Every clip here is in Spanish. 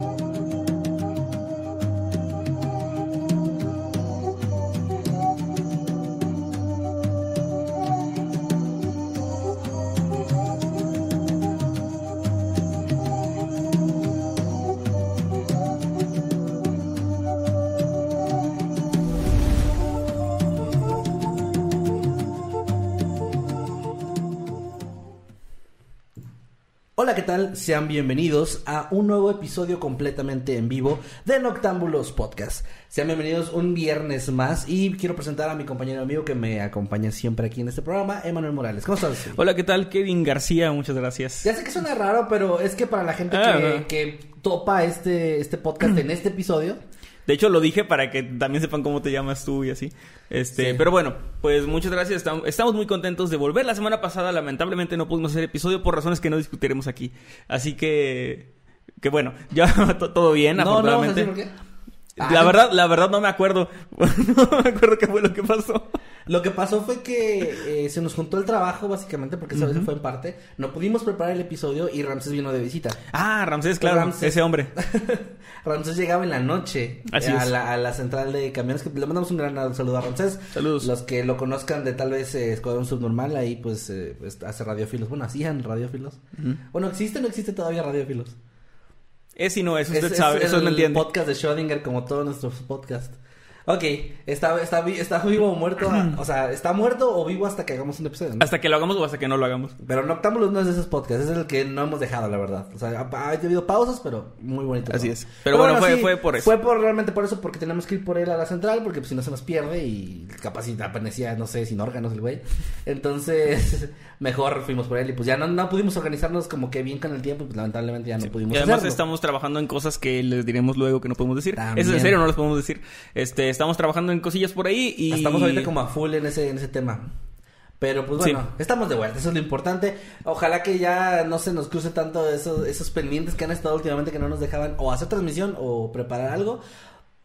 you. Hola, ¿qué tal? Sean bienvenidos a un nuevo episodio completamente en vivo de Noctámbulos Podcast. Sean bienvenidos un viernes más y quiero presentar a mi compañero amigo que me acompaña siempre aquí en este programa, Emanuel Morales. ¿Cómo estás? Hola, ¿qué tal? Kevin García, muchas gracias. Ya sé que suena raro, pero es que para la gente Ah, que, no. que topa este, este podcast en este episodio, De hecho, lo dije para que también sepan cómo te llamas tú y así. Este, Sí. pero bueno, pues muchas gracias. Estam- Estamos muy contentos de volver. La semana pasada, lamentablemente, no pudimos hacer episodio por razones que no discutiremos aquí. Así que, que bueno, ya to- todo bien, no, no vamos a afortunadamente. decir por qué. La verdad, la verdad no me acuerdo. no me acuerdo qué fue lo que pasó. Lo que pasó fue que eh, se nos juntó el trabajo, básicamente, porque esa vez se fue en parte. No pudimos preparar el episodio y Ramsés vino de visita. Ah, Ramsés, claro, Ramsés. ese hombre. Ramsés llegaba en la noche Así eh, a, la, a la central de camiones. Que le mandamos un gran saludo a Ramsés. Saludos. Los que lo conozcan de tal vez eh, Escuadrón Subnormal, ahí pues, eh, pues, hace radiófilos. Bueno, hacían radiófilos. Bueno, ¿existe o no existe todavía radiófilos? Es y no es, usted Es- sabe, es eso el me entiende. podcast de Schrödinger como todos nuestros podcasts. Ok, está, está, está vivo o muerto. o sea, está muerto o vivo hasta que hagamos un episodio. ¿no? Hasta que lo hagamos o hasta que no lo hagamos. Pero Noctámbulos no es de esos podcasts, es el que no hemos dejado, la verdad. O sea, ha, ha habido pausas, pero muy bonito. Así es. Pero bueno, fue- fue por eso. Fue por, realmente por eso, porque tenemos que ir por él a la central, porque pues, si no se nos pierde y capaz si amanecía, no sé, sin órganos el güey. Entonces, mejor fuimos por él y pues ya no, no pudimos organizarnos como que bien con el tiempo, pues lamentablemente ya no pudimos Y además hacerlo. estamos trabajando en cosas que les diremos luego que no podemos decir. También. Eso es en serio, no les podemos decir. Este, estamos trabajando en cosillas por ahí y Estamos ahorita como a full en ese, en ese tema. Pero pues bueno, Sí. estamos de vuelta, eso es lo importante. Ojalá que ya no se nos cruce tanto esos, esos pendientes que han estado últimamente que no nos dejaban o hacer transmisión o preparar algo.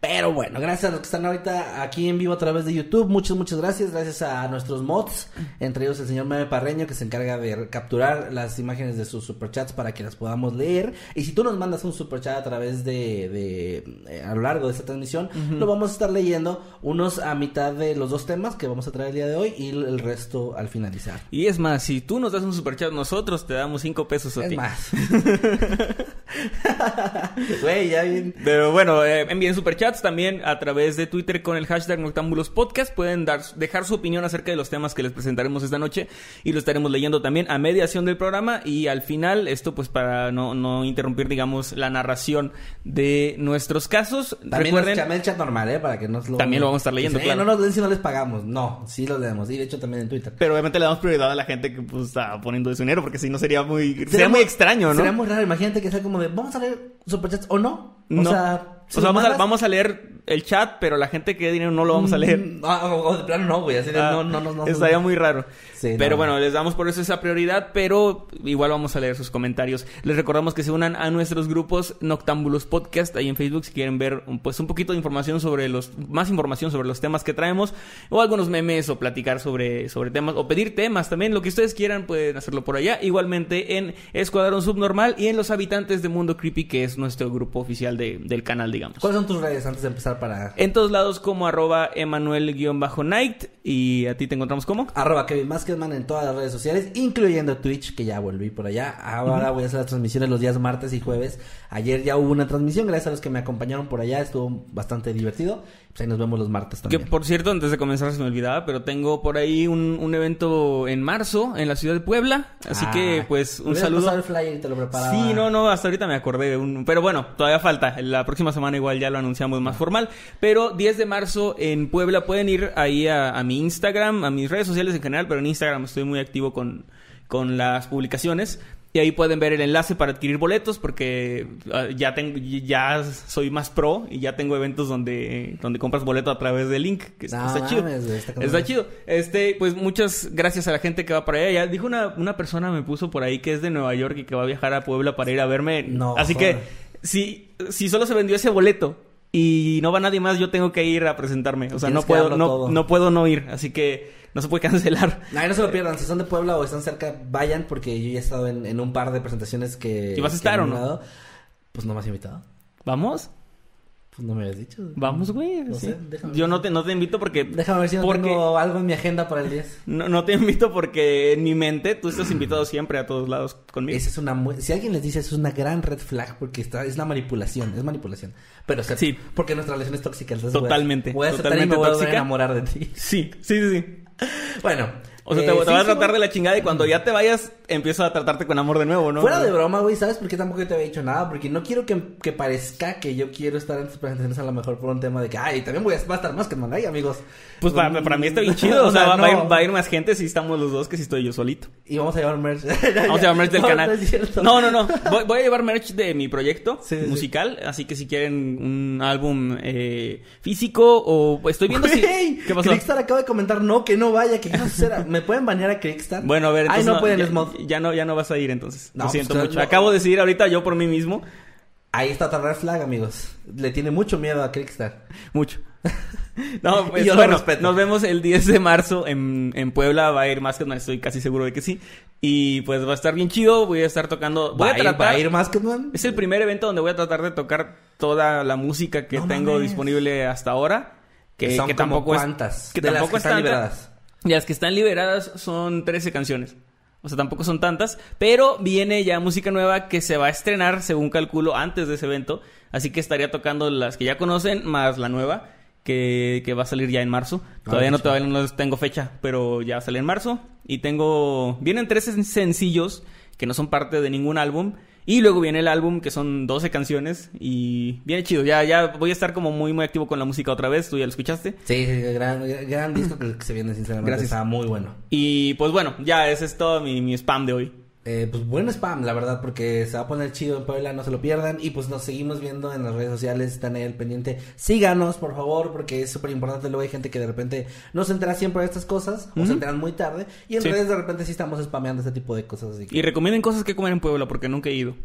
Pero bueno, gracias a los que están ahorita aquí en vivo a través de YouTube. Muchas, muchas gracias. Gracias a nuestros mods, entre ellos el señor Meme Parreño, que se encarga de capturar las imágenes de sus superchats para que las podamos leer. Y si tú nos mandas un superchat a través de, de eh, a lo largo de esta transmisión, lo vamos a estar leyendo. Unos a mitad de los dos temas que vamos a traer el día de hoy y el resto al finalizar. Y es más, si tú nos das un superchat, nosotros te damos cinco pesos a Es ti. más. Güey, ya bien. Pero bueno, eh, envíen superchats también a través de Twitter con el hashtag Noctámbulos Podcast. Pueden dar, dejar su opinión acerca de los temas que les presentaremos esta noche y lo estaremos leyendo también a mediación del programa y al final, esto pues para no, no interrumpir, digamos, la narración de nuestros casos. También Recuerden, nos- el chat normal, ¿eh? Para que nos lo... También lo vamos a estar leyendo, "Eh, claro. no nos den si no les pagamos. No, sí los leemos. Y de hecho también en Twitter. pero obviamente le damos prioridad a la gente que pues está poniendo de su dinero porque si no sería muy, sería muy muy- extraño, ¿no? Sería muy raro. Imagínate que sea como de, vamos a leer superchats o no. O No. sea, O sea, vamos, a, vamos a leer el chat, pero la gente que dé dinero no lo vamos a leer. Mm, ah, de plano no, güey. Así de, Ah, no, no, no, no. Estaría muy raro. Sí, pero no. bueno, les damos por eso esa prioridad, pero igual vamos a leer sus comentarios. Les recordamos que se unan a nuestros grupos Noctámbulos Podcast ahí en Facebook si quieren ver un- pues un poquito de información sobre los más información sobre los temas que traemos o algunos memes o platicar sobre sobre temas o pedir temas también, lo que ustedes quieran pueden hacerlo por allá. Igualmente en Escuadrón Subnormal y en Los Habitantes de Mundo Creepy, que es nuestro grupo oficial de- del canal, digamos. ¿Cuáles son tus redes antes de empezar para... En todos lados como arroba Emanuel-Night y a ti te encontramos como Arroba Kevin Maskedman en todas las redes sociales, incluyendo Twitch, que ya volví por allá. Ahora voy a hacer las transmisiones los días martes y jueves. Ayer ya hubo una transmisión, gracias a los que me acompañaron por allá, estuvo bastante divertido. Pues ahí nos vemos los martes Que también. por cierto, antes de comenzar se me olvidaba, pero tengo por ahí un, un evento en marzo en la ciudad de Puebla. Así Ah, que, pues, un saludo. el flyer y te lo preparaba. Sí, no, no, hasta ahorita me acordé. de un- pero bueno, todavía falta. La próxima semana igual ya lo anunciamos más formal. Pero 10 de marzo en Puebla pueden ir ahí a, a mi Instagram, a mis redes sociales en general, pero en Instagram estoy muy activo con, con las publicaciones. Y ahí pueden ver el enlace para adquirir boletos porque ah, ya tengo, ya soy más pro y ya tengo eventos donde, donde compras boleto a través del link. Que No está chido. está chido. Este, pues muchas gracias a la gente que va para allá. Ya dijo una, una persona me puso por ahí que es de Nueva York y que va a viajar a Puebla para ir a verme. No, Así joder. que si, si solo se vendió ese boleto y no va nadie más, yo tengo que ir a presentarme. O sea, no puedo, no, no puedo no ir. Así que no se puede cancelar. Ay, no se lo pierdan. Si son de Puebla o están cerca, vayan porque yo ya he estado en, en un par de presentaciones que. ¿Y vas a estar o no? Pues no me has invitado. ¿Vamos? Pues no me habías dicho. Vamos, güey. No sí. sé, déjame Yo no te, no te invito porque... Déjame ver si no porque- tengo algo en mi agenda para el 10. No, no te invito porque en mi mente tú estás invitado siempre a todos lados conmigo. Esa es una mu- si alguien les dice eso es una gran red flag porque está es la manipulación, es manipulación. Pero o sea, Sí. porque nuestra relación es tóxica, entonces voy a- Totalmente, Voy a aceptar y totalmente me voy a enamorar de ti. Sí, sí, sí, sí. Bueno, O sea, eh, te, te sí, vas a tratar de la chingada y cuando ya te vayas, empiezo a tratarte con amor de nuevo, ¿no? Fuera de broma, güey, ¿sabes por qué tampoco te había dicho nada? Porque no quiero que, que parezca que yo quiero estar en tus presentaciones a lo mejor por un tema de que, ay, también voy a, va a estar más que Ay, amigos. Pues para, para mí está bien chido. O sea, va, va a ir, va a ir más gente si estamos los dos que si estoy yo solito. Y vamos a llevar merch. Vamos a llevar merch del No, canal. No. No, no. Voy, voy a llevar merch de mi proyecto Sí, musical. Así que si quieren un álbum eh, físico o estoy viendo si... Güey, ¿Qué pasó? Crickstar acaba de comentar no, que no vaya, que no será. ¿Me pueden banear a Crickstar? Bueno, a ver, Ay, entonces no, pueden, ya, Smod. ya no, ya no vas a ir entonces. No, Lo siento pues, mucho. no. Acabo de decidir ahorita yo por mí mismo. Ahí está otra red flag, amigos. Le tiene mucho miedo a Crickstar. Mucho. No, pues yo bueno, respeto. nos vemos el 10 de marzo en, en Puebla. Va a ir más que estoy casi seguro de que sí. Y pues va a estar bien chido. Voy a estar tocando. Voy ¿Va a tratar. ¿Va a ir Masketman? Es el primer evento donde voy a tratar de tocar toda la música que No tengo mames. disponible hasta ahora. Que, son que como tampoco es. cuántas Que de las tampoco que es están liberadas. Y las que están liberadas son 13 canciones. O sea, tampoco son tantas. Pero viene ya música nueva que se va a estrenar, según calculo, antes de ese evento. Así que estaría tocando las que ya conocen, más la nueva, que, que va a salir ya en marzo. Todavía no, qué todavía no tengo fecha, pero ya sale en marzo. Y tengo... Vienen tres sen- sencillos que no son parte de ningún álbum. Y luego viene el álbum, que son 12 canciones. Y viene chido. Ya, ya voy a estar como muy, muy activo con la música otra vez. Tú ya lo escuchaste. Sí, sí, gran, gran disco que, se viene, sinceramente. Gracias. Está muy bueno. Y pues bueno, ya ese es todo mi, mi spam de hoy. Eh, pues buen spam, la verdad, porque se va a poner chido en Puebla, no se lo pierdan. Y pues nos seguimos viendo en las redes sociales, están ahí al pendiente. Síganos, por favor, porque es súper importante. Luego hay gente que de repente no se entera siempre de estas cosas, o se enteran muy tarde. Y en Sí. redes de repente sí estamos spameando este tipo de cosas. Así que Y recomienden cosas que comer en Puebla porque nunca he ido.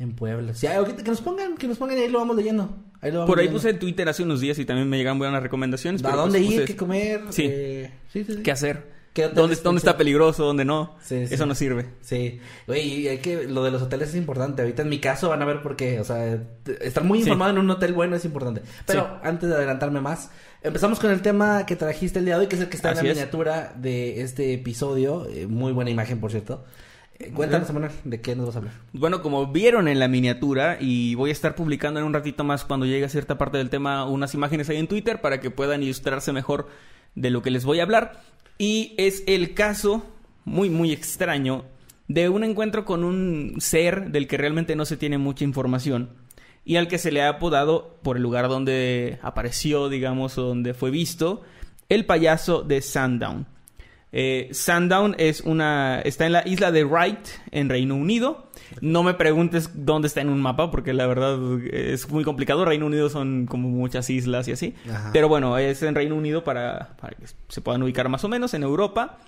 en Puebla. Sí, que nos pongan, que nos pongan y ahí lo vamos leyendo. Ahí lo vamos Por ahí leyendo. puse en Twitter hace unos días y también me llegan buenas recomendaciones. ¿A pero, dónde pues, ir? ustedes- ¿Qué comer? Sí. Eh, sí, sí, sí. ¿Qué hacer? ¿Qué hoteles ¿Dónde, ¿Dónde está peligroso? ¿Dónde no? Sí, sí. Eso no sirve. Sí, güey, y hay que, lo de los hoteles es importante. Ahorita en mi caso van a ver por qué. O sea, estar muy informado en un hotel bueno es importante. Pero antes de adelantarme más, empezamos con el tema que trajiste el día de hoy, que es el que está en la es. miniatura de este episodio. Eh, muy buena imagen, por cierto. Eh, cuéntanos, Emanuel, de qué nos vas a hablar. Bueno, como vieron en la miniatura, y voy a estar publicando en un ratito más cuando llegue a cierta parte del tema unas imágenes ahí en Twitter para que puedan ilustrarse mejor de lo que les voy a hablar. Y es el caso, muy, muy extraño, de un encuentro con un ser del que realmente no se tiene mucha información y al que se le ha apodado, por el lugar donde apareció, digamos, o donde fue visto, el payaso de Sundown. Eh, una está en la isla de Wright en Reino Unido. No me preguntes dónde está en un mapa porque la verdad es muy complicado. Reino Unido son como muchas islas y así. Ajá. Pero bueno, es en Reino Unido para, para que se puedan ubicar más o menos en Europa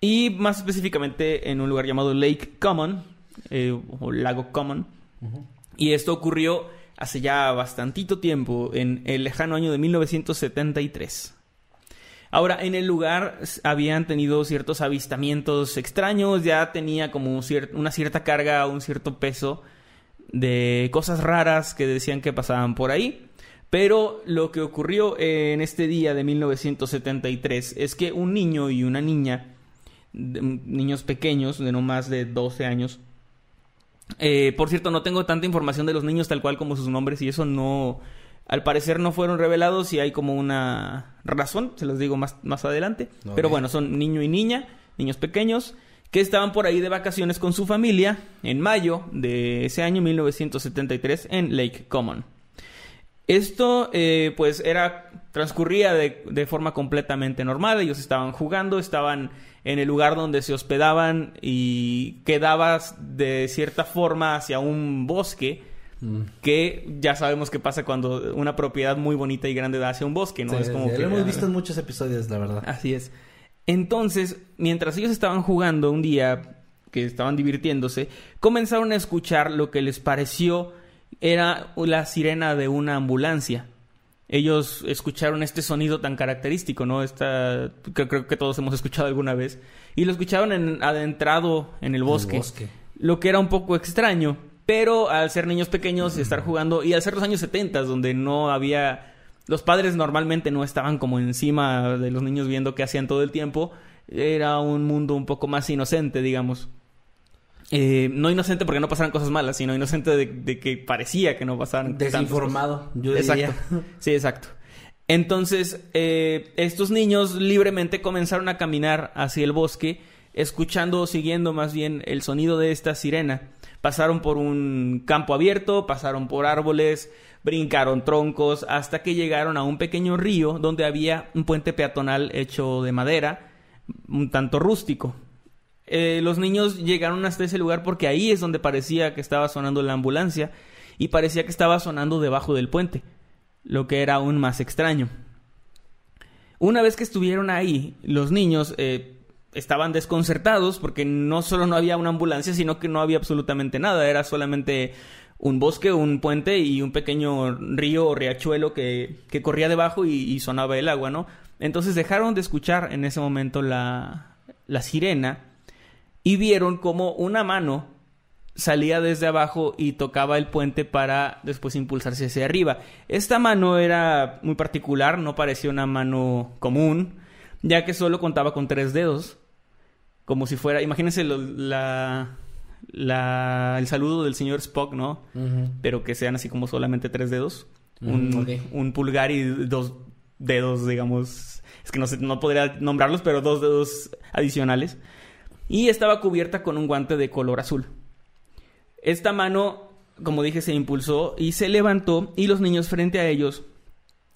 y más específicamente en un lugar llamado Lake Common eh, o Lago Common. Y esto ocurrió hace ya bastantito tiempo, en el lejano año de 1973. Ahora, en el lugar habían tenido ciertos avistamientos extraños, ya tenía como una cierta carga, un cierto peso de cosas raras que decían que pasaban por ahí. Pero lo que ocurrió en este día de 1973 es que un niño y una niña, niños pequeños de no más de 12 años, eh, por cierto, no tengo tanta información de los niños tal cual como sus nombres y eso no, al parecer no fueron revelados y hay como una razón, se los digo más, más adelante. Pero bueno, son niño y niña, niños pequeños, que estaban por ahí de vacaciones con su familia en mayo de ese año 1973 en Lake Common. Esto, eh, pues, era transcurría de, de forma completamente normal. Ellos estaban jugando, estaban en el lugar donde se hospedaban y quedabas de cierta forma hacia un bosque Mm. que ya sabemos qué pasa cuando una propiedad muy bonita y grande da hacia un bosque, ¿no? Sí, es como sí, que lo hemos visto en muchos episodios, la verdad. Así es. Entonces, mientras ellos estaban jugando un día, que estaban divirtiéndose, comenzaron a escuchar lo que les pareció era la sirena de una ambulancia. Ellos escucharon este sonido tan característico, ¿no? Esta, que creo que todos hemos escuchado alguna vez. Y lo escuchaban en- adentrado en el bosque. bosque. Lo que era un poco extraño. Pero al ser niños pequeños y estar jugando, y al ser los años 70, donde no había. Los padres normalmente no estaban como encima de los niños viendo qué hacían todo el tiempo. Era un mundo un poco más inocente, digamos. Eh, no inocente porque no pasaran cosas malas, sino inocente de, de que parecía que no pasaran. Desinformado, yo Exacto. diría. Sí, exacto. Entonces, eh, estos niños libremente comenzaron a caminar hacia el bosque, escuchando o siguiendo más bien el sonido de esta sirena. Pasaron por un campo abierto, pasaron por árboles, brincaron troncos, hasta que llegaron a un pequeño río donde había un puente peatonal hecho de madera, un tanto rústico. Eh, los niños llegaron hasta ese lugar porque ahí es donde parecía que estaba sonando la ambulancia y parecía que estaba sonando debajo del puente, lo que era aún más extraño. Una vez que estuvieron ahí, los niños eh, estaban desconcertados porque no solo no había una ambulancia, sino que no había absolutamente nada, era solamente un bosque, un puente y un pequeño río o riachuelo que, que corría debajo y, sonaba el agua, ¿no? Entonces dejaron de escuchar en ese momento la, la sirena y vieron como una mano salía desde abajo y tocaba el puente para después impulsarse hacia arriba. Esta mano era muy particular, no parecía una mano común, ya que solo contaba con tres dedos, como si fuera, imagínense lo- la, la- el saludo del señor Spock, ¿no? Pero que sean así como solamente tres dedos, un, Mm, ok. un pulgar y dos dedos, digamos, es que no sé, no podría nombrarlos, pero dos dedos adicionales y estaba cubierta con un guante de color azul. Esta mano, como dije, se impulsó y se levantó y los niños frente a ellos,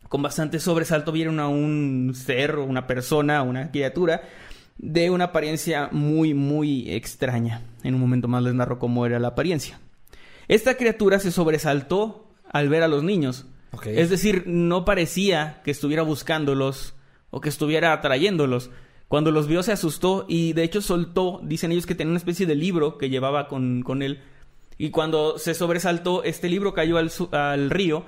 con bastante sobresalto, vieron a un ser, o una persona, una criatura de una apariencia muy, muy extraña. En un momento más les narro cómo era la apariencia. Esta criatura se sobresaltó al ver a los niños. Es decir, no parecía que estuviera buscándolos o que estuviera atrayéndolos. Cuando los vio se asustó y de hecho soltó, dicen ellos que tenía una especie de libro que llevaba con, con él. Y cuando se sobresaltó, este libro cayó al río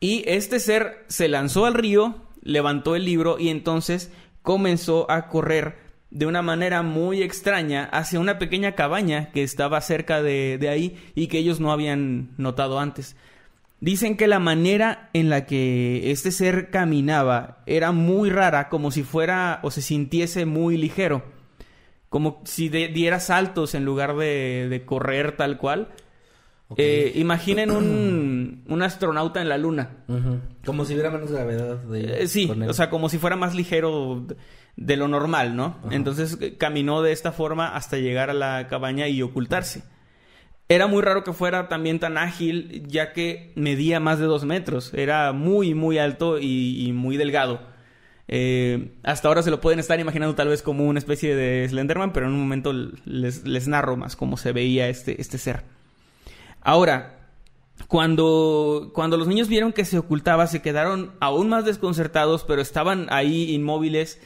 y este ser se lanzó al río, levantó el libro y entonces comenzó a correr de una manera muy extraña hacia una pequeña cabaña que estaba cerca de, de ahí y que ellos no habían notado antes. Dicen que la manera en la que este ser caminaba era muy rara, como si fuera o se sintiese muy ligero, como si diera saltos en lugar de, de correr tal cual. Eh, imaginen un, un astronauta en la luna. Como si hubiera menos gravedad de Eh, sí, o sea, como si fuera más ligero de- lo normal, ¿no? Entonces eh, caminó de esta forma hasta llegar a la cabaña y ocultarse. Era muy raro que fuera también tan ágil, ya que medía más de dos metros. Era muy, muy alto y, y muy delgado. Eh, hasta ahora se lo pueden estar imaginando tal vez como una especie de Slenderman, pero en un momento les, les narro más cómo se veía este, este ser. Ahora, cuando, cuando los niños vieron que se ocultaba, se quedaron aún más desconcertados, pero estaban ahí inmóviles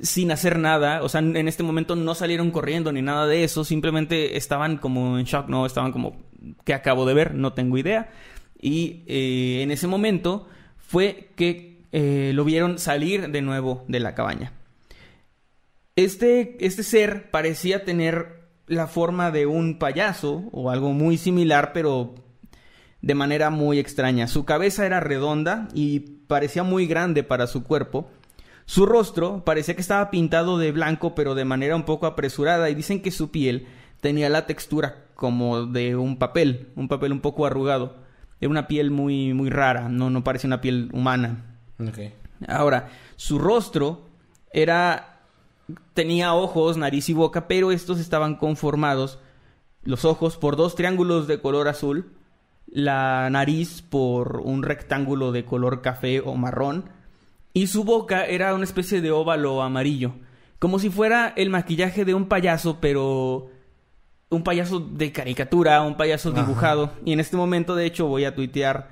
sin hacer nada. O sea, en este momento no salieron corriendo ni nada de eso. Simplemente estaban como en shock, ¿no? Estaban como, ¿qué acabo de ver? No tengo idea. Y eh, en ese momento fue que eh, lo vieron salir de nuevo de la cabaña. Este, este ser parecía tener la forma de un payaso o algo muy similar, pero de manera muy extraña. Su cabeza era redonda y parecía muy grande para su cuerpo. Su rostro parecía que estaba pintado de blanco, pero de manera un poco apresurada, y dicen que su piel tenía la textura como de un papel, un papel un poco arrugado. Era una piel muy, muy rara, no, no parecía una piel humana. Ahora, su rostro era tenía ojos, nariz y boca, pero estos estaban conformados los ojos por dos triángulos de color azul, la nariz por un rectángulo de color café o marrón y su boca era una especie de óvalo amarillo. como si fuera el maquillaje de un payaso, pero un payaso de caricatura, un payaso Ajá. dibujado. Y en este momento, de hecho, voy a tuitear,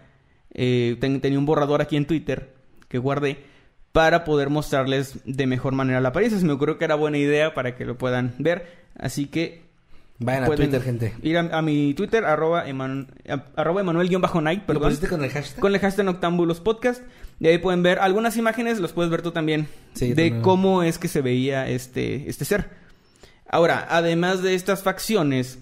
eh, ten- tenía un borrador aquí en Twitter que guardé para poder mostrarles de mejor manera la apariencia. Se me ocurrió que era buena idea para que lo puedan ver. Así que Vayan a Twitter, gente. ir a, a mi Twitter, arroba, eman- a- arroba Emanuel-Night, ¿Lo pusiste con el hashtag? Con el hashtag Noctambulos Podcast. Y ahí pueden ver algunas imágenes, los puedes ver tú también, Sí, de también. cómo es que se veía este, este ser. Ahora, además de estas facciones,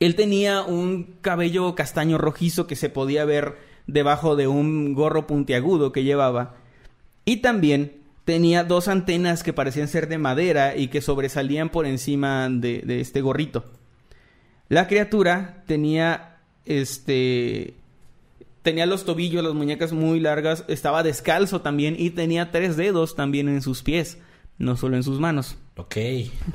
él tenía un cabello castaño rojizo que se podía ver debajo de un gorro puntiagudo que llevaba. Y también tenía dos antenas que parecían ser de madera y que sobresalían por encima de, de este gorrito. La criatura tenía este tenía los tobillos, las muñecas muy largas, estaba descalzo también y tenía tres dedos también en sus pies, no solo en sus manos. Ok.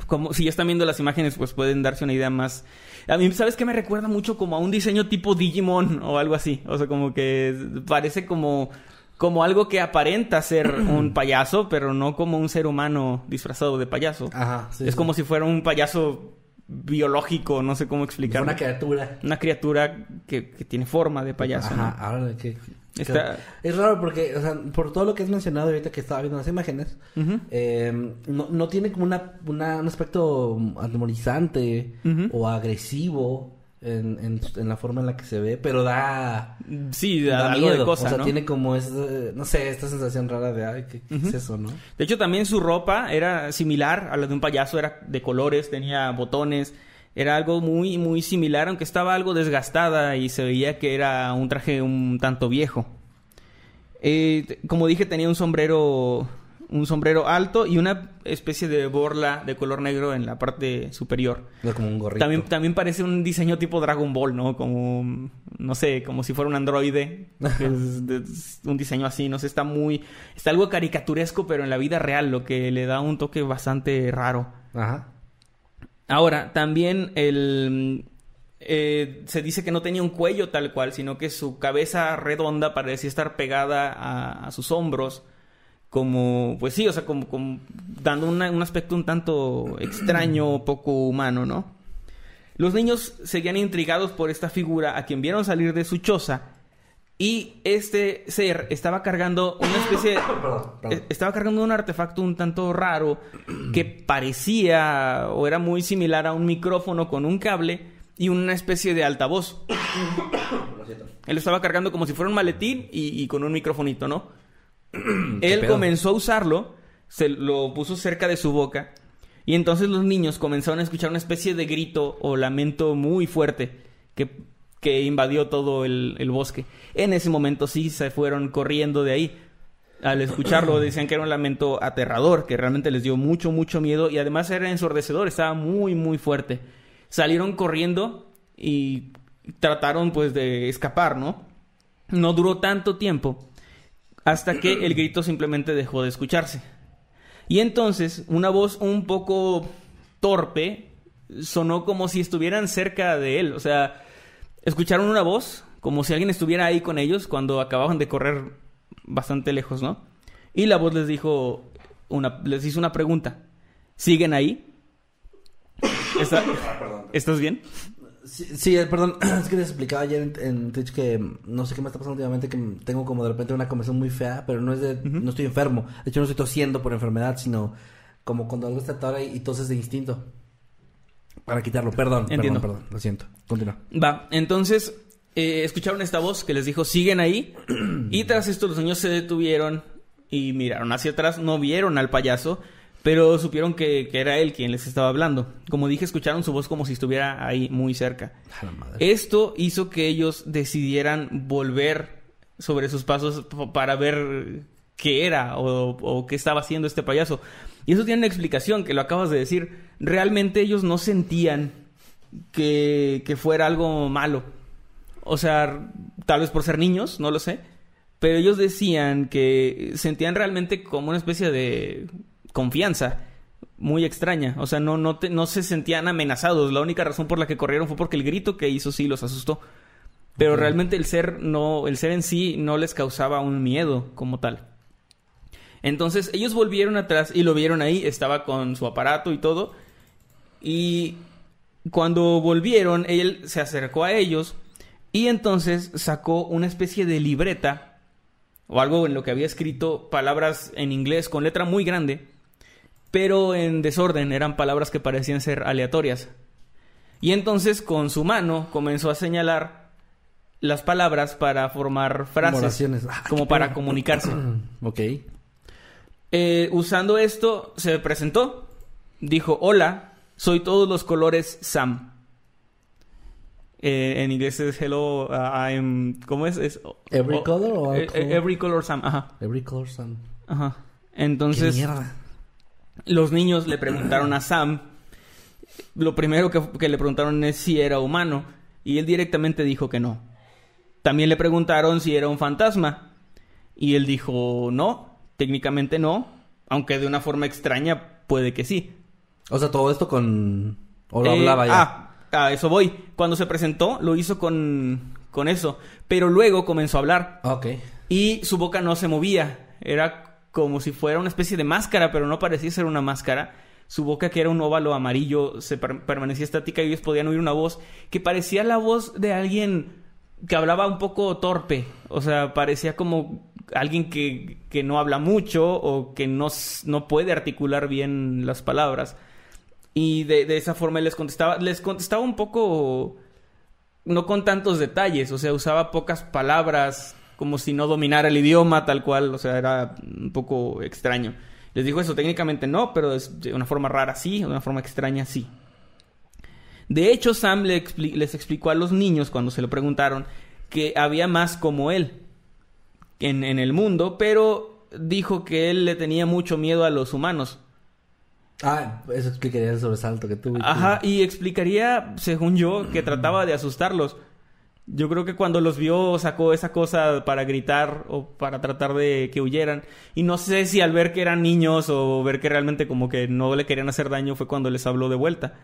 Como si ya están viendo las imágenes, pues pueden darse una idea más. A mí, ¿sabes qué? Me recuerda mucho como a un diseño tipo Digimon o algo así. O sea, como que parece como, como algo que aparenta ser un payaso, pero no como un ser humano disfrazado de payaso. Ajá. sí, es sí. como si fuera un payaso biológico, no sé cómo explicarlo. una criatura. Una criatura que, que tiene forma de payaso. ¿no? Ajá, ahora que... Está- Es raro porque, o sea, por todo lo que has mencionado ahorita que estaba viendo las imágenes, eh, no, no tiene como una, una- un aspecto atemorizante o agresivo en, en, en la forma en la que se ve, pero da, Sí, da, da algo miedo. de cosa, o sea, ¿no? tiene como ese, no sé, esta sensación rara de, ay, ¿qué, qué es eso, no? De hecho, también su ropa era similar a la de un payaso, era de colores, tenía botones, era algo muy, muy similar, aunque estaba algo desgastada y se veía que era un traje un tanto viejo. Eh, como dije, tenía un sombrero, un sombrero alto y una especie de borla de color negro en la parte superior. Como un gorrito. También, también parece un diseño tipo Dragon Ball, ¿no? Como, no sé, como si fuera un androide. Es- es un diseño así, no sé, está muy... Está algo caricaturesco, pero en la vida real, lo que le da un toque bastante raro. Ajá. Ahora, también el... eh, se dice que no tenía un cuello tal cual, sino que su cabeza redonda parecía estar pegada a, a sus hombros. Como, pues sí, o sea, como, como dando una- un aspecto un tanto extraño, poco humano, ¿no? Los niños seguían intrigados por esta figura a quien vieron salir de su choza. Y este ser estaba cargando una especie de... Perdón, perdón. Eh, Estaba cargando un artefacto un tanto raro que parecía o era muy similar a un micrófono con un cable y una especie de altavoz. Él lo estaba cargando como si fuera un maletín y, y con un microfonito, ¿no? Él pedo? comenzó a usarlo, se lo puso cerca de su boca y entonces los niños comenzaron a escuchar una especie de grito o lamento muy fuerte que, que invadió todo el, el bosque. En ese momento sí se fueron corriendo de ahí. Al escucharlo decían que era un lamento aterrador, que realmente les dio mucho, mucho miedo y además era ensordecedor, estaba muy, muy fuerte. Salieron corriendo y trataron pues de escapar, ¿no? No duró tanto tiempo hasta que el grito simplemente dejó de escucharse. Y entonces una voz un poco torpe sonó como si estuvieran cerca de él. O sea, escucharon una voz como si alguien estuviera ahí con ellos cuando acababan de correr bastante lejos, ¿no? Y la voz les dijo, una, les hizo una pregunta. ¿Siguen ahí? ¿Está- ¿Estás bien? Sí, sí, eh, perdón, es que les explicaba ayer en, en Twitch que mm, no sé qué me está pasando últimamente, que mm, tengo como de repente una conversación muy fea, pero no es de, no estoy enfermo. De hecho, no estoy tosiendo por enfermedad, sino como cuando algo está atorado y, y toses de instinto. Para quitarlo, perdón, Entiendo. perdón, perdón, lo siento. Continúa. Va, entonces eh, escucharon esta voz que les dijo, siguen ahí. y tras esto los niños se detuvieron y miraron hacia atrás, no vieron al payaso, pero supieron que, que era él quien les estaba hablando. Como dije, escucharon su voz como si estuviera ahí muy cerca. La madre. Esto hizo que ellos decidieran volver sobre sus pasos para ver qué era o, o qué estaba haciendo este payaso. Y eso tiene una explicación, que lo acabas de decir. Realmente ellos no sentían que, que fuera algo malo. O sea, tal vez por ser niños, no lo sé. Pero ellos decían que sentían realmente como una especie de confianza muy extraña. O sea, no, no, te- no se sentían amenazados. La única razón por la que corrieron fue porque el grito que hizo sí los asustó. Pero realmente el ser no, el ser en sí no les causaba un miedo como tal. Entonces ellos volvieron atrás y lo vieron ahí, estaba con su aparato y todo. Y cuando volvieron, él se acercó a ellos y entonces sacó una especie de libreta o algo en lo que había escrito palabras en inglés con letra muy grande, pero en desorden, eran palabras que parecían ser aleatorias. Y entonces con su mano comenzó a señalar las palabras para formar frases. Ah, como qué para comunicarse. ok. Eh, usando esto, se presentó. Dijo, hola, soy todos los colores Sam. Eh, en inglés es hello, uh, I'm... ¿Cómo es? es Every color o eh, color? Every color Sam, ajá. Every color sun. Ajá. ¿Qué Entonces, mierda? Los niños le preguntaron a Sam. Lo primero que, que le preguntaron es si era humano. Y él directamente dijo que no. También le preguntaron si era un fantasma. Y él dijo no, técnicamente no. Aunque de una forma extraña puede que sí. O sea, todo esto con... O lo Eh, hablaba ya. Ah, a eso voy. Cuando se presentó, lo hizo con, con eso. Pero luego comenzó a hablar. Ok. Y su boca no se movía. Era como si fuera una especie de máscara, pero no parecía ser una máscara. Su boca, que era un óvalo amarillo, se per- permanecía estática y ellos podían oír una voz que parecía la voz de alguien que hablaba un poco torpe. O sea, parecía como alguien que, que no habla mucho o que no, no puede articular bien las palabras. Y de, de esa forma les contestaba. Les contestaba un poco no con tantos detalles, o sea, usaba pocas palabras, como si no dominara el idioma, tal cual, o sea, era un poco extraño. Les dijo eso, técnicamente no, pero es de una forma rara sí, de una forma extraña sí. De hecho, Sam le expli- les explicó a los niños cuando se lo preguntaron que había más como él en, en el mundo, pero dijo que él le tenía mucho miedo a los humanos. Ah, eso explicaría el sobresalto que tuve. Ajá, y explicaría, según yo, que trataba de asustarlos. Yo creo que cuando los vio sacó esa cosa para gritar o para tratar de que huyeran. Y no sé si al ver que eran niños o ver que realmente como que no le querían hacer daño fue cuando les habló de vuelta.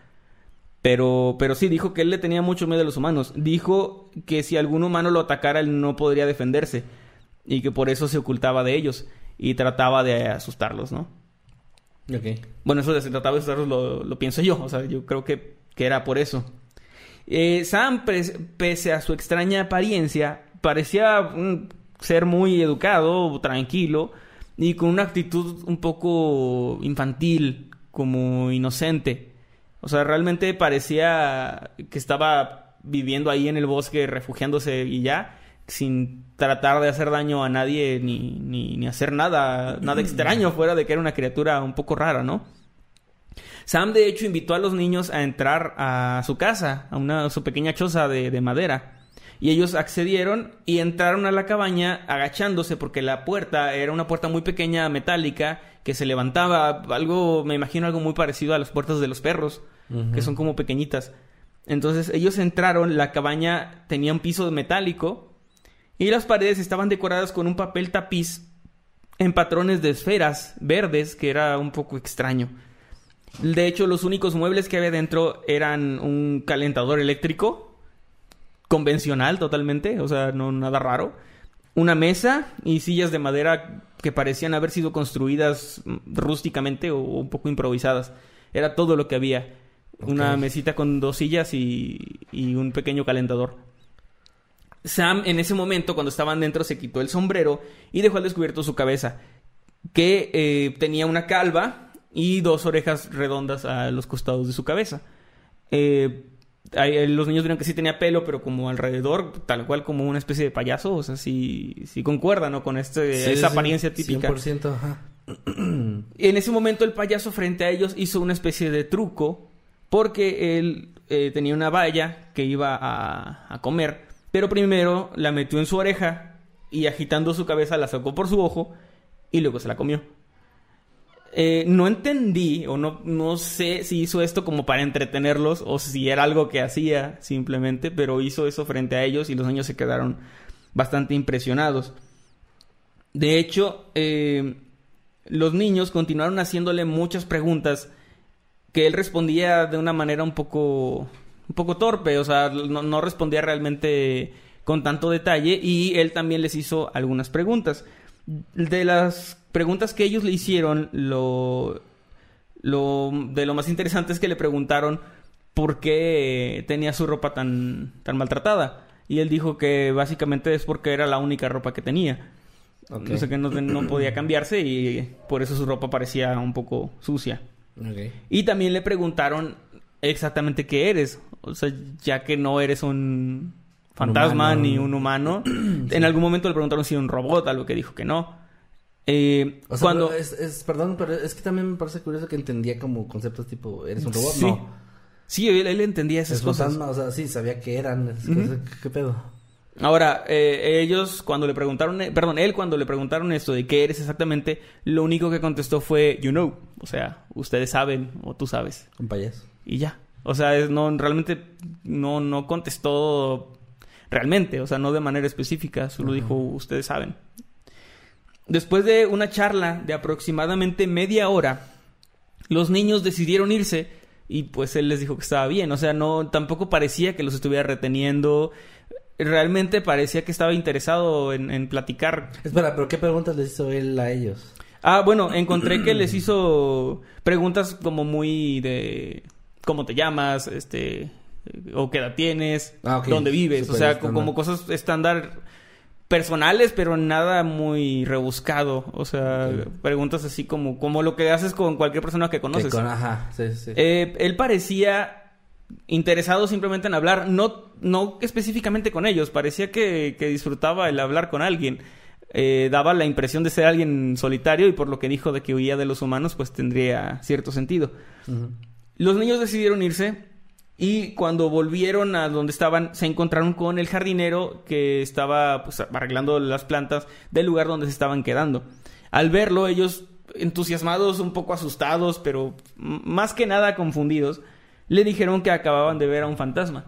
Pero, pero sí, dijo que él le tenía mucho miedo a los humanos. Dijo que si algún humano lo atacara, él no podría defenderse. Y que por eso se ocultaba de ellos. Y trataba de asustarlos, ¿no? Ok. Bueno, eso de se trataba de asustarlos lo, lo pienso yo. O sea, yo creo que, que era por eso. Eh, Sam, pese a su extraña apariencia, parecía un ser muy educado, tranquilo y con una actitud un poco infantil, como inocente. O sea, realmente parecía que estaba viviendo ahí en el bosque, refugiándose y ya, sin tratar de hacer daño a nadie ni, ni, ni hacer nada, nada extraño, fuera de que era una criatura un poco rara, ¿no? Sam, de hecho, invitó a los niños a entrar a su casa, a una a su pequeña choza de, de madera. Y ellos accedieron y entraron a la cabaña agachándose porque la puerta era una puerta muy pequeña, metálica, que se levantaba, algo, me imagino algo muy parecido a las puertas de los perros, que son como pequeñitas. Entonces ellos entraron, la cabaña tenía un piso metálico y las paredes estaban decoradas con un papel tapiz en patrones de esferas verdes, que era un poco extraño. De hecho, los únicos muebles que había dentro eran un calentador eléctrico convencional totalmente, o sea, no nada raro. Una mesa y sillas de madera que parecían haber sido construidas rústicamente o un poco improvisadas. Era todo lo que había. Una mesita con dos sillas y, y un pequeño calentador. Sam en ese momento, cuando estaban dentro, se quitó el sombrero y dejó al descubierto su cabeza, que eh, tenía una calva y dos orejas redondas a los costados de su cabeza. Eh, eh, los niños vieron que sí tenía pelo, pero como alrededor, tal cual como una especie de payaso, o sea, sí, sí concuerda, ¿no? Con este, Sí, esa sí, apariencia típica. 100%, ajá. En ese momento el payaso frente a ellos hizo una especie de truco porque él eh, tenía una valla que iba a, a comer, pero primero la metió en su oreja y agitando su cabeza la sacó por su ojo y luego se la comió. Eh, no entendí o no, no sé si hizo esto como para entretenerlos o si era algo que hacía simplemente, pero hizo eso frente a ellos y los niños se quedaron bastante impresionados. De hecho, eh, los niños continuaron haciéndole muchas preguntas que él respondía de una manera un poco un poco torpe, o sea, no, no respondía realmente con tanto detalle y él también les hizo algunas preguntas. De las preguntas que ellos le hicieron, lo, lo de lo más interesante es que le preguntaron por qué tenía su ropa tan, tan maltratada. Y él dijo que básicamente es porque era la única ropa que tenía. Ok. O sea que no, no podía cambiarse y por eso su ropa parecía un poco sucia. Y también le preguntaron exactamente qué eres. O sea, ya que no eres un fantasma ni un humano. En algún momento le preguntaron si era un robot, algo que dijo que no. Eh, O sea, cuando... es, es- perdón, pero es que también me parece curioso que entendía como conceptos tipo, ¿eres un robot? Sí. No. Sí, él, él entendía esas Es cosas. fantasma, o sea, sí, sabía que eran. ¿qué, qué pedo? Ahora, eh, ellos cuando le preguntaron, eh, perdón, él cuando le preguntaron esto de qué eres exactamente, lo único que contestó fue, you know. O sea, ustedes saben o tú sabes. Un payaso. y ya. O sea, es- no, realmente no, no contestó realmente, o sea, no de manera específica, solo dijo, ustedes saben. Después de una charla de aproximadamente media hora, los niños decidieron irse y pues él les dijo que estaba bien, o sea, no, tampoco parecía que los estuviera reteniendo, realmente parecía que estaba interesado en, en platicar. Espera, pero ¿qué preguntas les hizo él a ellos? Ah, bueno, encontré que les hizo preguntas como muy de cómo te llamas, este, o qué edad tienes, Ah, dónde vives, o sea, estándar. como cosas estándar personales, pero nada muy rebuscado, o sea, preguntas así como como lo que haces con cualquier persona que conoces. Con- ajá, sí, sí. Eh, él parecía interesado simplemente en hablar, no, no específicamente con ellos, parecía que, que disfrutaba el hablar con alguien. Eh, daba la impresión de ser alguien solitario y por lo que dijo de que huía de los humanos, pues tendría cierto sentido. Los niños decidieron irse y cuando volvieron a donde estaban se encontraron con el jardinero que estaba pues, arreglando las plantas del lugar donde se estaban quedando. Al verlo ellos entusiasmados, un poco asustados, pero más que nada confundidos, le dijeron que acababan de ver a un fantasma.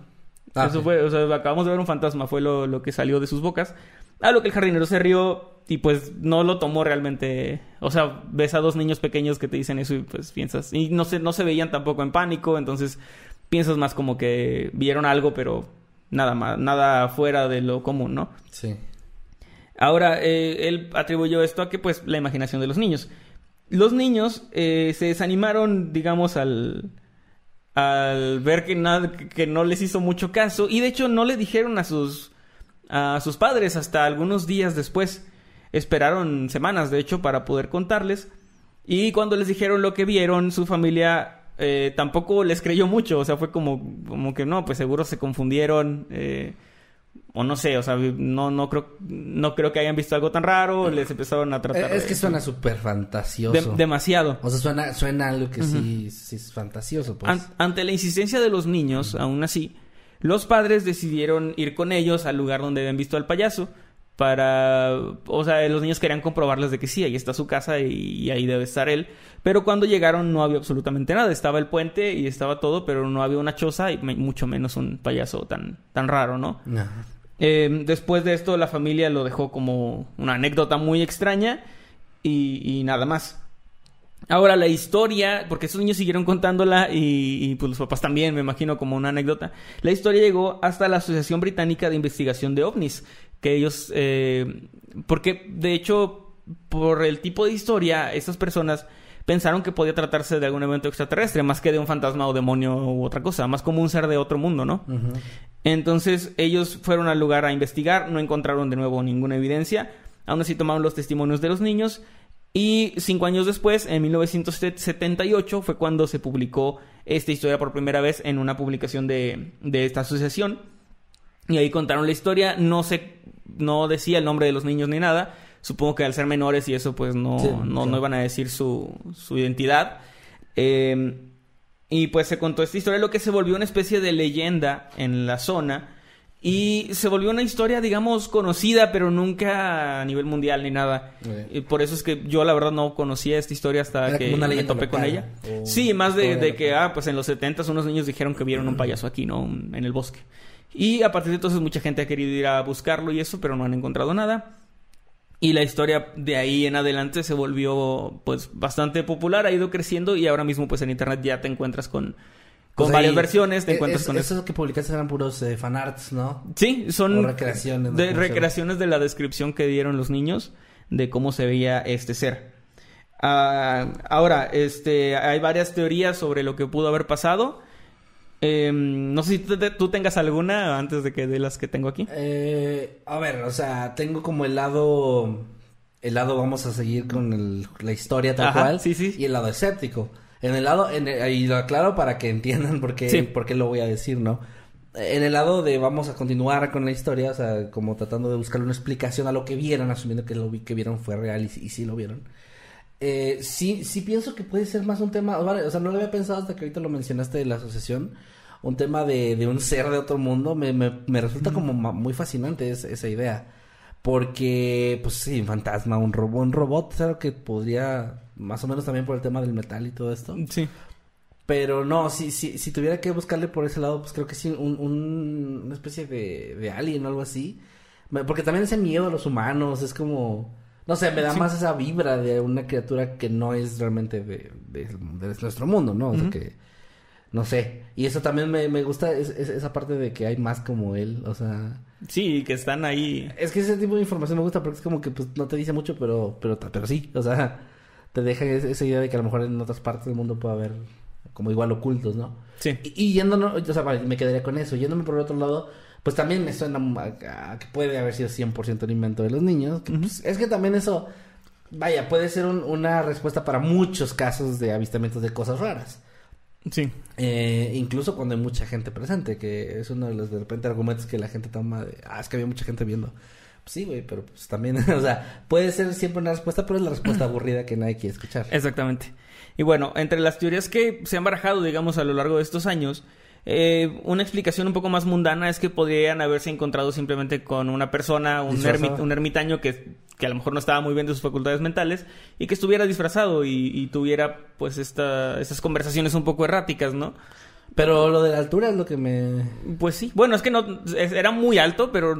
Ah, Eso fue, o sea, acabamos de ver un fantasma, fue lo, lo que salió de sus bocas. A lo que el jardinero se rió y pues no lo tomó realmente. O sea, ves a dos niños pequeños que te dicen eso y pues piensas. Y no se, no se veían tampoco en pánico, entonces piensas más como que vieron algo, pero nada más, nada fuera de lo común, ¿no? Sí. Ahora, eh, él atribuyó esto a que, pues, la imaginación de los niños. Los niños eh, se desanimaron, digamos, al, al ver que, nada, que no les hizo mucho caso. Y de hecho, no le dijeron a sus, a sus padres hasta algunos días después. Esperaron semanas, de hecho, para poder contarles. Y cuando les dijeron lo que vieron, su familia eh, tampoco les creyó mucho. O sea, fue como, como que no, pues seguro se confundieron. eh, o no sé, o sea, no, no creo, no creo que hayan visto algo tan raro. Les empezaron a tratar. Es que suena súper fantasioso. de- demasiado. O sea, suena, suena algo que sí, sí es fantasioso, pues. An- ante la insistencia de los niños, aún así, los padres decidieron ir con ellos al lugar donde habían visto al payaso para, o sea, los niños querían comprobarles de que sí, ahí está su casa y, y ahí debe estar él. Pero cuando llegaron no había absolutamente nada, estaba el puente y estaba todo, pero no había una choza y me- mucho menos un payaso tan, tan raro, ¿no? Eh, después de esto, la familia lo dejó como una anécdota muy extraña y, y nada más. Ahora, la historia, porque esos niños siguieron contándola y, y, pues los papás también, me imagino, como una anécdota. La historia llegó hasta la Asociación Británica de Investigación de OVNIs, que ellos, eh, porque de hecho, por el tipo de historia, estas personas pensaron que podía tratarse de algún evento extraterrestre, más que de un fantasma o demonio u otra cosa, más como un ser de otro mundo, ¿no? Entonces ellos fueron al lugar a investigar, no encontraron de nuevo ninguna evidencia, aún así tomaron los testimonios de los niños y cinco años después, en 1978, fue cuando se publicó esta historia por primera vez en una publicación de, de esta asociación y ahí contaron la historia, no se, no decía el nombre de los niños ni nada, supongo que al ser menores y eso pues no, Sí, no, no iban a decir su, su identidad. Eh, y pues se contó esta historia, lo que se volvió una especie de leyenda en la zona. Y se volvió una historia, digamos, conocida, pero nunca a nivel mundial ni nada. Y por eso es que yo, la verdad, no conocía esta historia hasta Era que una me topé con ella. Sí, más de, de que, ah, pues en los 70 unos niños dijeron que vieron un payaso aquí, ¿no? En el bosque. Y a partir de entonces mucha gente ha querido ir a buscarlo y eso, pero no han encontrado nada. Y la historia de ahí en adelante se volvió pues bastante popular, ha ido creciendo y ahora mismo pues en internet ya te encuentras con, con Pues varias versiones, te eh, encuentras con eso. Esos que publicaste eran puros eh, fanarts, ¿no? Sí, son O recreaciones, ¿no? de recreaciones de la descripción que dieron los niños de cómo se veía este ser. Ah, ahora, este, hay varias teorías sobre lo que pudo haber pasado. Em, no sé si tú, te- tú tengas alguna antes de que de las que tengo aquí. Eh, a ver, o sea, tengo como el lado. El lado, vamos a seguir con el- la historia tal Ajá, cual. sí, sí. Y el lado escéptico. En el lado, en el- y lo aclaro para que entiendan por qué, Sí. por qué lo voy a decir, ¿no? En el lado de vamos a continuar con la historia, o sea, como tratando de buscar una explicación a lo que vieron, asumiendo que lo vi- que vieron fue real y, y sí lo vieron. Eh, sí, sí pienso que puede ser más un tema, vale, o sea, no lo había pensado hasta que ahorita lo mencionaste de la asociación, un tema de, de un ser de otro mundo, me, me, me resulta como muy fascinante es- esa idea, porque, pues sí, un fantasma, un robot, un robot, claro que podría, más o menos también por el tema del metal y todo esto, Sí. pero no, si, si, si tuviera que buscarle por ese lado, pues creo que sí, un, un- una especie de, de alien o algo así. Porque también ese miedo a los humanos es como... No sé, me da Sí. más esa vibra de una criatura que no es realmente de, de- de nuestro mundo, ¿no? O sea que... No sé. Y eso también me, me gusta, es- es- esa parte de que hay más como él, o sea... Sí, que están ahí. Es que ese tipo de información me gusta porque es como que pues no te dice mucho, pero pero pero sí, o sea, te deja es- esa idea de que a lo mejor en otras partes del mundo puede haber como igual ocultos, ¿no? Sí. Y, y yéndonos, o sea, vale, me quedaría con eso. Yéndome por el otro lado, pues también me suena a, a que puede haber sido 100% el invento de los niños. que, pues, es que también eso, vaya, puede ser un- una respuesta para muchos casos de avistamientos de cosas raras. Sí. Eh, incluso cuando hay mucha gente presente, que es uno de los de repente argumentos que la gente toma de, ah, es que había mucha gente viendo. Pues sí, güey, pero pues también, o sea, puede ser siempre una respuesta, pero es la respuesta aburrida que nadie quiere escuchar. Exactamente. Y bueno, entre las teorías que se han barajado, digamos, a lo largo de estos años, eh, una explicación un poco más mundana es que podrían haberse encontrado simplemente con una persona, un, Disfrazado. ermi- un ermitaño que, que a lo mejor no estaba muy bien de sus facultades mentales y que estuviera disfrazado y, y tuviera pues esta, estas conversaciones un poco erráticas, ¿no? Pero lo de la altura es lo que me... Pues sí. Bueno, es que no es- era muy alto, pero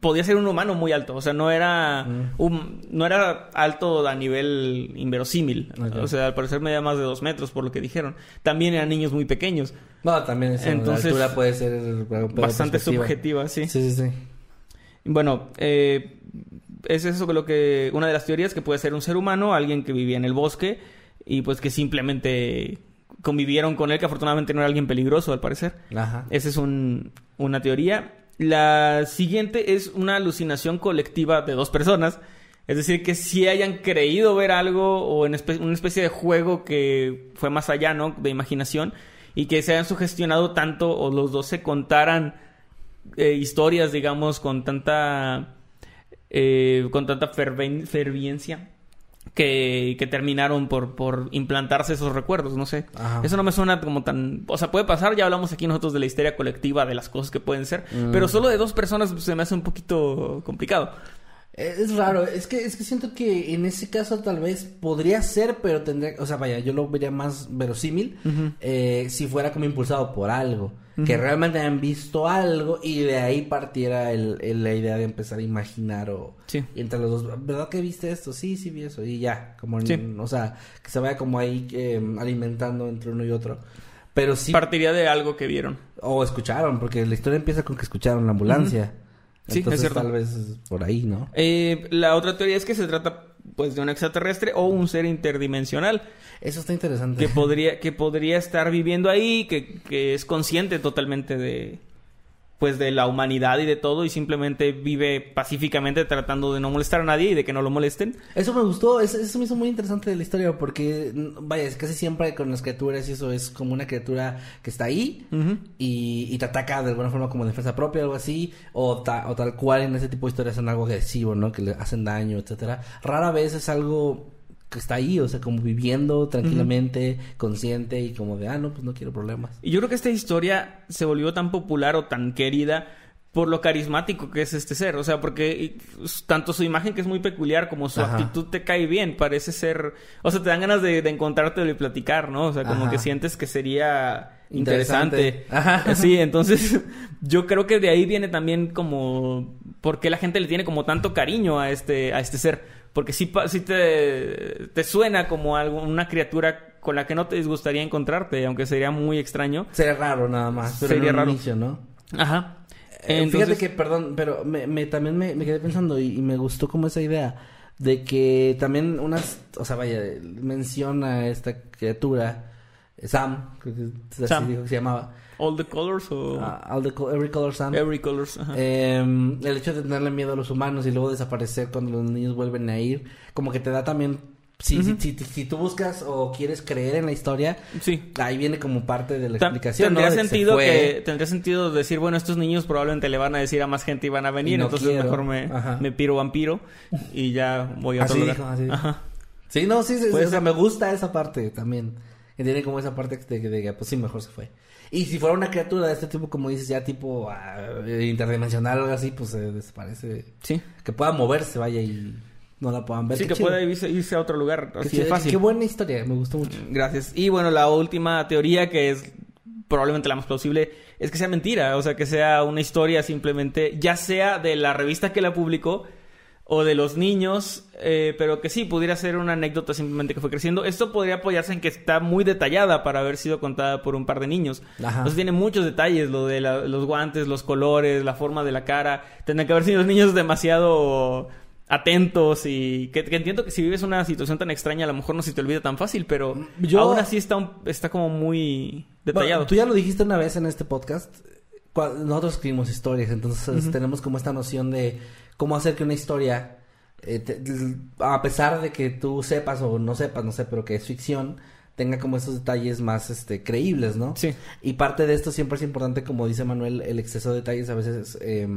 podía ser un humano muy alto. O sea, no era Mm. un- no era alto a nivel inverosímil. O sea, al parecer medía más de dos metros, por lo que dijeron. También eran niños muy pequeños. No, también eso, Entonces, la altura puede ser Bastante subjetiva, sí. Sí, sí, sí. Bueno, eh, es eso lo que una de las teorías que puede ser un ser humano, alguien que vivía en el bosque y pues que simplemente convivieron con él, que afortunadamente no era alguien peligroso al parecer. Ajá. Esa es un- una teoría. La siguiente es una alucinación colectiva de dos personas. Es decir, que si hayan creído ver algo o en espe- una especie de juego que fue más allá, ¿no? De imaginación. Y que se hayan sugestionado tanto o los dos se contaran eh, historias, digamos, con tanta... eh, con tanta ferven- ferviencia. Que, que terminaron por, por implantarse esos recuerdos, no sé. Ajá. Eso no me suena como tan... O sea, puede pasar, ya hablamos aquí nosotros de la histeria colectiva, de las cosas que pueden ser, Mm. pero solo de dos personas se me hace un poquito complicado. Es raro, es que, es que siento que en ese caso tal vez podría ser, pero tendría, o sea, vaya, yo lo vería más verosímil eh, si fuera como impulsado por algo, que realmente hayan visto algo y de ahí partiera el, el- la idea de empezar a imaginar o Sí. y entre los dos, ¿verdad que viste esto? Sí, sí vi eso y ya, como, Sí. o sea, que se vaya como ahí eh, alimentando entre uno y otro, pero sí, Partiría de algo que vieron. o escucharon, porque la historia empieza con que escucharon la ambulancia. Sí, es Entonces, cierto. tal vez por ahí, ¿no? Eh, la otra teoría es que se trata pues de un extraterrestre o un ser interdimensional Eso está interesante. que podría que podría estar viviendo ahí que, que es consciente totalmente de pues de la humanidad y de todo y simplemente vive pacíficamente tratando de no molestar a nadie y de que no lo molesten Eso me gustó, eso, eso me hizo muy interesante de la historia porque, mm, vaya, casi siempre con las criaturas y eso es como una criatura que está ahí y, y te ataca de alguna forma como defensa propia o algo así, o, ta- o tal cual en ese tipo de historias son algo agresivo, ¿no? Que le hacen daño, etcétera. Rara vez es algo que está ahí, o sea, como viviendo tranquilamente, consciente y como de, ah, no, pues no quiero problemas. Y yo creo que esta historia se volvió tan popular o tan querida por lo carismático que es este ser. O sea, porque y, tanto su imagen que es muy peculiar como su Ajá. actitud te cae bien. Parece ser... O sea, te dan ganas de, de encontrarte y platicar, ¿no? O sea, como Ajá. que sientes que sería Interesante. interesante. Ajá. Sí, entonces yo creo que de ahí viene también como... ¿Por qué la gente le tiene como tanto cariño a este, a este ser? Porque sí, sí te, te suena como algo, una criatura con la que no te disgustaría encontrarte, aunque sería muy extraño. Sería raro nada más, pero Sería en un raro. inicio, ¿no? Ajá. Eh, Entonces- Fíjate que, perdón, pero me, me- también me, me quedé pensando y, y me gustó como esa idea de que también unas, o sea, vaya, menciona esta criatura, Sam, creo que así Sam. dijo que se llamaba. All the colors o Ah, all the co- every color Sam. every colors. Ajá. Em, el hecho de tenerle miedo a los humanos y luego desaparecer cuando los niños vuelven a ir, como que te da también, si, si, si, si tú buscas o quieres creer en la historia, sí. ahí viene como parte de la Ta- explicación. Tendría sentido que tendría sentido decir, bueno, estos niños probablemente le van a decir a más gente y van a venir, no entonces quiero. mejor me, Ajá. me piro vampiro y ya voy a otro Así lugar. dijo, así. Ajá. Sí, no, sí, o sea, me gusta esa parte también. Que tiene como esa parte de que, pues sí, mejor se fue. Y si fuera una criatura de este tipo, como dices, ya tipo ah, interdimensional o algo así, pues se desaparece. Sí. Que pueda moverse, vaya, y no la puedan ver. Sí, Qué que chido. pueda irse, irse a otro lugar Qué así chido, de fácil. Qué buena historia, me gustó mucho. Gracias. Y bueno, la última teoría que es probablemente la más plausible es que sea mentira, o sea, que sea una historia simplemente, ya sea de la revista que la publicó o de los niños, eh, pero que sí, pudiera ser una anécdota simplemente que fue creciendo. Esto podría apoyarse en que está muy detallada para haber sido contada por un par de niños. Ajá. Entonces tiene muchos detalles, lo de la- los guantes, los colores, la forma de la cara. Tendrían que haber sido los niños demasiado atentos y que, que entiendo que si vives una situación tan extraña a lo mejor no se te olvida tan fácil, pero Yo- aún así está, un- está como muy detallado. Bueno, tú ya lo dijiste una vez en este podcast. Nosotros escribimos historias, entonces tenemos como esta noción de cómo hacer que una historia, eh, te- a pesar de que tú sepas o no sepas, no sé, pero que es ficción, tenga como esos detalles más este, creíbles, ¿no? Sí. Y parte de esto siempre es importante, como dice Manuel, el exceso de detalles a veces, eh,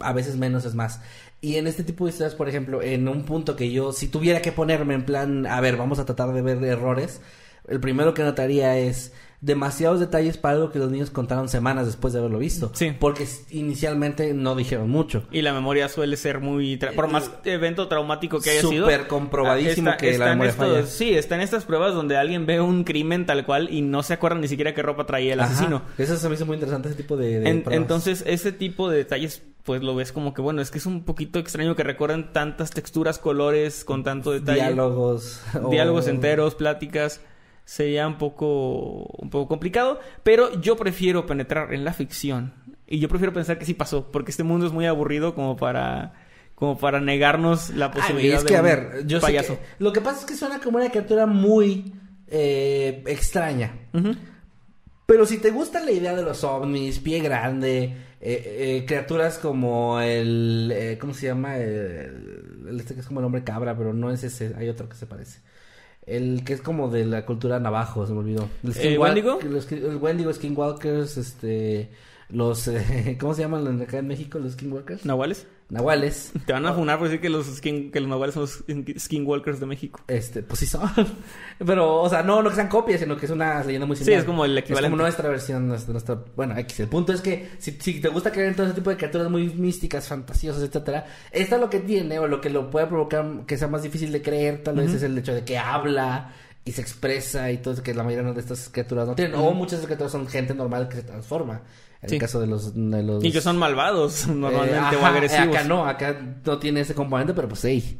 a veces menos es más. Y en este tipo de historias, por ejemplo, en un punto que yo, si tuviera que ponerme en plan, a ver, vamos a tratar de ver errores, el primero que notaría es demasiados detalles para algo que los niños contaron semanas después de haberlo visto. Sí. Porque inicialmente no dijeron mucho. Y la memoria suele ser muy... tra- Por más evento traumático que haya sido... Súper comprobadísimo ah, que la memoria estos- falla. Sí, está en estas pruebas donde alguien ve un crimen tal cual y no se acuerdan ni siquiera qué ropa traía el Ajá. asesino. Eso se me hizo muy interesante, ese tipo de, de En- entonces, ese tipo de detalles, pues lo ves como que, bueno, es que es un poquito extraño que recorran tantas texturas, colores, con tanto detalle. Diálogos. Diálogos enteros, pláticas. Sería un poco, un poco complicado. Pero yo prefiero penetrar en la ficción. Y yo prefiero pensar que sí pasó. Porque este mundo es muy aburrido como para, como para negarnos la Ay, posibilidad de a un ver, yo sé payaso. que... Lo que pasa es que suena como una criatura muy eh, extraña. Pero si te gusta la idea de los ovnis, pie grande, eh, eh, criaturas como el... eh, ¿Cómo se llama? El, el este que es como el hombre cabra, pero no es ese, hay otro que se parece. El que es como de la cultura navajo, se me olvidó. El, ¿Eh, Wendigo? los el Wendigo, Skinwalkers, este... Los... eh, ¿Cómo se llaman acá en México los Skinwalkers? ¿Nahuales? Nahuales. Te van a funar por decir que los, skin, que los nahuales son los skinwalkers de México. Este, pues sí son. Pero, o sea, no, no que sean copias, sino que es una leyenda muy Sí, similar. es como el equivalente. Es como nuestra versión, nuestra, nuestra- bueno, X. El punto es que si, si te gusta creer en todo ese tipo de criaturas muy místicas, fantasiosas, etcétera, esta lo que tiene, o lo que lo puede provocar que sea más difícil de creer, tal vez es el hecho de que habla y se expresa y todo que la mayoría de estas criaturas no tienen. O muchas de estas criaturas son gente normal que se transforma. En Sí. el caso de los, de los Y que son malvados normalmente eh, o ajá, agresivos. Acá no, acá no tiene ese componente, pero pues sí.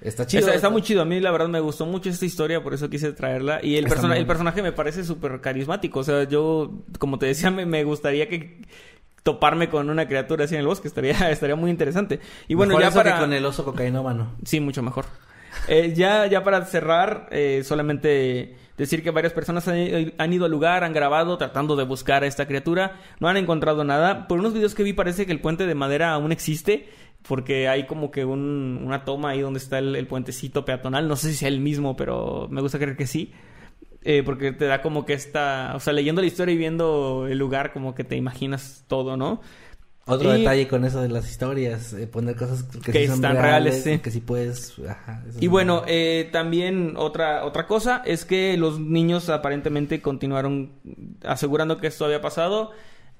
Está chido. Está, está muy chido. A mí, la verdad, me gustó mucho esta historia, por eso quise traerla. Y el, persona- el personaje me parece súper carismático. O sea, yo, como te decía, me, me gustaría que toparme con una criatura así en el bosque. Estaría, estaría muy interesante. Y bueno, Mejor ya eso que para... con el oso cocainómano. Sí, mucho mejor. Eh, ya, ya para cerrar, eh, solamente decir que varias personas han, han ido al lugar, han grabado tratando de buscar a esta criatura, no han encontrado nada. Por unos videos que vi parece que el puente de madera aún existe, porque hay como que un- una toma ahí donde está el, el puentecito peatonal. No sé si sea el mismo, pero me gusta creer que sí. Eh, porque te da como que esta, o sea, leyendo la historia y viendo el lugar, como que te imaginas todo, ¿no? Otro Y- detalle con eso de las historias, eh, poner cosas que, Que sí son están reales, sí. que sí puedes, ajá, Y bueno, eh, también otra, otra cosa es que los niños aparentemente continuaron asegurando que esto había pasado.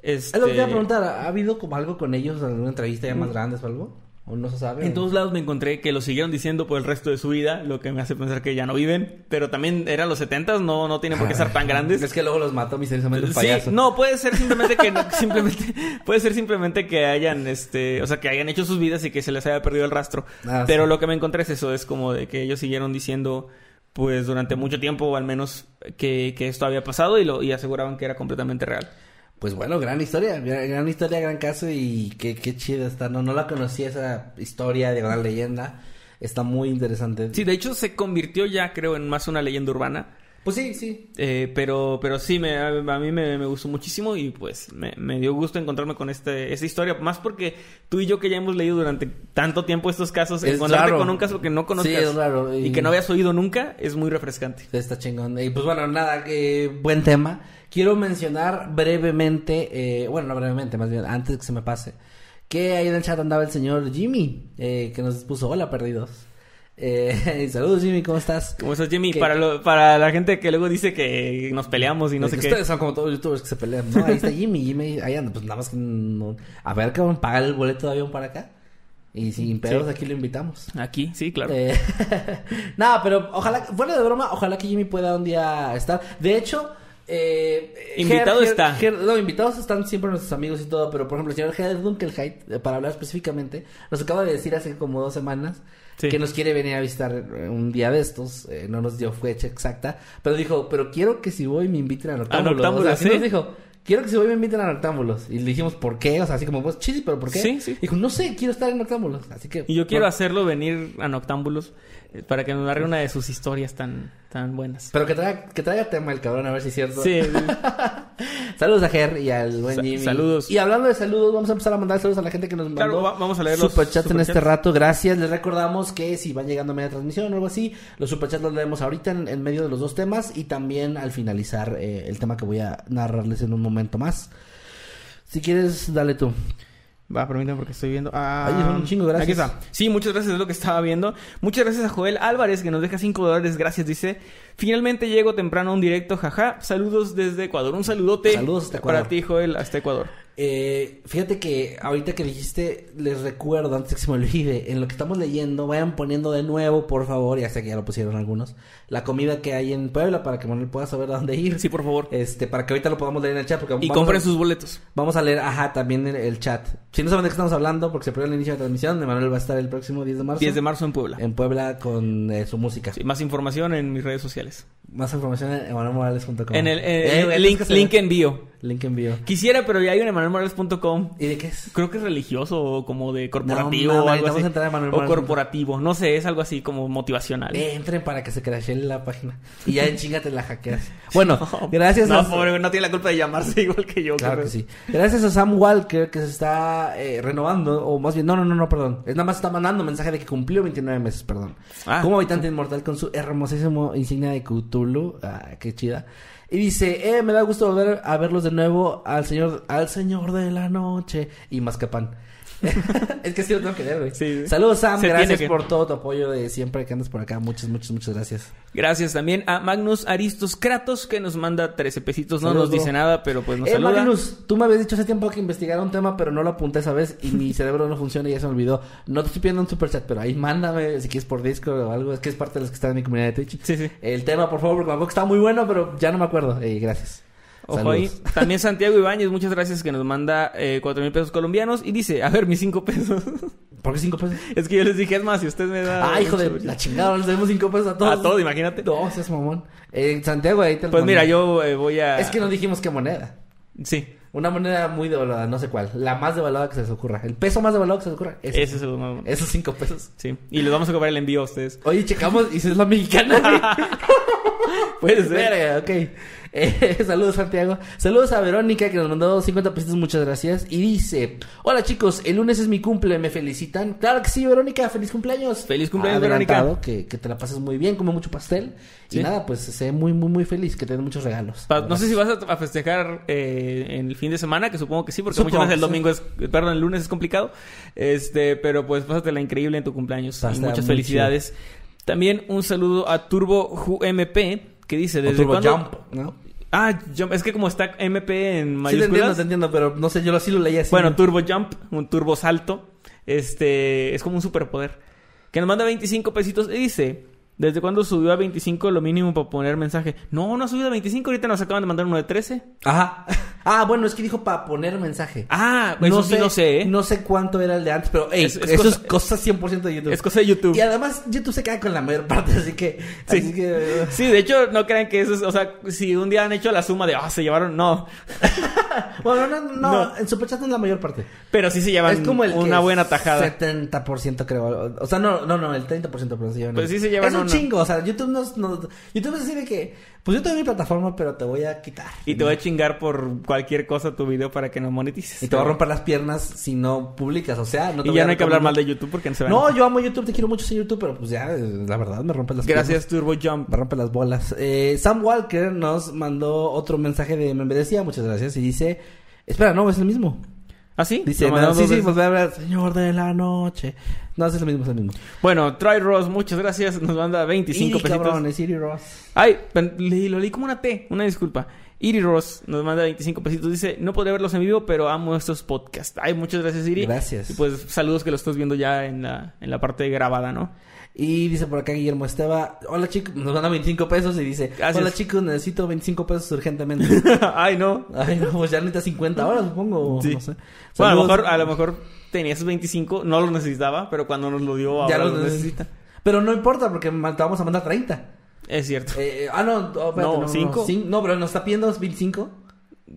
Este, Es lo que te iba a preguntar, ¿ha habido como algo con ellos, alguna entrevista ya más grandes o algo? ¿O no se sabe? En todos lados me encontré que lo siguieron diciendo por el resto de su vida, lo que me hace pensar que ya no viven. Pero también eran los 70 no, no tienen por qué ser tan grandes. Es que luego los mató misteriosamente Sí, payaso. no, puede ser simplemente que no- simplemente puede ser simplemente que hayan este, o sea, que hayan hecho sus vidas y que se les haya perdido el rastro. Ah, Pero sí. lo que me encontré es eso, es como de que ellos siguieron diciendo pues durante mucho tiempo o al menos que, que esto había pasado y lo y aseguraban que era completamente real. Pues bueno, gran historia, gran, historia, gran caso y qué, qué chida está. No, no la conocía esa historia de gran leyenda. Está muy interesante. Sí, de hecho se convirtió ya, creo, en más una leyenda urbana. Pues sí, sí. Eh, pero, pero sí, me, a, a mí me, me gustó muchísimo y pues me, me dio gusto encontrarme con este, esta historia. Más porque tú y yo que ya hemos leído durante tanto tiempo estos casos, Es encontrarte raro. con un caso que no conozcas Sí, es raro. y... que no habías oído nunca es muy refrescante. Está chingón. Y pues bueno, nada, eh, buen tema. Quiero mencionar brevemente, eh, bueno, no brevemente, más bien, antes que se me pase, que ahí en el chat andaba el señor Jimmy, eh, que nos puso, hola perdidos. Eh, saludos Jimmy, ¿cómo estás? Como estás, Jimmy, para, lo- para la gente que luego dice que nos peleamos y no sé qué. Ustedes son como todos los youtubers que se pelean, ¿no? Ahí está Jimmy, Jimmy, ahí anda, pues nada más que no... A ver, cabrón, paga el boleto de avión para acá. Y sin pedos Sí. aquí lo invitamos. Aquí, sí, claro. Eh, Nada, pero ojalá, fuera de broma, ojalá que Jimmy pueda un día estar. De hecho, eh, Invitado está. No, invitados están siempre nuestros amigos y todo, pero por ejemplo, el señor Ger Dunkelheit, eh, para hablar específicamente, nos acaba de decir hace como dos semanas Sí. que nos quiere venir a visitar eh, un día de estos. eh, no nos dio fecha exacta, pero dijo, pero quiero que si voy me inviten a Noctámbulos. Noctámbulos, o sea, sí. nos dijo. Quiero que si voy me inviten a Noctámbulos. Y le dijimos, ¿por qué? O sea, así como, pues, chis, pero ¿por qué? Sí. Dijo, no sé, quiero estar en Noctámbulos. Así que... Y yo quiero hacerlo venir a Noctámbulos para que nos narre una de sus historias tan, tan buenas. Pero que traiga, que traiga tema el cabrón, a ver si es cierto. Sí, Saludos a Ger y al buen Sa- Jimmy. saludos. Y hablando de saludos, vamos a empezar a mandar saludos a la gente que nos mandó. Claro, va- vamos a leer los superchats en este rato. Gracias. Les recordamos que si van llegando a media transmisión o algo así, los superchats los leemos ahorita en, en medio de los dos temas y también al finalizar eh, el tema que voy a narrarles en un momento más. Si quieres, dale tú. Va, permítame porque estoy viendo. Ah, Ay, un chingo, gracias. Aquí está. Sí, muchas gracias, es lo que estaba viendo. Muchas gracias a Joel Álvarez que nos deja 5 dólares. Gracias, dice. Finalmente llego temprano a un directo, jaja. Saludos desde Ecuador. Un saludote Saludos hasta Ecuador. para ti, Joel, hasta Ecuador. Eh, fíjate que ahorita que dijiste, les recuerdo, antes que se me olvide, en lo que estamos leyendo, vayan poniendo de nuevo, por favor, ya sé que ya lo pusieron algunos, la comida que hay en Puebla para que Manuel pueda saber a dónde ir. Sí, por favor. Este, para que ahorita lo podamos leer en el chat. Porque Y compren a, sus boletos. Vamos a leer, ajá, también el, el chat. Si no saben de qué estamos hablando, porque se perdió el inicio de la transmisión, Manuel va a estar el próximo 10 de marzo. 10 de marzo en Puebla. En Puebla con eh, su música. Sí, más información en mis redes sociales. Más información en emanuelmorales.com. En el Eh, eh, güey, link, link en bio. Link en bio. Quisiera, pero ya hay en emanuelmorales.com. ¿Y de qué es? Creo que es religioso o como de corporativo No, o algo así. a entrar a o corporativo. No sé, es algo así como motivacional. Eh, entren para que se crashee la página. Y ya en chinga te la hackeas. Bueno, gracias No, a... pobre, no tiene la culpa de llamarse igual que yo. Claro creo. que sí. Gracias a Sam Walker que se está eh, renovando, o más bien, no, no, no, no, perdón. Es nada más está mandando mensaje de que cumplió 29 meses, perdón. Ah. Como habitante inmortal con su hermosísimo insignia de Cthulhu. Ah, qué chida. Y dice, eh, me da gusto volver a verlos de nuevo al señor, al señor de la noche. Y Mazcapán. es que sí lo tengo que ver, güey. Sí. Saludos, Sam. Se gracias que- por todo tu apoyo de siempre que andas por acá. Muchas, muchas, muchas gracias. Gracias también a Magnus Aristos Kratos que nos manda 13 pesitos. No Saludos. nos dice nada, pero pues nos eh, saluda. Magnus, tú me habías dicho hace tiempo que investigara un tema, pero no lo apunté esa vez y mi cerebro no funciona y ya se me olvidó. No te estoy pidiendo un superchat, pero ahí mándame si quieres por Discord o algo. Es que es parte de los que están en mi comunidad de Twitch. Sí, sí. El tema, por favor, porque me acuerdo que está muy bueno, pero ya no me acuerdo. Eh, gracias. Ojo ahí. También Santiago Ibáñez, muchas gracias que nos manda eh, 4 mil pesos colombianos. Y dice, a ver, mis 5 pesos. ¿Por qué cinco pesos? es que yo les dije, es más, si usted me da... Ah, hijo de la chingada, les demos cinco pesos a todos. A todo, imagínate. No, seas mamón. Eh, Santiago, ahí te lo Pues mira, yo eh, voy a... Es que no dijimos qué moneda. Sí, Una moneda muy devaluada, no sé cuál. La más devaluada que se les ocurra. El peso más devaluado que se les ocurra. Ese. ese es el... no, Esos cinco pesos. Sí, y les vamos a cobrar el envío a ustedes. Oye, checamos y si es la mexicana. Puede ser. Verga, ok. Eh, saludos, Santiago. Saludos a Verónica que nos mandó 50 pesitos, muchas gracias. Y dice: Hola chicos, el lunes es mi cumple, ¿me felicitan? Claro que sí, Verónica, feliz cumpleaños. Feliz cumpleaños, Verónica. Que, que te la pases muy bien, come mucho pastel. Sí. Y nada, pues sé muy, muy, muy feliz, que te den muchos regalos. Pa- no sé si vas a, a festejar eh, en el fin de semana, que supongo que sí, porque Supongo muchas veces el domingo es, perdón, el lunes es complicado. Este, pero pues pásatela increíble en tu cumpleaños. Y muchas felicidades. También un saludo a Turbo UMP, que dice, ¿desde cuándo? Jump, ¿no? Ah, Jump, es que como está MP en Sí, te mayúsculas. entiendo, te entiendo, pero no sé, yo así lo leí así. Bueno, Turbo Jump, un turbo salto. Este, es como un superpoder. Que nos manda 25 pesitos y dice, ¿desde cuándo subió a 25 lo mínimo para poner mensaje? No, no ha subido a 25, ahorita nos acaban de mandar uno de 13. Ajá. Ah, bueno, es que dijo para poner mensaje. Ah, eso sí no sé, ¿eh? No sé cuánto era el de antes, pero ey, Es- es eso cosa- es cosa 100% de YouTube. Es cosa de YouTube. Y además, YouTube se queda con la mayor parte, así que... Sí. Así que... Sí, de hecho, no crean que eso es, o sea, si un día han hecho la suma de, ah, se llevaron, no. Bueno, no, no, No. en Superchat no es la mayor parte. Pero sí se llevan es como el una buena tajada. 70% creo. O sea, no, no, no, el 30% pero se llevan. Pues sí se llevan Es un uno. chingo, o sea, YouTube nos, nos- YouTube es así de que, pues yo tengo mi plataforma, pero te voy a quitar. Y te voy a chingar por cualquier cosa tu video para que no monetices. Y te voy a romper las piernas si no publicas, o sea, no te Y voy ya a no hay que hablar mal de YouTube porque no se van. No, yo amo YouTube, te quiero mucho en YouTube, pero pues ya, eh, la verdad, me rompe las Gracias, piernas. Turbo Jump. Me rompe las bolas. Eh, Sam Walker nos mandó otro mensaje de membresía, muchas gracias, y dice, espera, no, es el mismo. ¿Ah, sí? Dice, Lo sí, sí, pues hablar, señor de la noche. No, es el mismo, es el mismo. Bueno, Try Ross, muchas gracias. Nos manda 25 y pesitos. cabrón, es Siri Ross. Ay, le- lo leí como una T, una disculpa. Iri Ross nos manda 25 pesitos. Dice, no podré verlos en vivo, pero amo estos podcasts. Ay, muchas gracias, Iri. Gracias. Y pues saludos que lo estás viendo ya en la, en la parte grabada, ¿no? Y dice por acá Guillermo Esteba, hola chicos, nos manda 25 pesos y dice, Gracias. hola chicos, necesito 25 pesos urgentemente. Ay, no. Ay, no, pues ya necesita 50 horas, supongo. Sí. No sé. Bueno, a lo mejor, a lo mejor tenía esos 25, no los necesitaba, pero cuando nos lo dio Ya ahora los los necesita. Pero no importa porque te vamos a mandar 30. Es cierto. Eh, ah, no, oh, espérate, No, no, ¿cinco? cin- no, pero nos está pidiendo 25.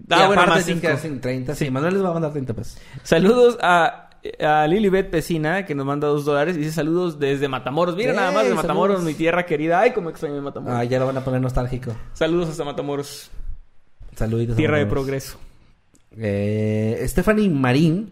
Ah, Y bueno, más tiene que 5. hacer 30. Sí, Manuel les va a mandar 30 pesos. Saludos a, a Lilibet Pesina, que nos manda dos dólares. Dice saludos desde Matamoros. Mira ¡Ey, nada más de Matamoros, saludos! mi tierra querida. Ay, cómo extraño Matamoros. Ah, ya lo van a poner nostálgico. Saludos hasta Matamoros, Saluditos. tierra de progreso. Eh, Stephanie Marín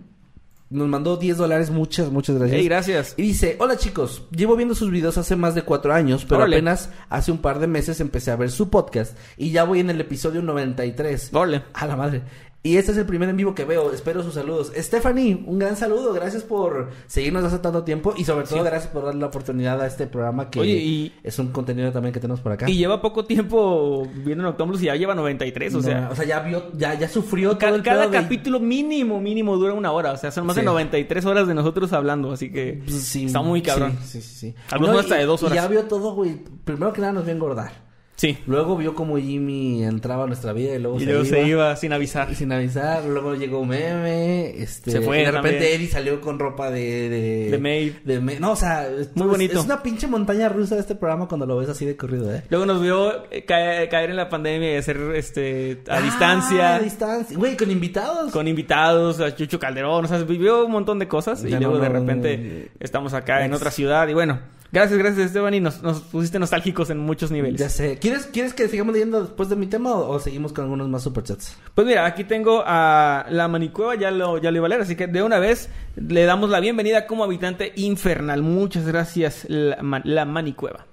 nos mandó 10 dólares. Muchas, muchas gracias. Y dice, hola chicos, llevo viendo sus videos hace más de cuatro años, pero Órale. apenas hace un par de meses empecé a ver su podcast y ya voy en el episodio 93. Órale. A la madre. Y este es el primer en vivo que veo, espero sus saludos. Stephanie, un gran saludo, gracias por seguirnos hace tanto tiempo y sobre todo Sí. gracias por darle la oportunidad a este programa que Oye, y- es un contenido también que tenemos por acá. Y lleva poco tiempo viendo Noctámbulos y ya lleva 93, o No, sea... o sea, ya vio, ya, ya sufrió todo Cada, el cada de- capítulo mínimo, mínimo dura una hora. O sea, son más Sí. de 93 horas de nosotros hablando. Así que sí, está muy cabrón. Sí, sí, sí. Algunos No, hasta de dos horas. ya vio todo, güey. Primero que nada nos vio engordar. Sí. Luego vio como Jimmy entraba a nuestra vida y luego, Y se, luego iba, se iba sin avisar. sin avisar. Luego llegó Meme. Este, Se fue y de repente también. Eddie salió con ropa de... De, De maid. de. No, o sea... es- Muy bonito. Es una pinche montaña rusa este programa cuando lo ves así de corrido, ¿eh? Luego nos vio eh, caer, caer en la pandemia y hacer este a Ah, distancia. A distancia. Güey, con invitados. Con invitados, a Chucho Calderón, o sea, vivió un montón de cosas y Ya luego no, de repente no. estamos acá en otra ciudad y bueno, gracias, gracias Esteban y nos, nos pusiste nostálgicos en muchos niveles. Ya sé. ¿Quieres, ¿Quieres que sigamos leyendo después de mi tema o, o seguimos con algunos más superchats? Pues mira, aquí tengo a la manicueva, ya lo, ya lo iba a leer, así que de una vez le damos la bienvenida como habitante infernal. Muchas gracias, la, la manicueva.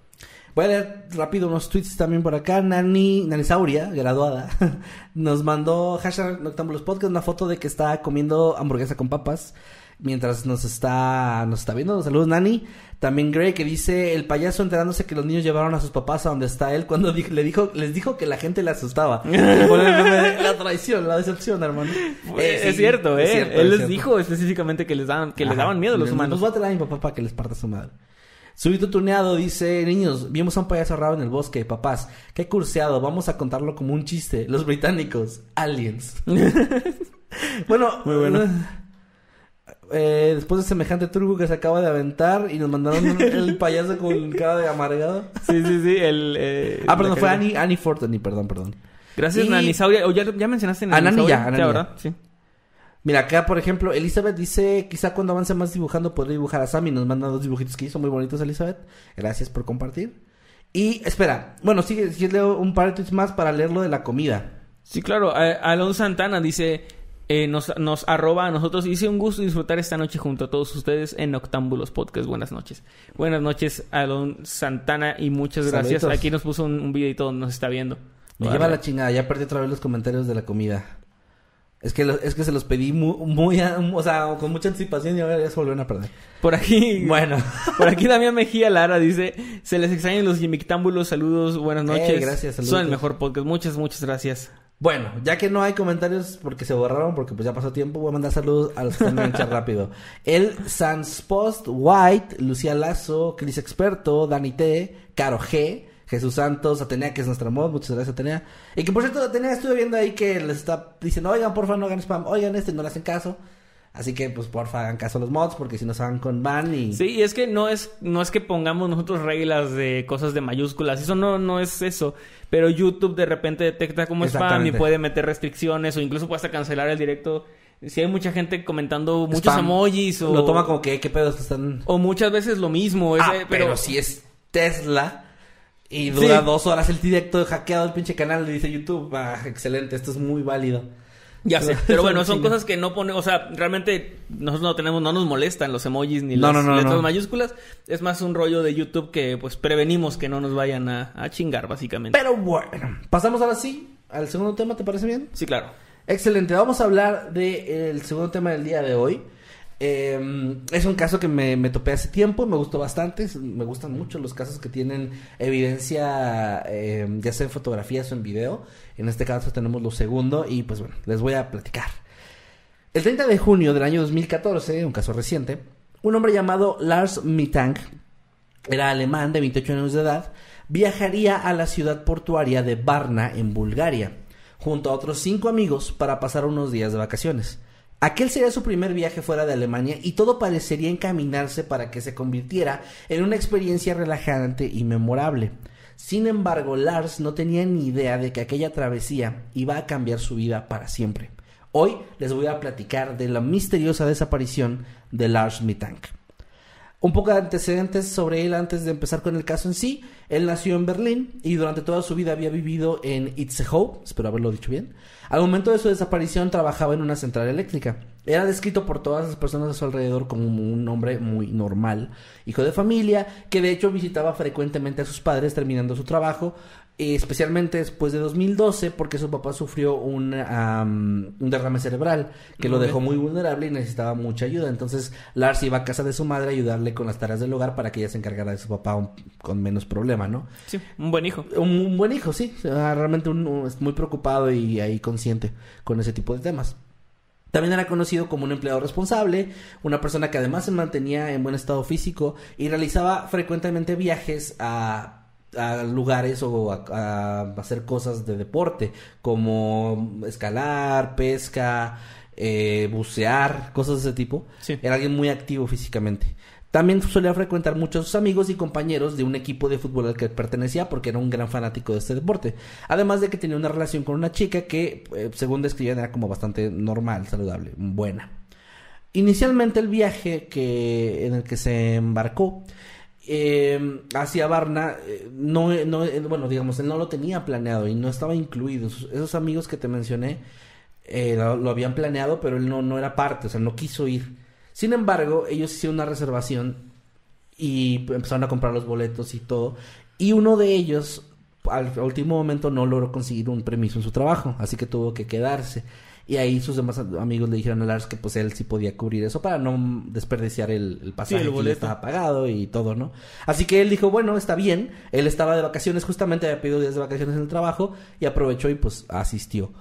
Voy a leer rápido unos tweets también por acá. Nani, Nanisauria, graduada, nos mandó hashtag Noctambulos Podcast una foto de que está comiendo hamburguesa con papas mientras nos está, nos está viendo. Saludos, Nani. También Grey que dice el payaso enterándose que los niños llevaron a sus papás a donde está él cuando di- le dijo, les dijo que la gente le asustaba. La traición, la decepción, hermano. Eh, es sí, cierto, ¿eh? es cierto, Él es les cierto. dijo específicamente que les daban, que les daban miedo los Les- humanos. Los voy a traer a mi papá para que les parta su madre. Subito tuneado dice, niños, vimos a un payaso raro en el bosque, papás, qué curseado, vamos a contarlo como un chiste, los británicos, aliens. bueno, Muy bueno. Eh, después de semejante truco que se acaba de aventar y nos mandaron el payaso con cara de amargado. Sí, sí, sí. El, eh, Ah, perdón, fue cara- Annie, Annie Fortney, perdón, perdón. Gracias, Y- Nanisauria. O ya, ya mencionaste Nani Nanisauria. ya, a Sí, Nani ya. ¿verdad? Sí. Mira, acá, por ejemplo, Elizabeth dice, quizá cuando avance más dibujando podré dibujar a Sammy. Nos manda dos dibujitos que hizo muy bonitos, Elizabeth. Gracias por compartir. Y, espera, bueno, sigue, sigue leo un par de tweets más para leer lo de la comida. Sí, claro. A- Alonso Santana dice... eh, nos, nos arroba a nosotros y dice un gusto disfrutar esta noche junto a todos ustedes en Octámbulos Podcast. Buenas noches. Buenas noches, Alon Santana, y muchas gracias. Saluditos. Aquí nos puso un, un videito donde nos está viendo. Me lleva la chingada, ya perdí otra vez los comentarios de la comida. Es que, lo- es que se los pedí muy, muy, a- o sea, con mucha anticipación y ahora ya se volvieron a perder. Por aquí, Bueno. por aquí Damián Mejía Lara dice, se les extrañan los Yimictámbulos, saludos, buenas noches. Eh, gracias, saludos. Son el mejor podcast, muchas, muchas gracias. Bueno, ya que no hay comentarios porque se borraron, porque pues ya pasó tiempo, voy a mandar saludos a los que están en chat rápido. El Sanspost White, Lucía Lazo, Cris Experto, Dani T, Caro G, Jesús Santos, Atenea, que es nuestra mod, muchas gracias Atenea. Y que por cierto, Atenea estuve viendo ahí que les está diciendo, oigan, porfa, no hagan spam, oigan este, no le hacen caso. Así que, pues, porfa, hagan caso a los mods, porque si no se van con ban y... Sí, y es que no es, no es que pongamos nosotros reglas de cosas de mayúsculas, eso no, no es eso. Pero YouTube de repente detecta como spam y puede meter restricciones o incluso puede hasta cancelar el directo. Si hay mucha gente comentando muchos Spam. emojis o... Lo toma como que, ¿qué pedos están...? O muchas veces lo mismo. Ah, ese- pero... si es Tesla y dura Sí. dos horas el directo hackeado el pinche canal, le dice YouTube, ah, excelente, esto es muy válido. Ya sé, Pero- bueno, son cosas que no pone, o sea, realmente nosotros no tenemos, no nos molestan los emojis ni las no, no, letras mayúsculas. Es más un rollo de YouTube que pues prevenimos que no nos vayan a, a chingar, básicamente. Pero bueno, pasamos ahora sí al segundo tema, ¿te parece bien? Sí, claro. Excelente, vamos a hablar del segundo tema del día de hoy. Eh, es un caso que me, me topé hace tiempo, me gustó bastante, me gustan mucho los casos que tienen evidencia, eh, ya sea en fotografías o en video. En este caso tenemos lo segundo y pues bueno, les voy a platicar. El 30 de junio del año 2014, un caso reciente, un hombre llamado Lars Mittank, era alemán de 28 años de edad, viajaría a la ciudad portuaria de Varna en Bulgaria, junto a otros cinco amigos para pasar unos días de vacaciones. Aquel sería su primer viaje fuera de Alemania y todo parecería encaminarse para que se convirtiera en una experiencia relajante y memorable. Sin embargo, Lars no tenía ni idea de que aquella travesía iba a cambiar su vida para siempre. Hoy les voy a platicar de la misteriosa desaparición de Lars Mittank. Un poco de antecedentes sobre él antes de empezar con el caso en sí. Él nació en Berlín y durante toda su vida había vivido en Itzehoe, espero haberlo dicho bien. Al momento de su desaparición trabajaba en una central eléctrica. Era descrito por todas las personas a su alrededor como un hombre muy normal, hijo de familia, que de hecho visitaba frecuentemente a sus padres terminando su trabajo, especialmente después de 2012 porque su papá sufrió un, am, un derrame cerebral que lo dejó muy vulnerable y necesitaba mucha ayuda. Entonces Lars iba a casa de su madre a ayudarle con las tareas del hogar para que ella se encargara de su papá un- con menos problema, ¿no? Sí, un buen hijo. Un, un buen hijo, sí. Realmente un- es muy preocupado y ahí consciente con ese tipo de temas. También era conocido como un empleado responsable, una persona que además se mantenía en buen estado físico y realizaba frecuentemente viajes a, a lugares o a, a hacer cosas de deporte, como escalar, pesca, eh, bucear, cosas de ese tipo. Sí. Era alguien muy activo físicamente. También solía frecuentar mucho a sus amigos y compañeros de un equipo de fútbol al que pertenecía porque era un gran fanático de este deporte. Además de que tenía una relación con una chica que, eh, según describían, era como bastante normal, saludable, buena. Inicialmente el viaje que, en el que se embarcó eh, hacia Varna, eh, no, no, eh, bueno, digamos, él no lo tenía planeado y no estaba incluido. Esos, amigos que te mencioné eh, lo, lo habían planeado, pero él no, no era parte, o sea, no quiso ir. Sin embargo, ellos hicieron una reservación y empezaron a comprar los boletos y todo. Y uno de ellos, al último momento, no logró conseguir un permiso en su trabajo, así que tuvo que quedarse. Y ahí sus demás amigos le dijeron a Lars que pues él sí podía cubrir eso para no desperdiciar el, el pasaje el que estaba pagado y todo, ¿no? Así que él dijo, bueno, está bien. Él estaba de vacaciones, justamente había pedido días de vacaciones en el trabajo y aprovechó y pues asistió.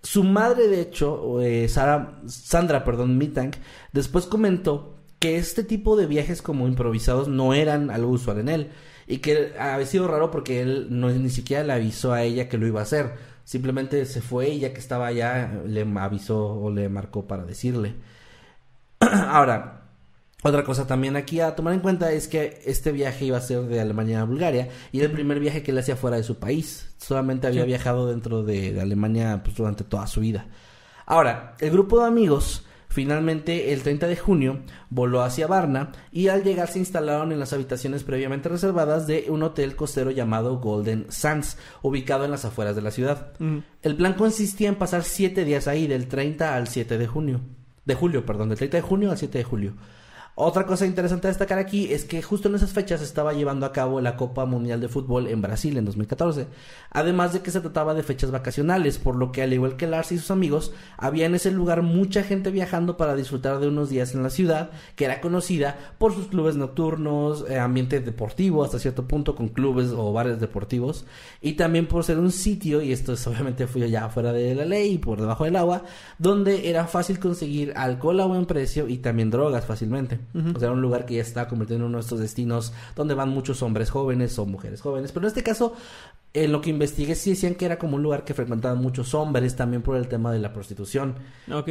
Su madre, de hecho, eh, Sara, Sandra, perdón, Mittank, después comentó que este tipo de viajes como improvisados no eran algo usual en él y que había sido raro porque él no ni siquiera le avisó a ella que lo iba a hacer. Simplemente se fue y ya que estaba allá le avisó o le marcó para decirle. Ahora, otra cosa también aquí a tomar en cuenta es que este viaje iba a ser de Alemania a Bulgaria y era el primer viaje que él hacía fuera de su país. Solamente había Sí. viajado dentro de, de Alemania pues, durante toda su vida. Ahora, el grupo de amigos finalmente el 30 de junio voló hacia Varna y al llegar se instalaron en las habitaciones previamente reservadas de un hotel costero llamado Golden Sands, ubicado en las afueras de la ciudad. Ujú. El plan consistía en pasar siete días ahí, del 30 al 7 de junio. De julio, perdón, del 30 de junio al 7 de julio. Otra cosa interesante a destacar aquí es que justo en esas fechas estaba llevando a cabo la Copa Mundial de Fútbol en Brasil en 2014. Además de que se trataba de fechas vacacionales, por lo que al igual que Lars y sus amigos, había en ese lugar mucha gente viajando para disfrutar de unos días en la ciudad, que era conocida por sus clubes nocturnos, eh, ambiente deportivo hasta cierto punto con clubes o bares deportivos, y también por ser un sitio, y esto es obviamente fui allá fuera de la ley y por debajo del agua, donde era fácil conseguir alcohol a buen precio y también drogas fácilmente. O sea, era un lugar que ya estaba convirtiendo en uno de estos destinos donde van muchos hombres jóvenes o mujeres jóvenes. Pero en este caso, en lo que investigué, sí decían que era como un lugar que frecuentaban muchos hombres también por el tema de la prostitución.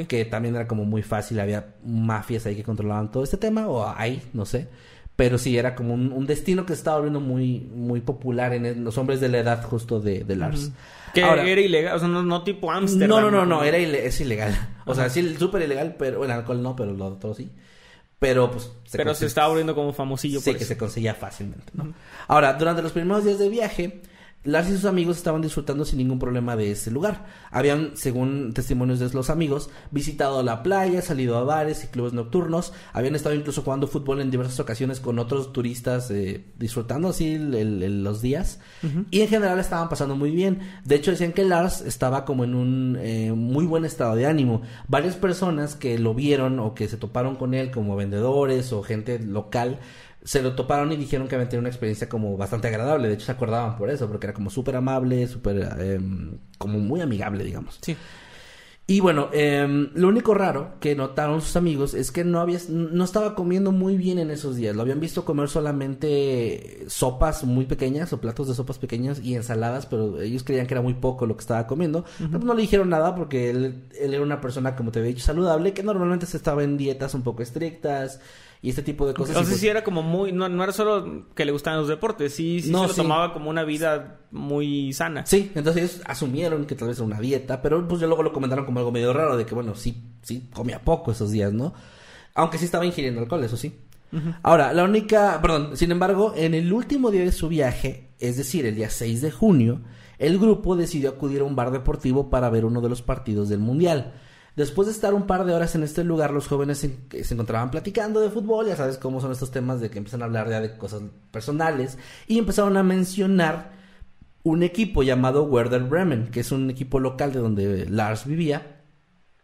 Que también era como muy fácil, había mafias ahí que controlaban todo este tema, o hay, no sé. Pero sí, era como un, un destino que se estaba volviendo muy, muy popular en el- los hombres de la edad justo de, de Lars. Que Ahora- era ilegal, o sea, no, no tipo Amsterdam. no, no, no, no, era ile- es ilegal. O sea, sí, súper ilegal, pero el alcohol no, pero lo otro sí. Pero pues Pero se estaba volviendo como famosillo Sí, por que eso. se conseguía fácilmente, ¿no? Ahora, durante los primeros días de viaje, Lars y sus amigos estaban disfrutando sin ningún problema de ese lugar. Habían, según testimonios de los amigos, visitado la playa, salido a bares y clubes nocturnos. Habían estado incluso jugando fútbol en diversas ocasiones con otros turistas, eh, disfrutando así el- el- el- los días. Y en general estaban pasando muy bien. De hecho, decían que Lars estaba como en un eh, muy buen estado de ánimo. Varias personas que lo vieron o que se toparon con él, como vendedores o gente local, se lo toparon y dijeron que habían tenido una experiencia como bastante agradable. De hecho, se acordaban por eso, porque era como súper amable, súper, em, como muy amigable, digamos. Sí. Y bueno, em, lo único raro que notaron sus amigos es que no había, no estaba comiendo muy bien en esos días. Lo habían visto comer solamente sopas muy pequeñas o platos de sopas pequeñas y ensaladas, pero ellos creían que era muy poco lo que estaba comiendo. Pero no le dijeron nada porque él, él era una persona, como te había dicho, saludable, que normalmente se estaba en dietas un poco estrictas y este tipo de cosas. Sea, pues- sí era como muy... No, no era solo que le gustaban los deportes. Sí, sí No, se lo sí. tomaba como una vida muy sana. Sí, entonces ellos asumieron que tal vez era una dieta, pero pues ya luego lo comentaron como algo medio raro, de que bueno, sí, sí, comía poco esos días, ¿no? Aunque sí estaba ingiriendo alcohol, eso sí. Ahora, la única, perdón, sin embargo, en el último día de su viaje, es decir, el día 6 de junio, el grupo decidió acudir a un bar deportivo para ver uno de los partidos del Mundial. Después de estar un par de horas en este lugar, los jóvenes se, se encontraban platicando de fútbol, ya sabes cómo son estos temas de que empiezan a hablar ya de cosas personales, y empezaron a mencionar un equipo llamado Werder Bremen, que es un equipo local de donde Lars vivía.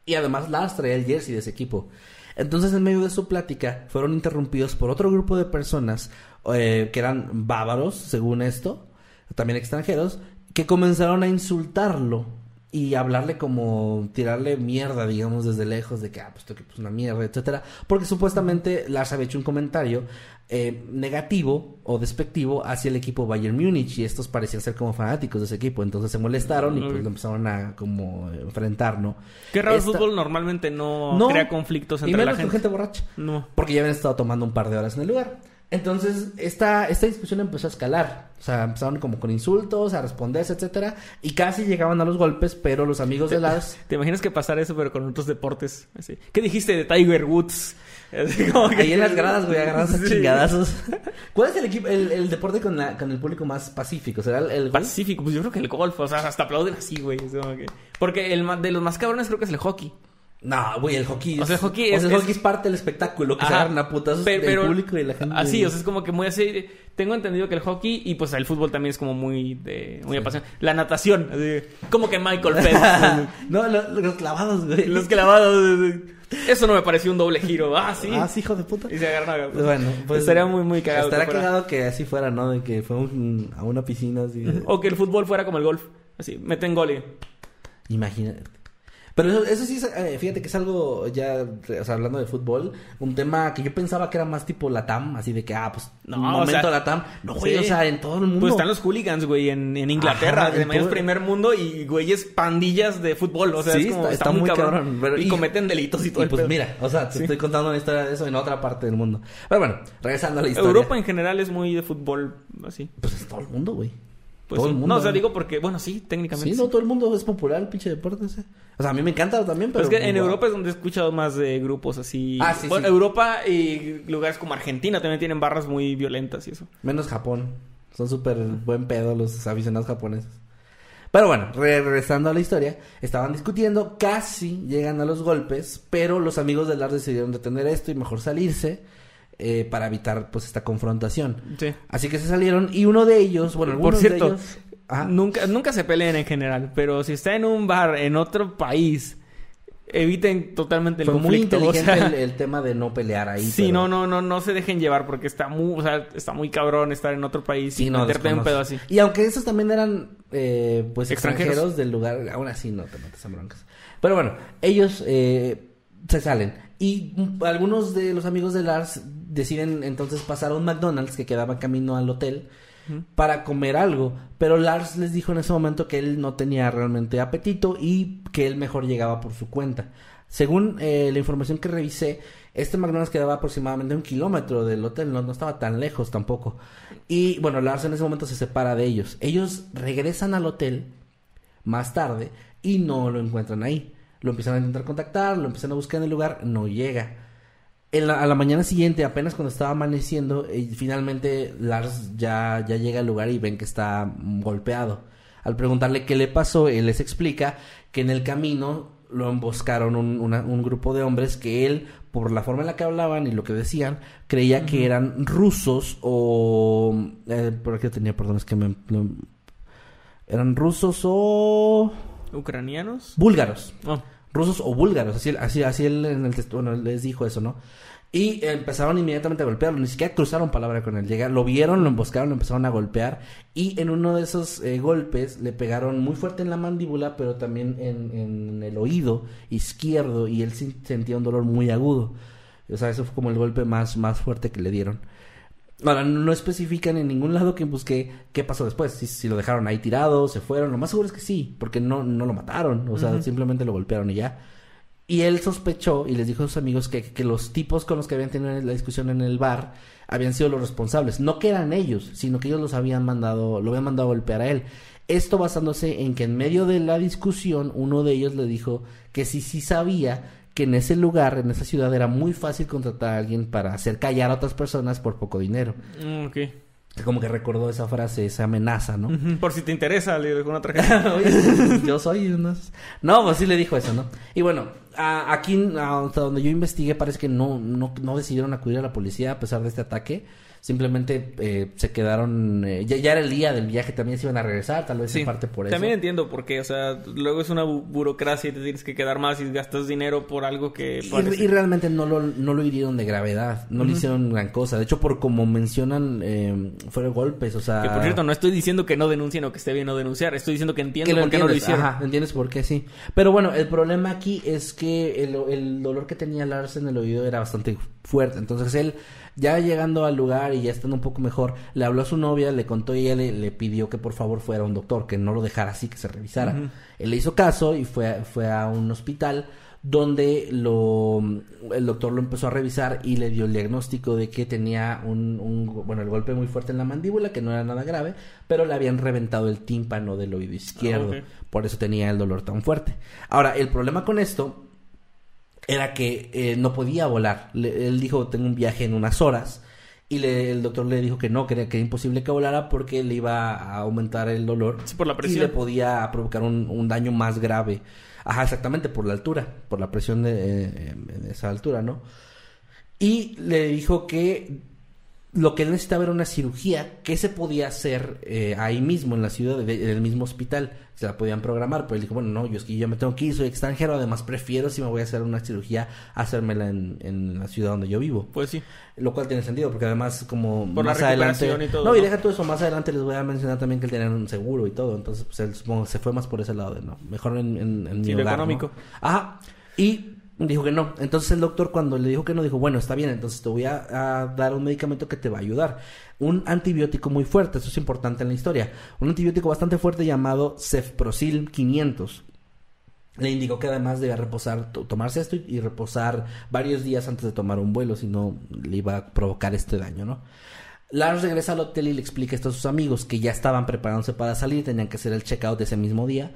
Y además Lars traía el jersey de ese equipo. Entonces, en medio de su plática, fueron interrumpidos por otro grupo de personas eh, que eran bávaros, según esto, también extranjeros, que comenzaron a insultarlo y hablarle como tirarle mierda, digamos, desde lejos, de que, ah, pues tu equipo es una mierda, etcétera. Porque supuestamente Lars había hecho un comentario eh, negativo o despectivo hacia el equipo Bayern Múnich y estos parecían ser como fanáticos de ese equipo. Entonces se molestaron y pues lo empezaron a como enfrentar, ¿no? Qué raro el fútbol normalmente no, No, crea conflictos y entre la menos con gente. gente borracha. No. Porque ya habían estado tomando un par de horas en el lugar. Entonces, esta, esta discusión empezó a escalar. O sea, empezaron como con insultos, a responderse, etcétera. Y casi llegaban a los golpes, pero los amigos de Lars... ¿Te imaginas que pasara eso pero con otros deportes? Así. ¿Qué dijiste de Tiger Woods? Así como que- Ahí en las gradas, güey, agarrados a Sí. chingadazos. ¿Cuál es el equipo, el, el deporte con, la, con el público más pacífico? ¿Será el, el? Pacífico, pues yo creo que el golf, o sea, hasta aplauden así, güey. que- Porque el de los más cabrones creo que es el hockey. No, güey, el hockey. O sea, el hockey o sea, es- el es- hockey es parte del espectáculo, que se Ajá. agarran a putazos Pe- del público y la gente. Así, o sea, es como que muy así. Tengo entendido que el hockey y pues el fútbol también es como muy de muy apasionante. La natación, así, como que Michael Phelps. no, lo- los clavados, güey. los clavados. Eso no me pareció un doble giro. Ah, sí. Ah, sí, hijo de puta. Y se agarran a- Bueno, pues. Estaría muy, muy cagado. Estaría cagado que así fuera, ¿no? De que fue un- a una piscina así. O que el fútbol fuera como el golf. Así, meten gol y... Imagínate. Pero eso, eso sí, es, eh, fíjate que es algo ya, o sea, hablando de fútbol, un tema que yo pensaba que era más tipo Latam, así de que, ah, pues, No, un o momento sea, Latam. No, güey, sí. o sea, en todo el mundo. Pues están los hooligans, güey, en, en Inglaterra. Ajá, además es todo- primer mundo y güeyes pandillas de fútbol. O sea, Sí, es como, está- está, está muy cabrón. cabrón, pero- y, y- cometen delitos y todo Y pues pedo. mira, o sea, te Sí. estoy contando una historia de eso en otra parte del mundo. Pero bueno, regresando a la historia. Europa en general es muy de fútbol, así. Pues es todo el mundo, güey. Pues todo sí. el mundo. No, o sea, digo porque, bueno, sí, técnicamente. Sí, no, todo el mundo es popular el pinche deporte ese. O sea, a mí me encanta también, Pero pero... es que en wow. Europa es donde he escuchado más de grupos así. Ah, sí, Bueno, sí. Europa y lugares como Argentina también tienen barras muy violentas y eso. Menos Japón. Son súper buen pedo los aficionados japoneses. Pero bueno, re- regresando a la historia, estaban discutiendo, casi llegan a los golpes, pero los amigos de Lars decidieron detener esto y mejor salirse eh, para evitar pues esta confrontación. Sí. Así que se salieron y uno de ellos, bueno, Por algunos cierto, de ellos... Ajá. Nunca, nunca se peleen en general, pero si está en un bar en otro país, eviten totalmente el Fue muy conflicto. o inteligente sea, el, el tema de no pelear ahí. sí, pero- no, no, no, no se dejen llevar porque está muy, o sea, está muy cabrón estar en otro país Sí, y no, meterte en un pedo así. Y aunque esos también eran, eh, pues, Extranjeros. extranjeros. del lugar, aún así no te metes en broncas. Pero bueno, ellos, eh, se salen. Y algunos de los amigos de Lars deciden entonces pasar a un McDonald's que quedaba camino al hotel para comer algo. Pero Lars les dijo en ese momento que él no tenía realmente apetito y que él mejor llegaba por su cuenta. Según eh, la información que revisé, este McDonald's quedaba aproximadamente un kilómetro del hotel, no, no estaba tan lejos tampoco. Y bueno, Lars en ese momento se separa de ellos. Ellos regresan al hotel más tarde y no lo encuentran ahí. Lo empiezan a intentar contactar, lo empiezan a buscar en el lugar, no llega. En la, a la mañana siguiente, apenas cuando estaba amaneciendo, finalmente Lars ya, ya llega al lugar y ven que está golpeado. Al preguntarle qué le pasó, él les explica que en el camino lo emboscaron un, una- un grupo de hombres que él, por la forma en la que hablaban y lo que decían, creía que eran rusos o... Eh, por aquí tenía, perdón, es que me... lo- eran rusos o... ¿Ucranianos? búlgaros Oh. Rusos o búlgaros, así, así, así él en el bueno, les dijo eso, ¿no? Y empezaron inmediatamente a golpearlo, ni siquiera cruzaron palabra con él. Llegaron, lo vieron, lo emboscaron, lo empezaron a golpear. Y en uno de esos eh, golpes le pegaron muy fuerte en la mandíbula, pero también en, en el oído izquierdo. Y él sentía un dolor muy agudo. O sea, eso fue como el golpe más, más fuerte que le dieron. Ahora, no especifican en ningún lado que busque qué pasó después. Si, si lo dejaron ahí tirado, se fueron. Lo más seguro es que sí, porque no, no lo mataron. O sea, simplemente lo golpearon y ya. Y él sospechó y les dijo a sus amigos que, que los tipos con los que habían tenido la discusión en el bar habían sido los responsables. No que eran ellos, sino que ellos los habían mandado, lo habían mandado a golpear a él. Esto basándose en que en medio de la discusión uno de ellos le dijo que sí, sí sabía que en ese lugar, en esa ciudad, era muy fácil contratar a alguien para hacer callar a otras personas por poco dinero. Mm, Como que recordó esa frase, esa amenaza, ¿no? Por si te interesa, le digo una tarjeta. Yo soy. No, pues sí le dijo eso, ¿no? Y bueno, a- aquí, hasta donde yo investigué, parece que no, no, no decidieron acudir a la policía a pesar de este ataque. Simplemente eh, se quedaron. eh, ya, ya era el día del viaje, también se iban a regresar, tal vez en parte por eso. También entiendo por qué, o sea, luego es una bu- burocracia y te tienes que quedar más y gastas dinero por algo que Y, parece- y realmente no lo, no lo hirieron de gravedad, no le hicieron gran cosa. De hecho, por como mencionan, eh, fueron golpes, o sea. Que por cierto, no estoy diciendo que no denuncien o que esté bien no denunciar, estoy diciendo que entiendo que por qué no lo hicieron. Ajá, entiendes por qué sí. Pero bueno, el problema aquí es que el, el dolor que tenía Lars en el oído era bastante fuerte. Entonces él, ya llegando al lugar y ya estando un poco mejor, le habló a su novia, le contó y ella le, le pidió que por favor fuera a un doctor, que no lo dejara así, que se revisara. Él le hizo caso y fue, fue a un hospital donde lo el doctor lo empezó a revisar y le dio el diagnóstico de que tenía un, un bueno el golpe muy fuerte en la mandíbula que no era nada grave pero le habían reventado el tímpano del oído izquierdo. Ah, por eso tenía el dolor tan fuerte. Ahora el problema con esto era que eh, no podía volar Le- él dijo tengo un viaje en unas horas y le- el doctor le dijo que no, que era, que era imposible que volara porque le iba a aumentar el dolor. Sí, por la Y presión. le podía provocar un, un daño más grave. Ajá, exactamente, por la altura, por la presión de, eh, en esa altura, ¿no? Y le dijo que lo que él necesitaba era una cirugía que se podía hacer eh, ahí mismo, en la ciudad, de- en el mismo hospital. Se la podían programar, pero él dijo, bueno, no, yo es que yo me tengo que ir, soy extranjero, además prefiero si me voy a hacer una cirugía, hacérmela en, en la ciudad donde yo vivo. Pues sí. Lo cual tiene sentido, porque además, como Por la más adelante. y todo, no, y ¿no? deja todo eso, más adelante les voy a mencionar también que él tenía un seguro y todo. Entonces, pues él supongo se fue más por ese lado de no. Mejor en, en, en mi Sí, económico. Ajá. Y dijo que no. Entonces el doctor, cuando le dijo que no, dijo: Bueno, está bien, entonces te voy a, dar un medicamento que te va a ayudar. Un antibiótico muy fuerte, eso es importante en la historia. Un antibiótico bastante fuerte llamado Cefprozil 500 le indicó que además debía reposar, to- tomarse esto y, reposar varios días antes de tomar un vuelo, si no le iba a provocar este daño, ¿no? Lars regresa al hotel y le explica esto a sus amigos que ya estaban preparándose para salir, tenían que hacer el checkout ese mismo día.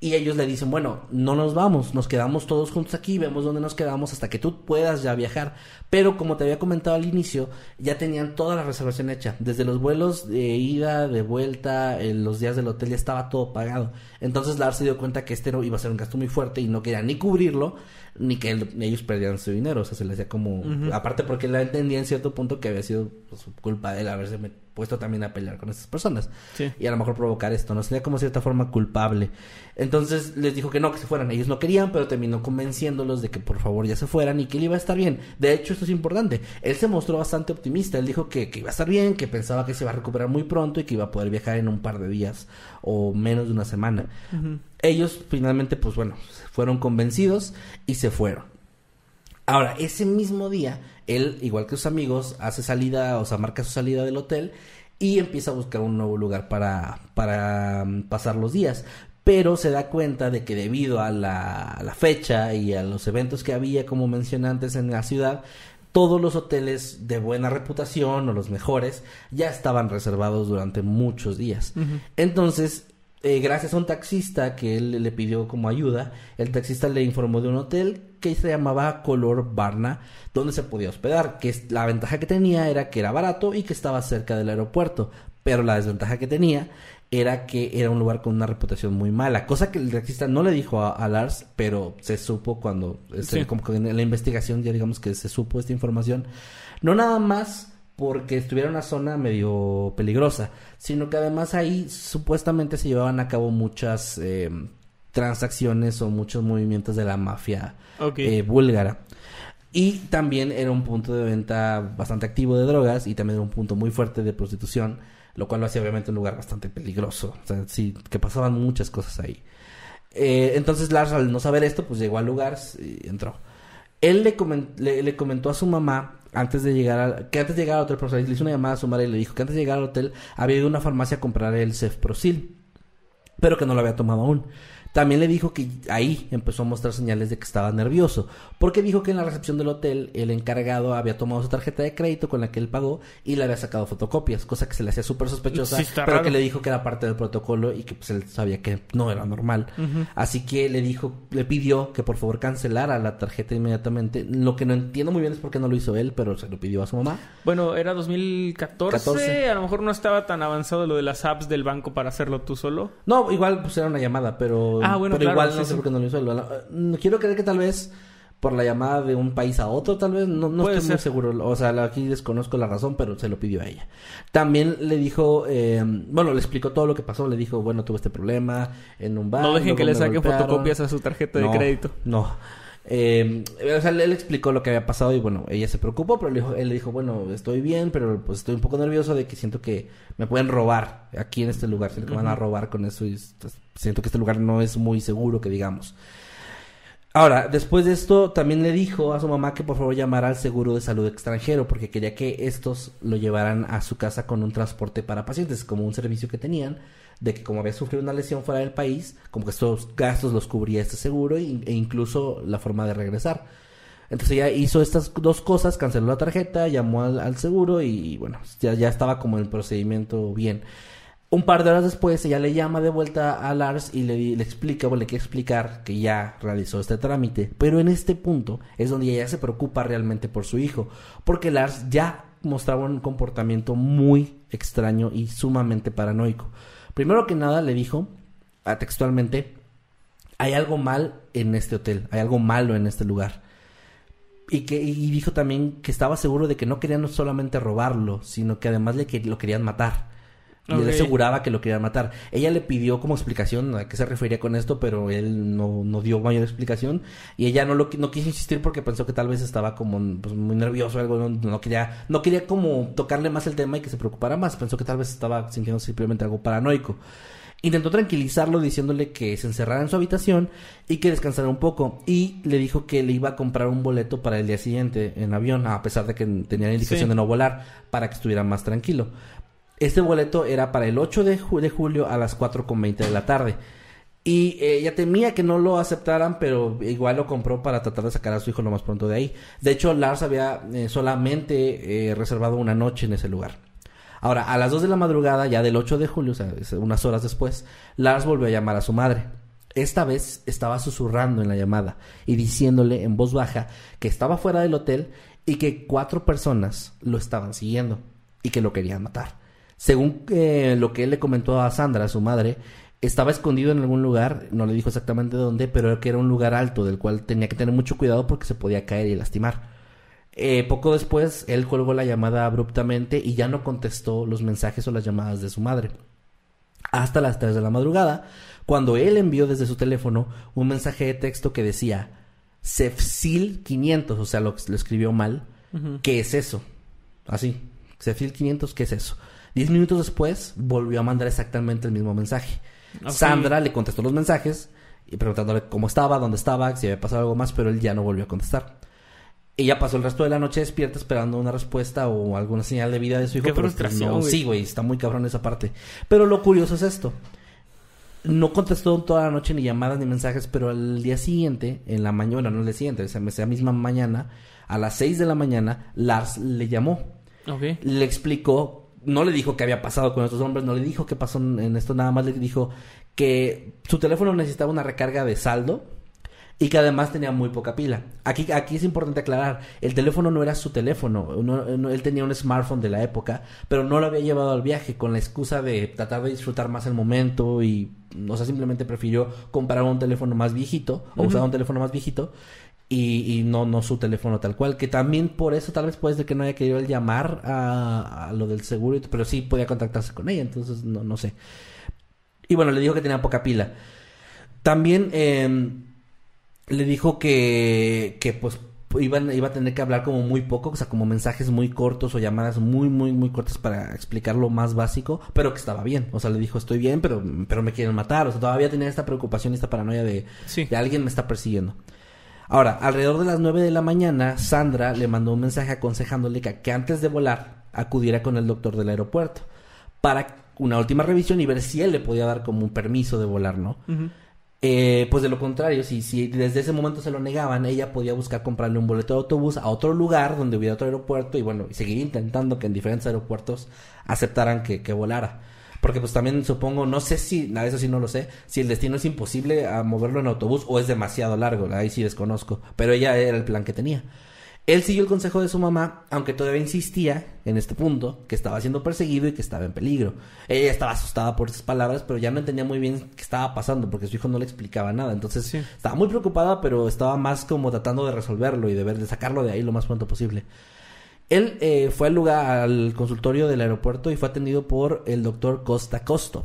Y ellos le dicen, bueno, no nos vamos, nos quedamos todos juntos aquí, vemos dónde nos quedamos hasta que tú puedas ya viajar. Pero como te había comentado al inicio, ya tenían toda la reservación hecha. Desde los vuelos de ida, de vuelta, en los días del hotel ya estaba todo pagado. Entonces Lars se dio cuenta que este iba a ser un gasto muy fuerte y no quería ni cubrirlo, ni que él- ellos perdieran su dinero. O sea, se le hacía como... Aparte porque él entendía en cierto punto que había sido pues, culpa de él haberse met- puesto también a pelear con estas personas Sí. y a lo mejor provocar esto, ¿no? Sería como cierta forma culpable. Entonces les dijo que no, que se fueran. Ellos no querían, pero terminó convenciéndolos de que por favor ya se fueran y que él iba a estar bien. De hecho, esto es importante. Él se mostró bastante optimista. Él dijo que, que iba a estar bien, que pensaba que se iba a recuperar muy pronto y que iba a poder viajar en un par de días o menos de una semana. Ellos finalmente, pues bueno, fueron convencidos y se fueron. Ahora, ese mismo día, él, igual que sus amigos, hace salida, o sea, marca su salida del hotel y empieza a buscar un nuevo lugar para, para mm, pasar los días. Pero se da cuenta de que debido a la, a la fecha y a los eventos que había, como mencioné antes, en la ciudad, todos los hoteles de buena reputación o los mejores ya estaban reservados durante muchos días. Entonces, eh, gracias a un taxista que él le pidió como ayuda, el taxista le informó de un hotel que se llamaba Color Barna, donde se podía hospedar, que la ventaja que tenía era que era barato y que estaba cerca del aeropuerto, pero la desventaja que tenía era que era un lugar con una reputación muy mala, cosa que el taxista no le dijo a, Lars, pero se supo cuando, este, como que en la investigación ya digamos que se supo esta información, no nada más porque estuviera en una zona medio peligrosa, sino que además ahí supuestamente se llevaban a cabo muchas eh, transacciones o muchos movimientos de la mafia eh, búlgara. Y también era un punto de venta bastante activo de drogas y también era un punto muy fuerte de prostitución lo cual lo hacía obviamente un lugar bastante peligroso. O sea, sí, que pasaban muchas cosas ahí. Eh, entonces Lars, al no saber esto, pues llegó al lugar y entró. Él le, le, comentó a su mamá antes de llegar a, que antes de llegar al hotel, le hizo una llamada a su madre y le dijo que antes de llegar al hotel había ido a una farmacia a comprar el Cefprosil, pero que no lo había tomado aún. También le dijo que ahí empezó a mostrar señales de que estaba nervioso, porque dijo que en la recepción del hotel el encargado había tomado su tarjeta de crédito con la que él pagó y le había sacado fotocopias, cosa que se le hacía súper sospechosa, pero que le dijo que era parte del protocolo y que pues él sabía que no era normal. Así que le dijo, le pidió que por favor cancelara la tarjeta inmediatamente. Lo que no entiendo muy bien es por qué no lo hizo él, pero se lo pidió a su mamá. Bueno, era 2014, a lo mejor no estaba tan avanzado lo de las apps del banco para hacerlo tú solo. No, igual pues era una llamada, pero Ah, bueno, pero igual no sé por qué no lo hizo. Mm, quiero creer que tal vez por la llamada de un país a otro, tal vez, no, no estoy muy seguro. O sea, aquí desconozco la razón, pero se lo pidió a ella. También le dijo, eh, bueno, le explicó todo lo que pasó. Le dijo, bueno, tuve este problema en un bar. No dejen que le saquen fotocopias a su tarjeta de crédito. No. Eh, o sea, él explicó lo que había pasado y bueno, ella se preocupó, pero él, le dijo, bueno, estoy bien, pero pues estoy un poco nervioso de que siento que me pueden robar aquí en este lugar, siento que van a robar con eso y pues, siento que este lugar no es muy seguro, que digamos. Ahora, después de esto, también le dijo a su mamá que por favor llamara al seguro de salud extranjero, porque quería que estos lo llevaran a su casa con un transporte para pacientes, como un servicio que tenían de que como había sufrido una lesión fuera del país, como que estos gastos los cubría este seguro e incluso la forma de regresar. Entonces ella hizo estas dos cosas, canceló la tarjeta, llamó al, seguro y bueno, ya, ya estaba como el procedimiento bien. Un par de horas después ella le llama de vuelta a Lars y le, le explica o le quiere explicar que ya realizó este trámite. Pero en este punto es donde ella se preocupa realmente por su hijo. Porque Lars ya mostraba un comportamiento muy extraño y sumamente paranoico. Primero que nada le dijo, ah, textualmente, hay algo mal en este hotel, hay algo malo en este lugar. Y, que, y dijo también que estaba seguro de que no querían solamente robarlo, sino que además le que, lo querían matar. Y él aseguraba que lo querían matar. Ella le pidió como explicación a qué se refería con esto, pero él no, no dio mayor explicación. Y ella no lo no quiso insistir porque pensó que tal vez estaba como pues, muy nervioso o algo. No, no, quería, no quería como tocarle más el tema y que se preocupara más. Pensó que tal vez estaba sintiendo simplemente algo paranoico. Intentó tranquilizarlo diciéndole que se encerrara en su habitación y que descansara un poco. Y le dijo que le iba a comprar un boleto para el día siguiente en avión, a pesar de que tenía la indicación de no volar, para que estuviera más tranquilo. Este boleto era para el 8 de, julio a las 4.20 de la tarde. Y eh, ella temía que no lo aceptaran, pero igual lo compró para tratar de sacar a su hijo lo más pronto de ahí. De hecho, Lars había eh, solamente eh, reservado una noche en ese lugar. Ahora, a las 2 de la madrugada, ya del 8 de julio, o sea, unas horas después, Lars volvió a llamar a su madre. Esta vez estaba susurrando en la llamada y diciéndole en voz baja que estaba fuera del hotel y que cuatro personas lo estaban siguiendo y que lo querían matar. Según eh, lo que él le comentó a Sandra, su madre, estaba escondido en algún lugar, no le dijo exactamente dónde, pero que era un lugar alto del cual tenía que tener mucho cuidado porque se podía caer y lastimar. Eh, poco después, él colgó la llamada abruptamente y ya no contestó los mensajes o las llamadas de su madre. Hasta las 3 de la madrugada, cuando él envió desde su teléfono un mensaje de texto que decía Cefsil 500, o sea, lo, lo escribió mal. ¿Qué es eso? Así, Cefsil 500, ¿qué es eso? Diez minutos después volvió a mandar exactamente el mismo mensaje. Sandra le contestó los mensajes y preguntándole cómo estaba, dónde estaba, si había pasado algo más, pero él ya no volvió a contestar. Ella pasó el resto de la noche despierta esperando una respuesta o alguna señal de vida de su hijo. Qué pero, pues, frustración, no- güey. sí, güey, está muy cabrón esa parte. Pero lo curioso es esto. No contestó toda la noche ni llamadas ni mensajes, pero al día siguiente, en la mañana, no el día siguiente, esa, misma mañana, a las 6 de la mañana, Lars le llamó Ok. le explicó, no le dijo qué había pasado con estos hombres, no le dijo qué pasó en esto, nada más le dijo que su teléfono necesitaba una recarga de saldo y que además tenía muy poca pila. Aquí, aquí es importante aclarar, el teléfono no era su teléfono, no- no- él tenía un smartphone de la época, pero no lo había llevado al viaje con la excusa de tratar de disfrutar más el momento y, o sea, simplemente prefirió comprar un teléfono más viejito o usar un teléfono más viejito y, y no, no su teléfono tal cual. Que también por eso tal vez puede ser que no haya querido él llamar a, a lo del seguro, pero sí podía contactarse con ella, entonces no, no sé. Y bueno, le dijo que tenía poca pila. También eh, le dijo que, que pues iban, iba a tener que hablar como muy poco, o sea, como mensajes muy cortos o llamadas muy, muy, muy cortas para explicar lo más básico, pero que estaba bien. O sea, le dijo, estoy bien, pero, pero me quieren matar. O sea, todavía tenía esta preocupación y esta paranoia de, Sí. de alguien me está persiguiendo. Ahora, alrededor de las 9 de la mañana, Sandra le mandó un mensaje aconsejándole que, que antes de volar acudiera con el doctor del aeropuerto para una última revisión y ver si él le podía dar como un permiso de volar, ¿no? Eh, pues de lo contrario, si, si desde ese momento se lo negaban, ella podía buscar comprarle un boleto de autobús a otro lugar donde hubiera otro aeropuerto y bueno, seguir intentando que en diferentes aeropuertos aceptaran que, que volara. Porque pues también supongo, no sé si, a eso sí no lo sé, si el destino es imposible a moverlo en autobús o es demasiado largo, ahí sí desconozco, pero ella era el plan que tenía. Él siguió el consejo de su mamá, aunque todavía insistía en este punto, que estaba siendo perseguido y que estaba en peligro. Ella estaba asustada por esas palabras, pero ya no entendía muy bien qué estaba pasando, porque su hijo no le explicaba nada. Entonces Sí. estaba muy preocupada, pero estaba más como tratando de resolverlo y de ver, de sacarlo de ahí lo más pronto posible. Él eh, fue al lugar, al consultorio del aeropuerto y fue atendido por el doctor Costa Kostov,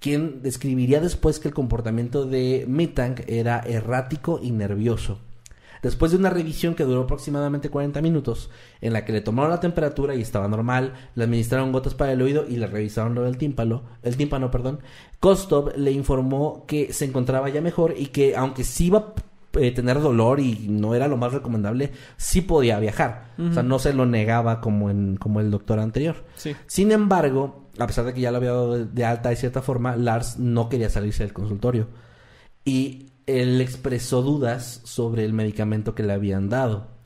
quien describiría después que el comportamiento de Mitang era errático y nervioso. Después de una revisión que duró aproximadamente 40 minutos, en la que le tomaron la temperatura y estaba normal, le administraron gotas para el oído y le revisaron lo del tímpano, el tímpano, perdón, Kostov le informó que se encontraba ya mejor y que aunque sí iba eh, tener dolor y no era lo más recomendable, sí podía viajar. O sea, no se lo negaba como en como el doctor anterior. Sí. Sin embargo, a pesar de que ya lo había dado de, de alta de cierta forma, Lars no quería salirse del consultorio. Y él expresó dudas sobre el medicamento que le habían dado.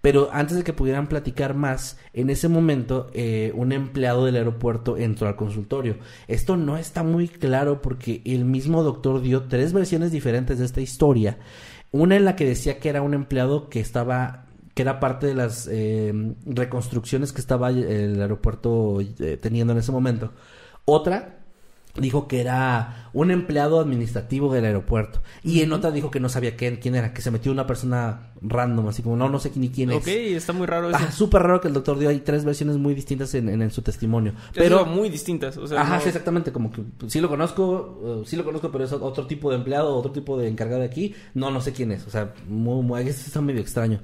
Pero antes de que pudieran platicar más, en ese momento eh, un empleado del aeropuerto entró al consultorio. Esto no está muy claro porque el mismo doctor dio tres versiones diferentes de esta historia. Una en la que decía que era un empleado que estaba que era parte de las eh, reconstrucciones que estaba el aeropuerto eh, teniendo en ese momento. Otra dijo que era un empleado administrativo del aeropuerto. Y en otra dijo que no sabía quién, quién era, que se metió una persona random, así como no, no sé ni quién es. Ok, está muy raro eso. Ah, súper raro que el doctor dio ahí tres versiones muy distintas en, en- en su testimonio. Pero muy distintas. O sea, ajá, no- sí, exactamente, como que pues, sí lo conozco, eh, sí lo conozco, pero es otro tipo de empleado, otro tipo de encargado de aquí. No, no sé quién es. O sea, muy, muy, eso está medio extraño.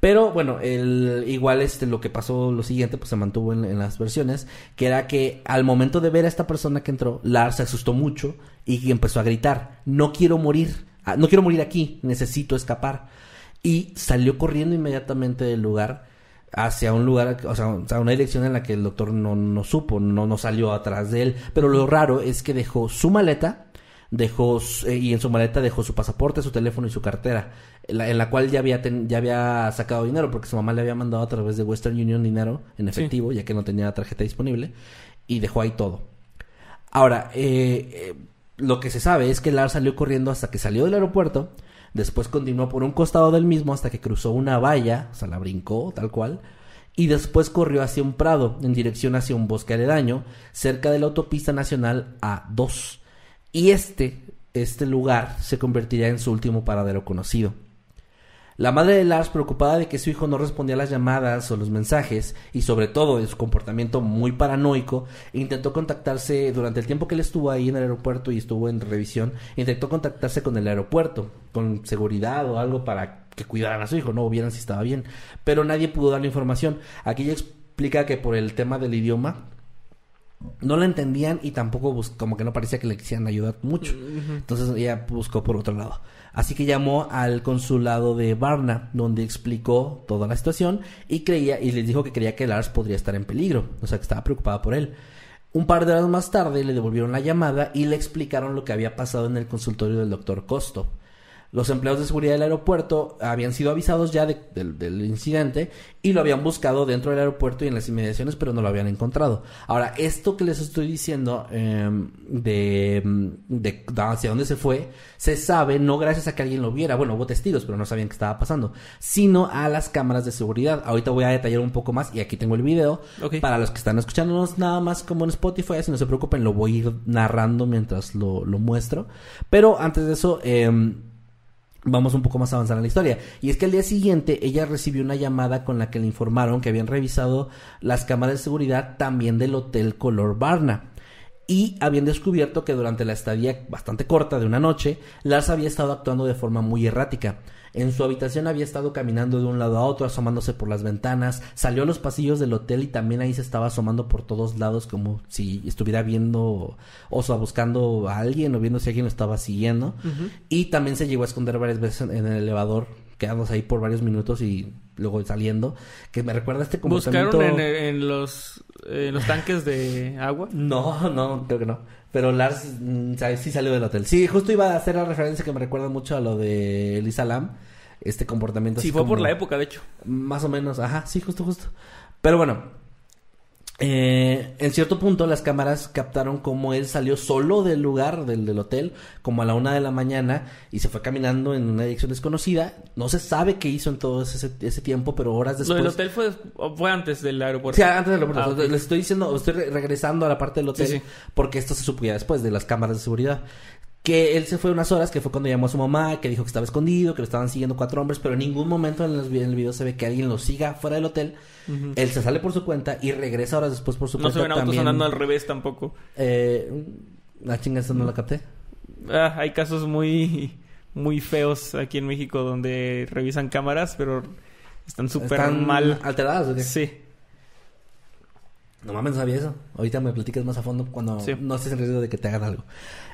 Pero bueno, el, igual este, lo que pasó, lo siguiente, pues se mantuvo en, las versiones, que era que al momento de ver a esta persona que entró, Lars se asustó mucho y empezó a gritar, no quiero morir, ah, no quiero morir aquí, necesito escapar. Y salió corriendo inmediatamente del lugar hacia un lugar, o sea, una dirección en la que el doctor no, no supo, no, no salió atrás de él. Pero lo raro es que dejó su maleta, dejó su- eh, y en su maleta dejó su pasaporte, su teléfono y su cartera, en la, en la cual ya había ten- ya había sacado dinero porque su mamá le había mandado a través de Western Union dinero en efectivo, ya que no tenía tarjeta disponible y dejó ahí todo. Ahora, eh, eh, lo que se sabe es que Lars salió corriendo hasta que salió del aeropuerto, después continuó por un costado del mismo hasta que cruzó una valla, o sea, la brincó tal cual, y después corrió hacia un prado en dirección hacia un bosque aledaño, cerca de la autopista nacional A2. Y este, este lugar se convertiría en su último paradero conocido. La madre de Lars, preocupada de que su hijo no respondía a las llamadas o los mensajes, y sobre todo de su comportamiento muy paranoico, intentó contactarse durante el tiempo que él estuvo ahí en el aeropuerto y estuvo en revisión, intentó contactarse con el aeropuerto, con seguridad o algo para que cuidaran a su hijo, no o vieran si estaba bien, pero nadie pudo darle información. Aquí explica que por el tema del idioma, no la entendían y tampoco bus- como que no parecía que le quisieran ayudar mucho. Entonces ella buscó por otro lado. Así que llamó al consulado de Varna, donde explicó toda la situación y creía y les dijo que creía que Lars podría estar en peligro, o sea que estaba preocupada por él. Un par de horas más tarde le devolvieron la llamada y le explicaron lo que había pasado en el consultorio del doctor Costo. Los empleados de seguridad del aeropuerto habían sido avisados ya de- del, del incidente y lo habían buscado dentro del aeropuerto y en las inmediaciones, pero no lo habían encontrado. Ahora, esto que les estoy diciendo eh, de, de hacia dónde se fue, se sabe no gracias a que alguien lo viera. Bueno, hubo testigos, pero no sabían qué estaba pasando, sino a las cámaras de seguridad. Ahorita voy a detallar un poco más y aquí tengo el video. Para los que están escuchándonos nada más como en Spotify, así no se preocupen, lo voy a ir narrando mientras lo, lo muestro. Pero antes de eso, em, vamos un poco más a avanzar en la historia. Y es que al día siguiente ella recibió una llamada con la que le informaron que habían revisado las cámaras de seguridad también del Hotel Color Barna. Y habían descubierto que durante la estadía bastante corta de una noche, Lars había estado actuando de forma muy errática. En su habitación había estado caminando de un lado a otro, asomándose por las ventanas, salió a los pasillos del hotel y también ahí se estaba asomando por todos lados como si estuviera viendo, o sea, buscando a alguien o viendo si alguien lo estaba siguiendo. Y también se llegó a esconder varias veces en, el elevador, quedándose ahí por varios minutos y luego saliendo, que me recuerda a este comportamiento... ¿Buscaron en, en los, en los tanques de agua? No, no, creo que no. Pero Lars mm, sí salió del hotel. Sí, justo iba a hacer la referencia que me recuerda mucho a lo de Elisa Lam. Este comportamiento Sí, fue por la época, de hecho. Más o menos, ajá, sí, justo, justo. Pero bueno, eh, en cierto punto las cámaras captaron cómo él salió solo del lugar, del, del hotel, como a la una de la mañana y se fue caminando en una dirección desconocida. No se sabe qué hizo en todo ese, ese tiempo, pero horas Lo después... del hotel fue, fue antes del aeropuerto. Sí, antes del aeropuerto. Ah. Les estoy diciendo, estoy re- regresando a la parte del hotel Sí, sí. porque esto se supo ya después de las cámaras de seguridad. Que él se fue unas horas, que fue cuando llamó a su mamá, que dijo que estaba escondido, que lo estaban siguiendo cuatro hombres, pero en ningún momento en, los vi- en el video se ve que alguien lo siga fuera del hotel. Él se sale por su cuenta y regresa horas después por su No cuenta se ven autos andando al revés tampoco. Eh, la chinga, esta no la capté. Ah, hay casos muy, muy feos aquí en México donde revisan cámaras, pero están súper mal. alteradas, ¿o qué? Sí. No mames, no sabía eso. Ahorita me platicas más a fondo cuando Sí. no estés en riesgo de que te hagan algo.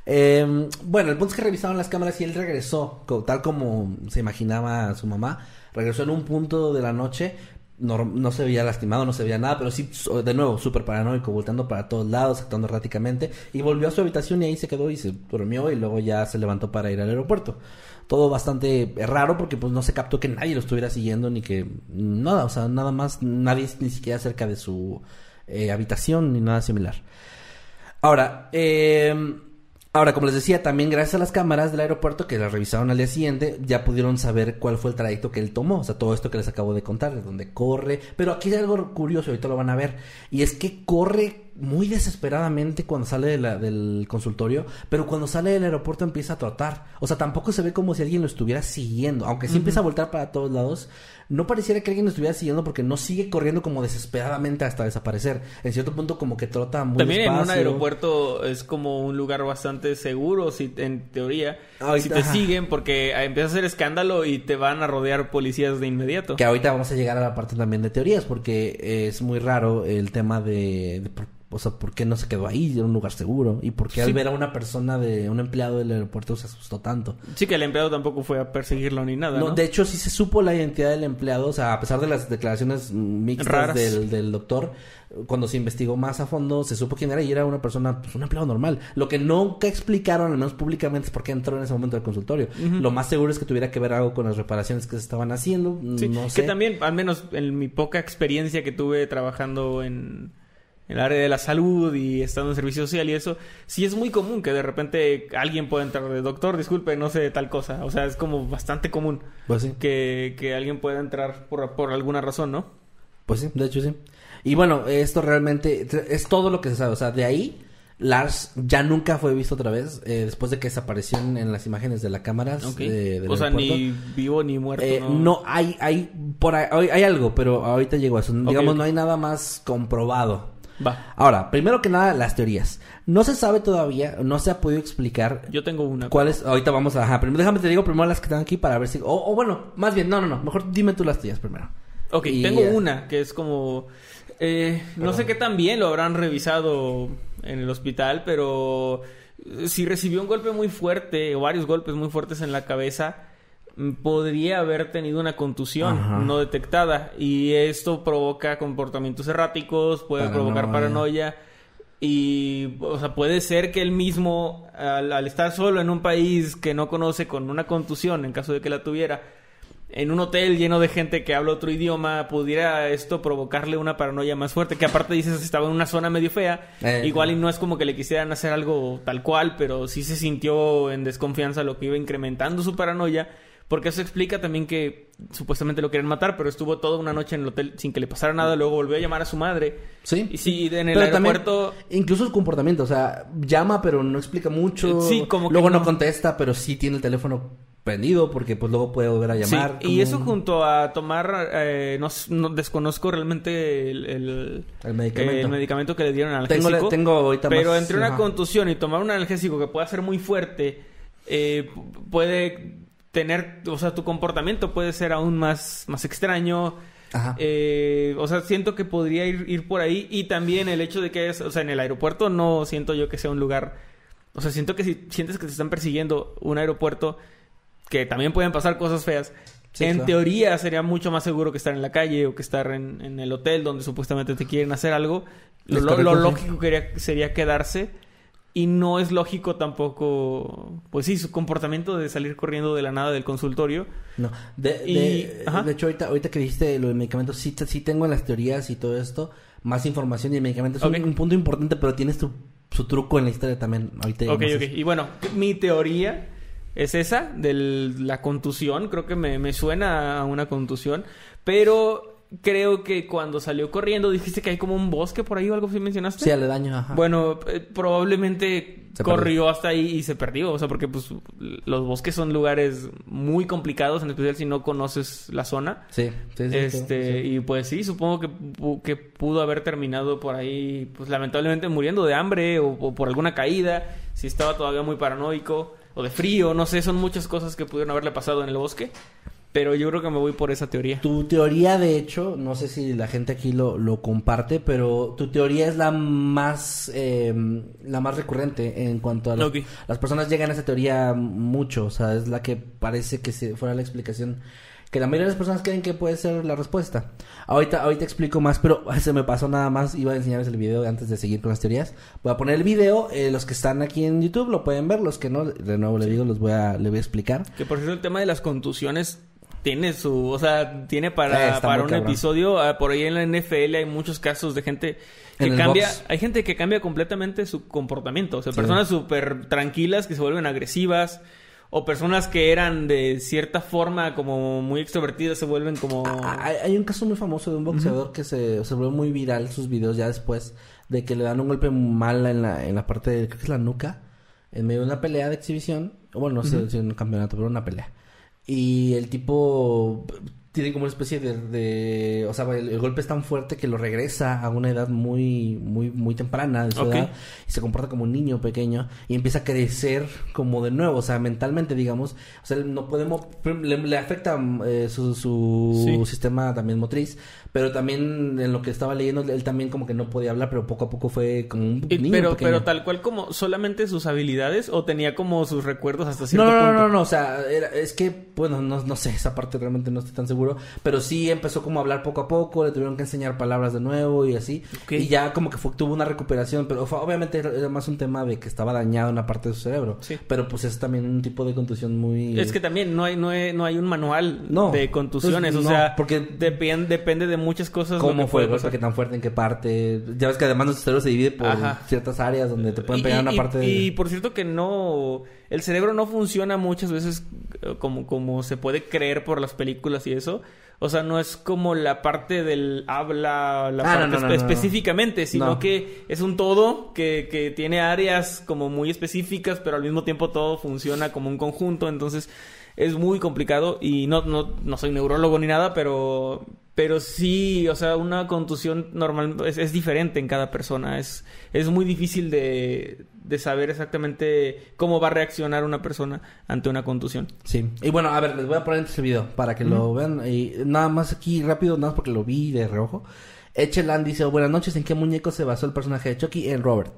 Eh, bueno, el punto es que revisaron las cámaras y él regresó, tal como se imaginaba su mamá. Regresó en un punto de la noche. No, no se veía lastimado, no se veía nada, pero sí, de nuevo, súper paranoico, volteando para todos lados, actuando erráticamente. Y volvió a su habitación y ahí se quedó y se durmió y luego ya se levantó para ir al aeropuerto. Todo bastante raro porque pues no se captó que nadie lo estuviera siguiendo ni que nada, o sea, nada más, nadie ni siquiera cerca de su eh, habitación ni nada similar. Ahora, eh, ahora, como les decía, también gracias a las cámaras del aeropuerto que las revisaron al día siguiente, ya pudieron saber cuál fue el trayecto que él tomó. O sea, todo esto que les acabo de contar, de dónde corre. Pero aquí hay algo curioso, ahorita lo van a ver. Y es que corre muy desesperadamente cuando sale de la- del consultorio, pero cuando sale del aeropuerto empieza a trotar. O sea, tampoco se ve como si alguien lo estuviera siguiendo. Aunque sí empieza a voltar para todos lados, no pareciera que alguien lo estuviera siguiendo porque no sigue corriendo como desesperadamente hasta desaparecer. En cierto punto como que trota muy También en un aeropuerto es como un lugar bastante seguro, si en teoría, Ahorita, si te ajá. siguen, porque empieza a hacer escándalo y te van a rodear policías de inmediato. Que ahorita vamos a llegar a la parte también de teorías, porque es muy raro el tema de, o sea, por qué no se quedó ahí en un lugar seguro y por qué al Sí. ver a una persona de un empleado del aeropuerto se asustó tanto. Sí, que el empleado tampoco fue a perseguirlo ni nada, No, ¿no? de hecho sí se supo la identidad del empleado, o sea, a pesar de las declaraciones mixtas del, del doctor, cuando se investigó más a fondo se supo quién era y era una persona, pues un empleado normal. Lo que nunca explicaron, al menos públicamente, es por qué entró en ese momento al consultorio. Lo más seguro es que tuviera que ver algo con las reparaciones que se estaban haciendo, Sí, no sé. que también, al menos en mi poca experiencia que tuve trabajando en, en el área de la salud y estando en servicio social y eso, sí es muy común que de repente alguien pueda entrar de doctor, disculpe, no sé tal cosa. O sea, es como bastante común Pues sí. que, que alguien pueda entrar por, por alguna razón, ¿no? Pues sí, de hecho sí. Y bueno, esto realmente es todo lo que se sabe. O sea, de ahí, Lars ya nunca fue visto otra vez eh, después de que desapareció en, las imágenes de la cámara. Ok. de- del o sea, aeropuerto. ni vivo ni muerto. Eh, no. no. hay, hay, por ahí, hay, algo, pero ahorita llegó a eso. Digamos, no hay nada más comprobado. Va, Ahora, primero que nada, las teorías. No se sabe todavía, no se ha podido explicar yo tengo una. cuáles. Ahorita vamos a. Ajá, primero déjame te digo primero las que están aquí para ver si. O, o bueno, más bien, no, no, no. Mejor dime tú las tuyas primero. Ok, Y, tengo una que es como... Eh, no sé qué tan bien lo habrán revisado en el hospital, pero eh, si recibió un golpe muy fuerte o varios golpes muy fuertes en la cabeza, podría haber tenido una contusión Ajá. no detectada y esto provoca comportamientos erráticos, puede provocar Paranoia. paranoia y, o sea, puede ser que él mismo, al, al estar solo en un país que no conoce con una contusión, en caso de que la tuviera, en un hotel lleno de gente que habla otro idioma, pudiera esto provocarle una paranoia más fuerte, que aparte dices estaba en una zona medio fea, Eh. igual y no es como que le quisieran hacer algo tal cual, pero sí se sintió en desconfianza lo que iba incrementando su paranoia, porque eso explica también que supuestamente lo querían matar, pero estuvo toda una noche en el hotel sin que le pasara nada, luego volvió a llamar a su madre. Sí. Y sí, en el Pero también, aeropuerto... incluso el comportamiento, o sea, llama pero no explica mucho. Sí, como que Luego no. no. contesta, pero sí tiene el teléfono prendido porque pues luego puede volver a llamar. Sí, y eso un- junto a tomar, eh, no, no- desconozco realmente el, el, El medicamento. el medicamento que le dieron al Tengo, analgésico. tengo ahorita pero más- entre una ajá. contusión y tomar un analgésico que pueda ser muy fuerte, eh, puede tener, o sea, tu comportamiento puede ser aún más, más extraño. Ajá. Eh, o sea, siento que podría ir, ir por ahí. Y también el hecho de que es, o sea, en el aeropuerto no siento yo que sea un lugar. O sea, siento que si sientes que te están persiguiendo un aeropuerto, que también pueden pasar cosas feas. Sí, en claro. teoría sería mucho más seguro que estar en la calle o que estar en, en el hotel donde supuestamente te quieren hacer algo. Lo, lo- lo lógico quería- sería quedarse. Y no es lógico tampoco, pues sí, su comportamiento de salir corriendo de la nada del consultorio. No, de, Y- de, de hecho ahorita, ahorita que dijiste lo de medicamentos, sí, sí tengo en las teorías y todo esto más información y el medicamento es un- punto importante, pero tienes tu, su truco en la historia también. Ahorita Ok, ok. eso. Y bueno, mi teoría es esa, de la contusión. Creo que me, me suena a una contusión. Pero creo que cuando salió corriendo, dijiste que hay como un bosque por ahí o algo así mencionaste. Sí, aledaño, ajá. Bueno, eh, probablemente Se corrió hasta ahí y se perdió. O sea, porque pues los bosques son lugares muy complicados, en especial si no conoces la zona. Sí, sí, sí, Este, sí, sí. y pues sí, supongo que, que pudo haber terminado por ahí, pues lamentablemente muriendo de hambre o, o por alguna caída, si estaba todavía muy paranoico o de frío, no sé, son muchas cosas que pudieron haberle pasado en el bosque, pero yo creo que me voy por esa teoría. Tu teoría, de hecho, no sé si la gente aquí lo, lo comparte, pero tu teoría es la más eh, la más recurrente en cuanto a las, Ok. las personas llegan a esa teoría mucho, o sea, es la que parece que se fuera la explicación que la mayoría de las personas creen que puede ser la respuesta. Ahorita ahorita explico más, pero se me pasó nada más, iba a enseñarles el video antes de seguir con las teorías. Voy a poner el video, eh, los que están aquí en YouTube lo pueden ver, los que no, de nuevo les digo, los voy a le voy a explicar. Que por cierto el tema de las contusiones tiene su, o sea, tiene Eh, para, está para un cabrón. episodio, ah, por ahí en la NFL hay muchos casos de gente que En cambia, hay gente que cambia completamente su comportamiento, o sea, personas súper tranquilas que se vuelven agresivas, o personas que eran de cierta forma como muy extrovertidas se vuelven como... Ah, Hay, hay un caso muy famoso de un boxeador que se, se volvió muy viral sus videos ya después de que le dan un golpe mal en la, en la parte de, creo que es la nuca, en medio de una pelea de exhibición. Bueno, no sé si en un campeonato, pero una pelea. Y el tipo tiene como una especie de, de- o sea, el, el golpe es tan fuerte que lo regresa a una edad muy, muy, muy temprana de su edad y se comporta como un niño pequeño y empieza a crecer como de nuevo, o sea, mentalmente, digamos, o sea, no podemos, le, le afecta eh, su, su Sí. sistema también motriz, pero también en lo que estaba leyendo, él también como que no podía hablar, pero poco a poco fue como un niño pero, pequeño. pero tal cual como solamente sus habilidades o tenía como sus recuerdos hasta No, cierto no, no, punto. no, no, o sea, era- es que, bueno, no, no sé, esa parte realmente no estoy tan seguro, pero sí empezó como a hablar poco a poco, le tuvieron que enseñar palabras de nuevo y así, Ok. y ya como que fue, tuvo una recuperación, pero fue- obviamente era, más un tema de que estaba dañado una parte de su cerebro, Sí. pero pues es también un tipo de contusión muy... Es que también no hay, no hay, no hay un manual No. de contusiones, Pues, o no, sea, porque- depende, depende de muchas cosas. ¿Cómo fue el golpe? ¿Qué tan fuerte? ¿En qué parte? Ya ves que además nuestro cerebro se divide por Ajá. ciertas áreas donde te pueden pegar y, una y- parte de... y por cierto que no, el cerebro no funciona muchas veces eh, como, como se puede creer por las películas y eso. O sea, no es como la parte del habla, la Ah, parte no, no, no, espe- no. específicamente, sino No. que es un todo que, que tiene áreas como muy específicas, pero al mismo tiempo todo funciona como un conjunto. Entonces es muy complicado y no, no, no soy neurólogo ni nada, pero, pero sí, o sea, una contusión normal es, es diferente en cada persona. Es, es muy difícil de, de saber exactamente cómo va a reaccionar una persona ante una contusión. Sí. Y bueno, a ver, les voy a poner este video para que lo vean. Y nada más aquí rápido, nada más porque lo vi de reojo. Echelan dice, buenas noches, ¿en qué muñeco se basó el personaje de Chucky? En Robert.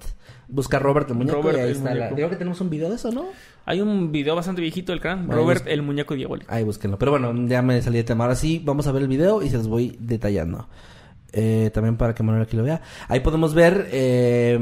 Busca Robert el muñeco Robert y ahí está la... Creo que tenemos un video de eso, ¿no? Hay un video bastante viejito del canal. Bueno, Robert, el muñeco diabólico. Ahí búsquenlo. Pero bueno, ya me salí de tema. Ahora sí, vamos a ver el video y se los voy detallando. Eh, también para que Manuel aquí lo vea. Ahí podemos ver eh,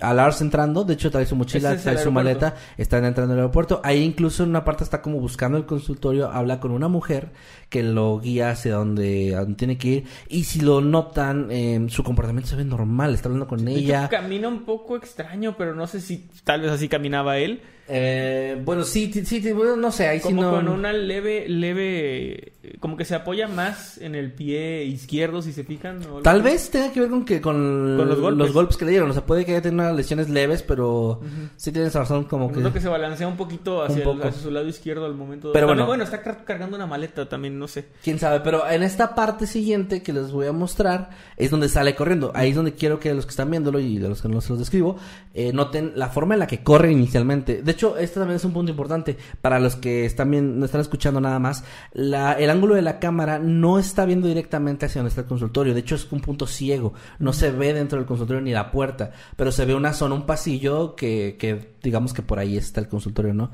a Lars entrando. De hecho, trae su mochila, es trae su aeropuerto. maleta. Están entrando al aeropuerto. Ahí incluso en una parte está como buscando el consultorio. Habla con una mujer que lo guía hacia donde, a donde tiene que ir. Y si lo notan, eh, su comportamiento se ve normal. Está hablando con De hecho, ella. camina un poco extraño, pero no sé si tal vez así caminaba él. Eh, bueno, sí, sí, sí, bueno, no sé. Ahí sí Como no... con una leve, leve, como que se apoya más en el pie izquierdo, si se fijan. o Tal vez tenga que ver con que con, Con los golpes. que le dieron. O sea, puede que haya tenido unas lesiones leves, pero sí tienes razón, como que. Noto que se balancea un poquito hacia, Un el- poco. hacia su lado izquierdo al momento. Pero También, bueno. bueno, está car- cargando una maleta también, no sé. Quién sabe, pero en esta parte siguiente que les voy a mostrar es donde sale corriendo. Ahí es donde quiero que los que están viéndolo y de los que no se los describo, eh, noten la forma en la que corre inicialmente. De hecho, este también es un punto importante para los que están bien, no están escuchando nada más. La, el ángulo de la cámara no está viendo directamente hacia donde está el consultorio. De hecho, es un punto ciego. No se ve dentro del consultorio ni la puerta, pero se ve una zona, un pasillo que, que digamos que por ahí está el consultorio, ¿no?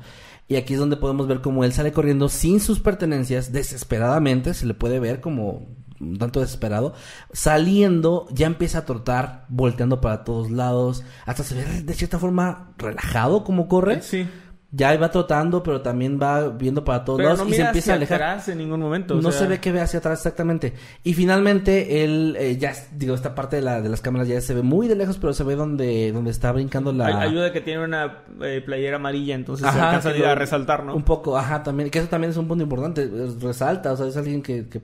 Y aquí es donde podemos ver cómo él sale corriendo sin sus pertenencias, desesperadamente, se le puede ver como un tanto desesperado, saliendo, ya empieza a trotar, volteando para todos lados, hasta se ve de cierta forma relajado como corre. Sí. Ya va trotando, pero también va viendo para todos Pero lados no y se empieza a alejar. atrás en ningún momento. o No sea, se ve que ve hacia atrás exactamente. Y finalmente, él, eh, ya, digo, esta parte de, la, de las cámaras ya se ve muy de lejos, pero se ve donde, donde está brincando la... Ay- Ayuda que tiene una eh, playera amarilla, entonces se Ajá, alcanza a ir resaltar, ¿no? Un poco, ajá, también. Que eso también es un punto importante. Resalta, o sea, es alguien que, que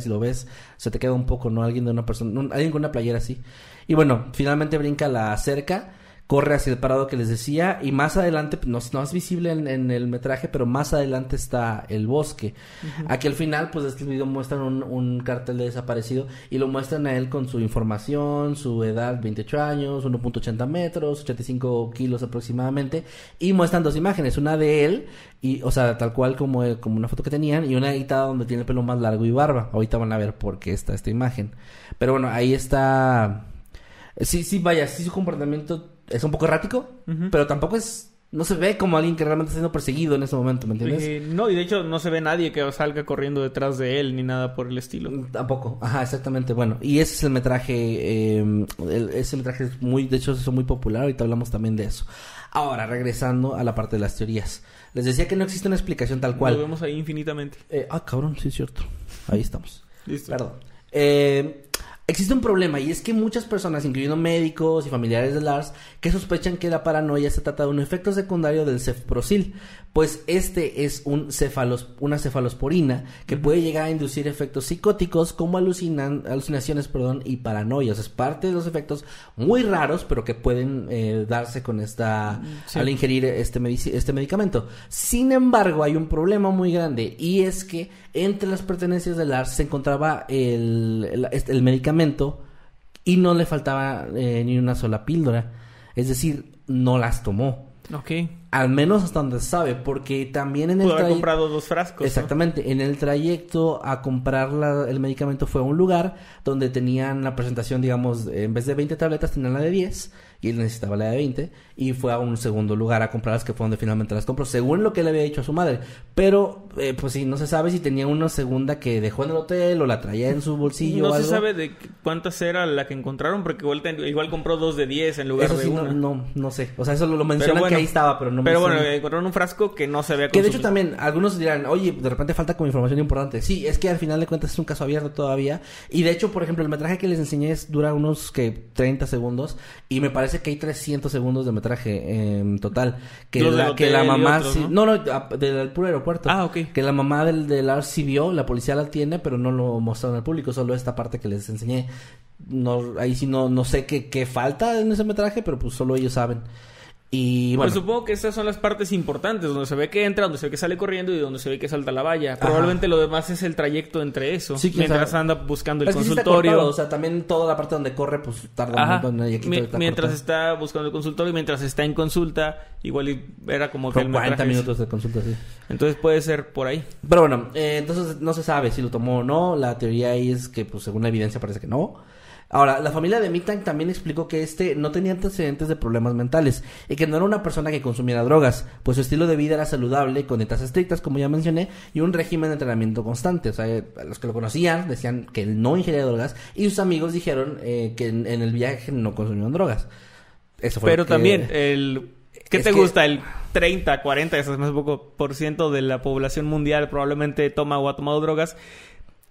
si lo ves, se te queda un poco, ¿no? Alguien de una persona, un- alguien con una playera así. Y bueno, finalmente brinca la cerca, corre hacia el parado que les decía, y más adelante, no, es- no es visible en, en el metraje, pero más adelante está el bosque. Aquí al final, pues este video muestran un, un cartel de desaparecido y lo muestran a él con su información, su edad, 28 años, 1.80 metros, 85 kilos aproximadamente, y muestran dos imágenes, una de él, y, o sea, tal cual como, como una foto que tenían, y una editada donde tiene el pelo más largo y barba. Ahorita van a ver por qué está esta imagen. Pero bueno, ahí está... Sí, sí, vaya, sí su comportamiento es un poco errático, pero tampoco es... No se ve como alguien que realmente está siendo perseguido en ese momento, ¿me entiendes? Eh, no, y de hecho no se ve nadie que salga corriendo detrás de él ni nada por el estilo. Tampoco, ajá, exactamente. Bueno, y ese es el metraje, eh, el- ese metraje es muy, de hecho, es muy popular. Ahorita hablamos también de eso. Ahora, regresando a la parte de las teorías. Les decía que no existe una explicación tal Lo cual. vemos ahí infinitamente. Eh, ah, cabrón, sí es cierto. Ahí estamos. Listo. Perdón. Eh, existe un problema y es que muchas personas, incluyendo médicos y familiares de Lars, que sospechan que la paranoia se trata de un efecto secundario del cefprosil, pues este es un cefalos, una cefalosporina que puede llegar a inducir efectos psicóticos como alucinan, alucinaciones perdón, y paranoias. Es parte de los efectos muy raros, pero que pueden eh, darse con esta Sí. al ingerir este, este medicamento. Sin embargo, hay un problema muy grande y es que entre las pertenencias de Lars se encontraba el, el, este- el medicamento y no le faltaba eh, ni una sola píldora. Es decir, no las tomó. Ok. Al menos hasta donde se sabe, porque también en el Pudo haber traye- comprado dos frascos. ¿no? Exactamente, en el trayecto a comprar la- el medicamento fue a un lugar donde tenían la presentación, digamos, en vez de 20 tabletas tenían la de 10 y él necesitaba la de 20 y fue a un segundo lugar a comprarlas que fue donde finalmente las compró, según lo que le había dicho a su madre. Pero, eh, pues sí, no se sabe si tenía una segunda que dejó en el hotel o la traía en su bolsillo No o se algo. sabe de cuántas era la que encontraron, porque igual, igual compró dos de 10 en lugar Eso de sí, una. no, no, no sé. O sea, eso lo, lo mencionan bueno, que ahí estaba, pero no Pero bueno, encontraron un frasco que no se había Que de hecho consumido. también, algunos dirán, oye, de repente falta como información importante. Sí, es que al final de cuentas es un caso abierto todavía. Y de hecho, por ejemplo, el metraje que les enseñé es, dura unos que 30 segundos. Y me parece que hay 300 segundos de metraje en total. Que, Los la, que la mamá otros, sí- ¿no? no, del puro aeropuerto. Ah, ok. Que la mamá del, del sí vio, la policía la tiene, pero no lo mostraron al público, solo esta parte que les enseñé. No, ahí sí no, no sé qué, qué falta en ese metraje, pero pues solo ellos saben. Y bueno. Pues supongo que esas son las partes importantes, donde se ve que entra, donde se ve que sale corriendo y donde se ve que salta la valla. Probablemente lo demás es el trayecto entre eso. Sí, mientras sabe. anda buscando el sí consultorio. cortado, o sea, también toda la parte donde corre, pues tarda Ajá. un montón. y aquí Mi- está mientras cortado. está buscando el consultorio y mientras está en consulta, igual era como que Son el 40 metraje es- minutos de consulta, sí. Entonces puede ser por ahí. Pero bueno, eh, entonces no se sabe si lo tomó o no. La teoría ahí es que, pues según la evidencia, parece que no. Ahora, la familia de Mitang también explicó que este no tenía antecedentes de problemas mentales y que no era una persona que consumiera drogas, pues su estilo de vida era saludable, con dietas estrictas, como ya mencioné, y un régimen de entrenamiento constante. O sea, los que lo conocían decían que él no ingería drogas y sus amigos dijeron eh, que en, el viaje no consumían drogas. Eso fue Pero también el ¿Qué te gusta? El 30, 40, eso es más poco por ciento de la población mundial probablemente toma o ha tomado drogas.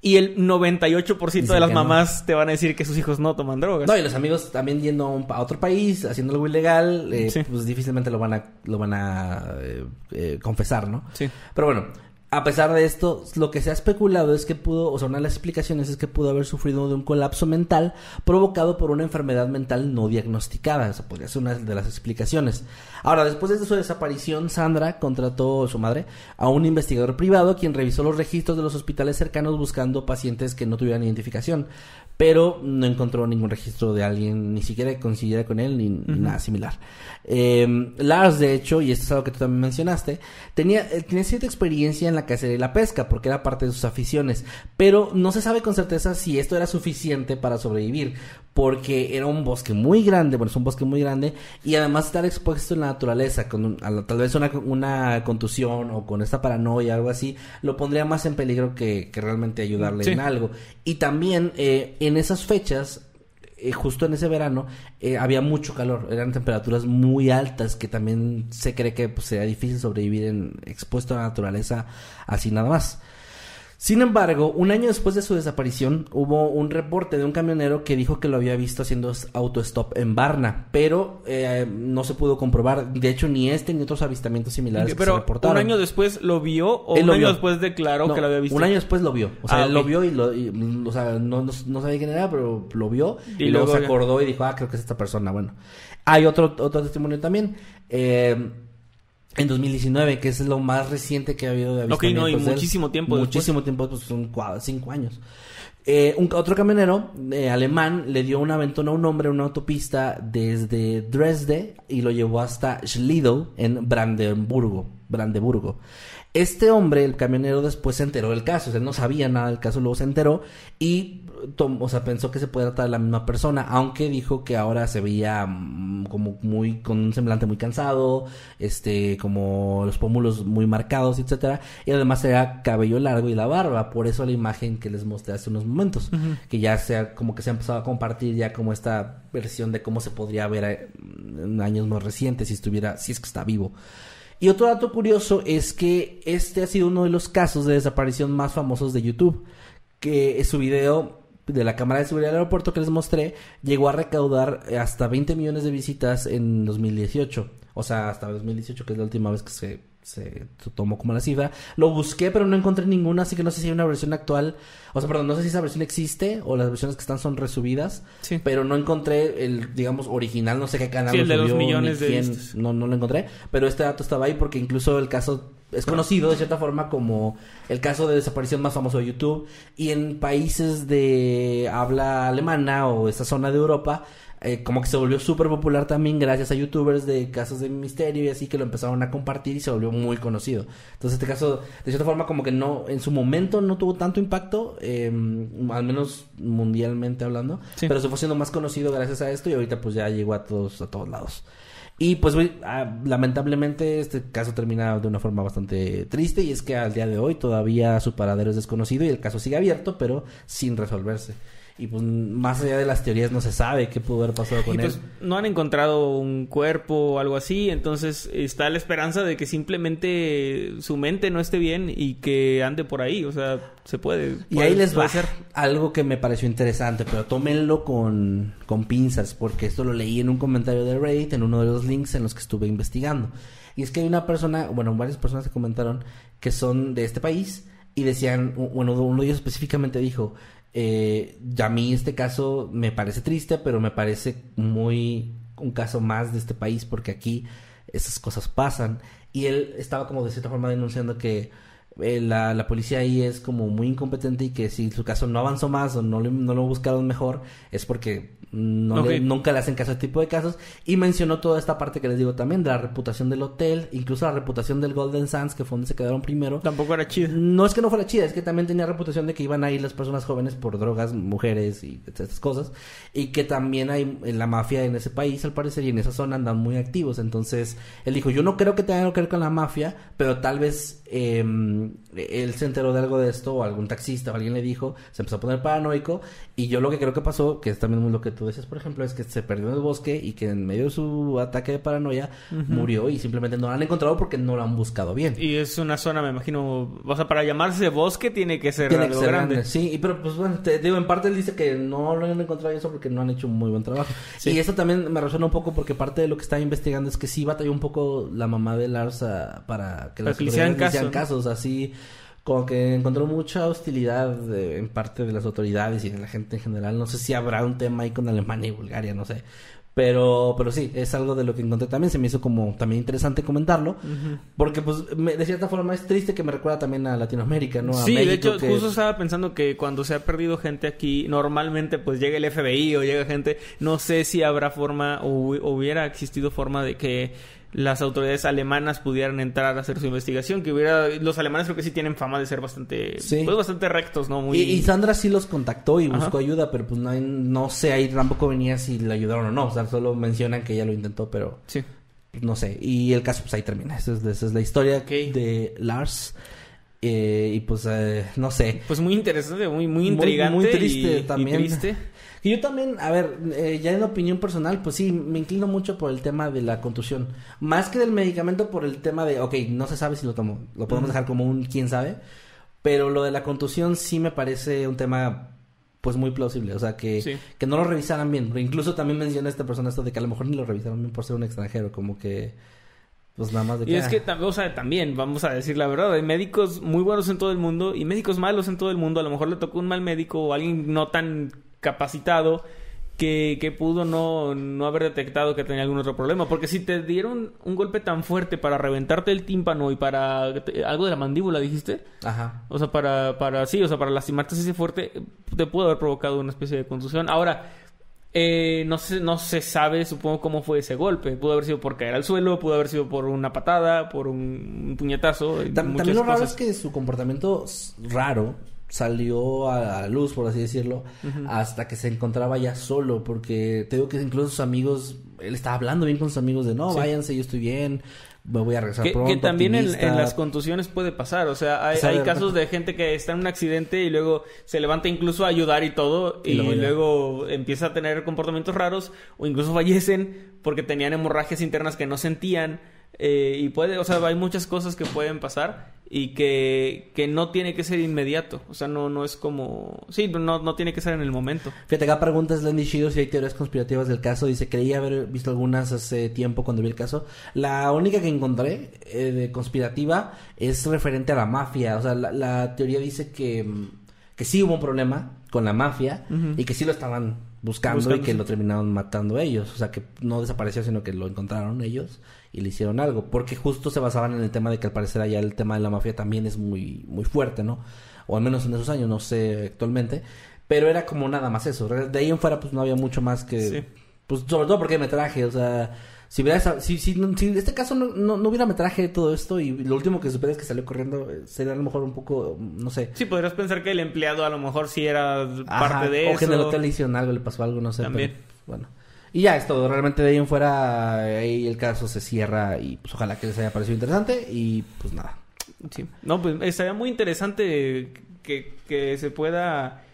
Y el 98% de las mamás te van a decir que sus hijos no toman drogas. No, y los amigos también yendo a otro país, haciendo algo ilegal, eh, pues difícilmente lo van a, lo van a eh, eh, confesar, ¿no? Sí. Pero bueno, a pesar de esto, lo que se ha especulado es que pudo, o sea, una de las explicaciones es que pudo haber sufrido de un colapso mental provocado por una enfermedad mental no diagnosticada. Esa podría ser una de las explicaciones. Ahora, después de su desaparición, Sandra contrató, su madre, a un investigador privado quien revisó los registros de los hospitales cercanos buscando pacientes que no tuvieran identificación pero no encontró ningún registro de alguien, ni siquiera que con él, ni, nada similar. Eh, Lars, de hecho, y esto es algo que tú también mencionaste, tenía, eh, tenía cierta experiencia en la cacería y la pesca, porque era parte de sus aficiones, pero no se sabe con certeza si esto era suficiente para sobrevivir, porque era un bosque muy grande, bueno, es un bosque muy grande, y además estar expuesto en la naturaleza, con tal vez una, una, contusión o con esta paranoia, algo así, lo pondría más en peligro que, que realmente ayudarle en algo. Y también eh, en esas fechas, eh, justo en ese verano, eh, había mucho calor, eran temperaturas muy altas que también se cree que pues, sería difícil sobrevivir en, expuesto a la naturaleza así nada más. Sin embargo, un año después de su desaparición, hubo un reporte de un camionero que dijo que lo había visto haciendo autostop en Varna, pero eh, no se pudo comprobar. De hecho, ni este ni otros avistamientos similares pero se reportaron. ¿Un año después lo vio o un año después declaró que lo había visto? Un año después lo vio. O sea, ah, lo vio y, lo, o sea, no, no, sabía quién era, pero lo vio y, luego, se acordó y dijo, ah, creo que es esta persona. Bueno, hay otro, otro testimonio también. Eh, en 2019, que es lo más reciente que ha habido de Ok, no, y muchísimo tiempo Muchísimo tiempo, pues son cinco años. Eh, un, otro camionero eh, alemán le dio un aventón a un hombre en una autopista desde Dresde y lo llevó hasta Schlido en Brandenburgo. Brandenburgo. Este hombre, el camionero, después se enteró del caso. O sea, él no sabía nada del caso, luego se enteró y o sea, pensó que se puede tratar de la misma persona, aunque dijo que ahora se veía mm, como muy, con un semblante muy cansado, este, como los pómulos muy marcados, etcétera, y además era cabello largo y la barba, por eso la imagen que les mostré hace unos momentos, que ya sea como que se ha empezado a compartir ya como esta versión de cómo se podría ver eh, en años más recientes si estuviera, si es que está vivo. Y otro dato curioso es que este ha sido uno de los casos de desaparición más famosos de YouTube. Que su video de la cámara de seguridad del aeropuerto que les mostré llegó a recaudar hasta 20 millones de visitas en 2018. O sea, hasta 2018, que es la última vez que se se tomó como la cifra. Lo busqué, pero no encontré ninguna, así que no sé si hay una versión actual. O sea, perdón, no sé si esa versión existe o las versiones que están son resubidas. Sí. Pero no encontré el, digamos, original, no sé qué canal sí, el de los millones de no, no lo encontré. Pero este dato estaba ahí porque incluso el caso es conocido de cierta forma como el caso de desaparición más famoso de YouTube. Y en países de habla alemana o esta zona de Europa eh, como que se volvió súper popular también gracias a youtubers de casos de misterio y así que lo empezaron a compartir y se volvió muy conocido. Entonces este caso, de cierta forma, como que no, en su momento no tuvo tanto impacto, em, al menos mundialmente hablando, pero se fue siendo más conocido gracias a esto y ahorita pues ya llegó a todos, a todos lados. Y pues ah, lamentablemente este caso termina de una forma bastante triste y es que al día de hoy todavía su paradero es desconocido y el caso sigue abierto pero sin resolverse y pues más allá de las teorías no se sabe qué pudo haber pasado con pues, él. no han encontrado un cuerpo o algo así, entonces está la esperanza de que simplemente su mente no esté bien y que ande por ahí, o sea, se puede. y ahí les va a hacer algo que me pareció interesante, pero tómenlo con, con pinzas, porque esto lo leí en un comentario de Reddit, en uno de los links en los que estuve investigando. Y es que hay una persona, bueno, varias personas que comentaron que son de este país y decían, bueno, uno de ellos específicamente dijo, eh, a mí este caso me parece triste, pero me parece muy un caso más de este país porque aquí esas cosas pasan. Y él estaba como de cierta forma denunciando que eh, la, la, policía ahí es como muy incompetente y que si su caso no avanzó más o no, no lo buscaron mejor es porque No le- nunca le hacen caso a este tipo de casos. Y mencionó toda esta parte que les digo también, de la reputación del hotel, incluso la reputación del Golden Sands, que fue donde se quedaron primero. Tampoco era chido. No es que no fuera chida, es que también tenía reputación de que iban a ir las personas jóvenes por drogas, mujeres y estas cosas. Y que también hay en la mafia en ese país, al parecer, y en esa zona andan muy activos. Entonces, él dijo, yo no creo que tenga algo que ver con la mafia, pero tal vez eh, él se enteró de algo de esto, o algún taxista o alguien le dijo, se empezó a poner paranoico. Y yo lo que creo que pasó, que es también lo que tú decías, por ejemplo, es que se perdió en el bosque y que en medio de su ataque de paranoia murió y simplemente no lo han encontrado porque no lo han buscado bien. Y es una zona, me imagino, o sea, para llamarse bosque tiene que ser Tiene que algo ser grande. grande. Sí, y pero pues bueno, te digo, en parte él dice que no lo han encontrado eso porque no han hecho un muy buen trabajo. Sí. Y eso también me resuena un poco porque parte de lo que estaba investigando es que sí batalló un poco la mamá de Lars a- para que Para que le hicieran caso, casos, así como que encontró mucha hostilidad eh, en parte de las autoridades y de la gente en general. No sé si habrá un tema ahí con Alemania y Bulgaria, no sé. Pero, pero sí, es algo de lo que encontré también. Se me hizo como también interesante comentarlo. Porque, pues, me- de cierta forma es triste que me recuerda también a Latinoamérica, ¿no? A Sí, de México, hecho, que- justo estaba pensando que cuando se ha perdido gente aquí, normalmente pues llega el FBI o llega gente, no sé si habrá forma o hu- hubiera existido forma de que las autoridades alemanas pudieran entrar a hacer su investigación, que hubiera, los alemanes creo que sí tienen fama de ser bastante, Sí. pues bastante rectos, ¿no? Muy... Y, y Sandra sí los contactó y Ajá. buscó ayuda, pero pues no, hay- no sé ahí tampoco venía si le ayudaron o no. O sea, solo mencionan que ella lo intentó, pero Sí. pues, no sé. Y el caso, pues ahí termina. Esa es, esa es la historia de Lars. Eh, y pues, eh, no sé. Pues muy interesante, muy, muy intrigante muy triste y, y también. triste. Y yo también, a ver, eh, ya en opinión personal, pues sí, me inclino mucho por el tema de la contusión. Más que del medicamento, por el tema de, ok, no se sabe si lo tomo. Lo podemos dejar como un quién sabe. Pero lo de la contusión sí me parece un tema, pues muy plausible. O sea, que, Sí. que no lo revisaran bien. Incluso también menciona esta persona esto de que a lo mejor ni lo revisaron bien por ser un extranjero. Como que, pues nada más de que... Y es ah, que o sea, también, vamos a decir la verdad, hay médicos muy buenos en todo el mundo y médicos malos en todo el mundo. A lo mejor le tocó un mal médico o alguien no tan capacitado que, que pudo no, no haber detectado que tenía algún otro problema. Porque si te dieron un golpe tan fuerte para reventarte el tímpano y para algo de la mandíbula, dijiste. Ajá. O sea, para, para, sí, o sea, para lastimarte así fuerte, te pudo haber provocado una especie de contusión. Ahora, eh, no se, no se sabe, supongo, cómo fue ese golpe. Pudo haber sido por caer al suelo, pudo haber sido por una patada, por un, un puñetazo. Tam- también lo raro cosas. es que su comportamiento raro salió a la luz, por así decirlo, hasta que se encontraba ya solo, porque te digo que incluso sus amigos, él estaba hablando bien con sus amigos de, no, Sí. váyanse, yo estoy bien, me voy a regresar Que, pronto. que también en, optimista". en las contusiones puede pasar, o sea, hay, O sea, hay de casos de gente que está en un accidente y luego se levanta incluso a ayudar y todo Y y, luego empieza a tener comportamientos raros o incluso fallecen porque tenían hemorragias internas que no sentían eh, y puede, o sea, hay muchas cosas que pueden pasar y que, que no tiene que ser inmediato, o sea, no, no es como, sí, no, no tiene que ser en el momento. Fíjate, acá preguntas Lenny Shido si hay teorías conspirativas del caso. Dice, creía haber visto algunas hace tiempo cuando vi el caso. La única que encontré eh, de conspirativa es referente a la mafia. O sea, la, la teoría dice que, mm, que sí hubo un problema con la mafia y que sí lo estaban buscando, Buscando, y que sí. lo terminaron matando ellos. O sea, que no desapareció, sino que lo encontraron ellos y le hicieron algo. Porque justo se basaban en el tema de que al parecer allá el tema de la mafia también es muy, muy fuerte, ¿no? O al menos en esos años, no sé actualmente. Pero era como nada más eso. De ahí en fuera, pues no había mucho más que. Sí. Pues sobre todo porque hay metraje, o sea. Si hubiera esa- si, si, si en este caso no, no, no hubiera metraje de todo esto y lo último que supiera es que salió corriendo, eh, sería a lo mejor un poco, no sé. Sí, podrías pensar que el empleado a lo mejor sí era Ajá, parte de o eso. que en el hotel le hicieron algo, le pasó algo, no sé. También. pero, bueno. Y ya es todo. Realmente de ahí en fuera, ahí el caso se cierra y pues ojalá que les haya parecido interesante y pues nada. Sí. No, pues estaría muy interesante que, que se pueda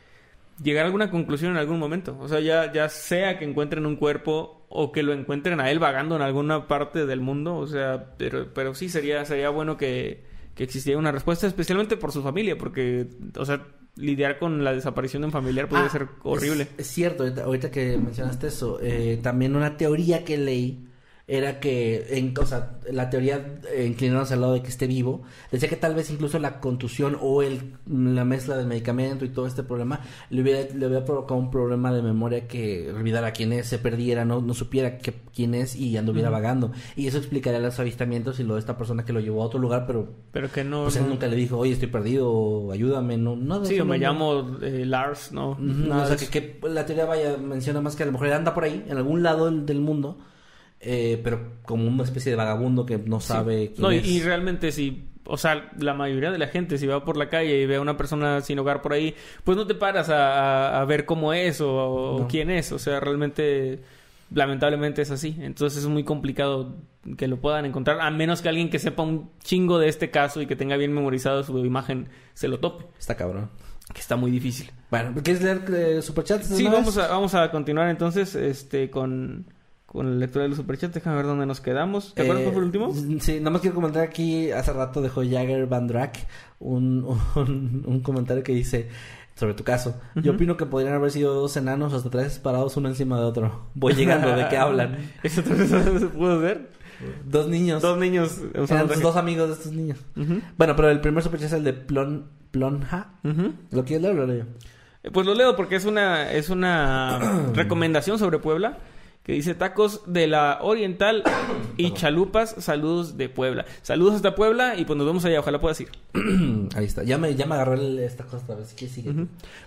llegar a alguna conclusión en algún momento. O sea, ya, ya sea que encuentren un cuerpo o que lo encuentren a él vagando en alguna parte del mundo. O sea, pero, pero sí sería, sería bueno que, que existiera una respuesta, especialmente por su familia, porque, o sea, lidiar con la desaparición de un familiar puede Ah, ser horrible. Es, es cierto, ahorita, ahorita que mencionaste eso, eh, también una teoría que leí era que, en, o sea, la teoría eh, inclinándose al lado de que esté vivo, decía que tal vez incluso la contusión o el, la mezcla del medicamento y todo este problema le hubiera, le hubiera provocado un problema de memoria que olvidara quién es, se perdiera, no, no supiera que, quién es y anduviera vagando. Y eso explicaría los avistamientos y lo de esta persona que lo llevó a otro lugar, pero Pero que no... pues él no- nunca le dijo, oye, estoy perdido, o ayúdame, no, nada. Sí, o me no- llamo eh, Lars, ¿no? Ujú, Nada o sea, que, la teoría vaya menciona más que a lo mejor él anda por ahí, en algún lado del, del mundo, eh, pero como una especie de vagabundo que no sabe quién No, y, es. y realmente si... O sea, la mayoría de la gente, si va por la calle y ve a una persona sin hogar por ahí, pues no te paras a, a- a ver cómo es o, o No. quién es. O sea, realmente, lamentablemente es así. Entonces es muy complicado que lo puedan encontrar, a menos que alguien que sepa un chingo de este caso y que tenga bien memorizado su imagen se lo tope, Está cabrón. que está muy difícil. Bueno, ¿quieres leer eh, superchats? Sí, vamos a, vamos a continuar entonces este con, con la lectura de los superchats. Déjame ver dónde nos quedamos. ¿Te acuerdas Eh, cuál fue el último? Sí, nada más quiero comentar aquí, hace rato dejó Jagger Van Drack un, un, un comentario que dice sobre tu caso. Yo opino que podrían haber sido dos enanos hasta tres parados uno encima de otro. Voy llegando, ¿de qué hablan? ¿Eso también se pudo ver? Dos niños. Dos niños Eran tus dos amigos de estos niños. Bueno, pero el primer superchat es el de Plon, Plonja. ¿Lo quieres leer o lo leo? Eh, Pues lo leo porque es una, es una recomendación sobre Puebla que dice tacos de la Oriental y chalupas, saludos de Puebla. Saludos hasta Puebla y pues nos vemos allá, ojalá puedas ir. Ahí está. Ya me, ya me agarró el- esta cosa vez. Así que sigue.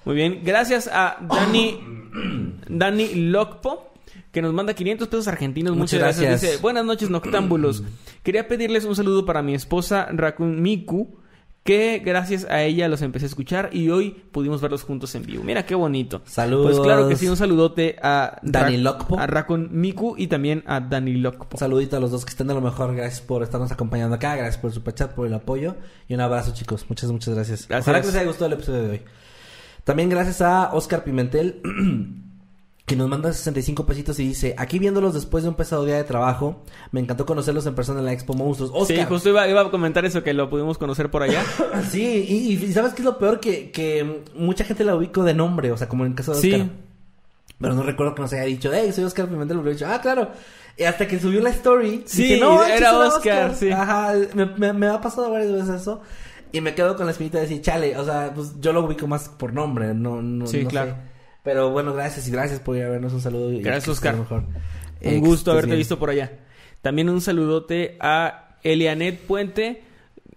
Muy bien, gracias a Dani, Dani Locpo. Que nos manda 500 pesos argentinos. Muchas, Muchas gracias. gracias. Dice, buenas noches, noctámbulos. Quería pedirles un saludo para mi esposa Rakun Miku, que gracias a ella los empecé a escuchar y hoy pudimos verlos juntos en vivo. Mira qué bonito. Saludos. Pues claro que sí, un saludote a Dani Lokpo. A Rakun Miku y también a Dani Lokpo. Un saludito a los dos que estén de lo mejor. Gracias por estarnos acompañando acá. Gracias por el superchat, por el apoyo. Y un abrazo, chicos. Muchas, muchas gracias. Gracias. Ojalá que les haya gustado el episodio de hoy. También gracias a Oscar Pimentel. Que nos manda 65 pesitos y dice, aquí viéndolos después de un pesado día de trabajo, me encantó conocerlos en persona en la Expo Monstruos. Oscar, Sí, justo iba, iba a comentar eso, que lo pudimos conocer por allá. Sí, y, y ¿sabes qué es lo peor? Que, que mucha gente la ubico de nombre, o sea, como en el caso de Sí. Oscar. Pero no recuerdo que nos haya dicho, hey, soy Oscar Pimentel, lo hubiera dicho, ah, claro. Y hasta que subió la story, Sí, dije, no, era Oscar, sí. Ajá, me, me, me ha pasado varias veces eso. Y me quedo con la espinita de decir, chale, o sea, pues yo lo ubico más por nombre, no, no, Sí, no claro. sé. Pero bueno, gracias y gracias por ir a vernos un saludo. Gracias, Oscar. mejor. Un gusto haberte bien. visto por allá. También un saludote a Elianet Puente,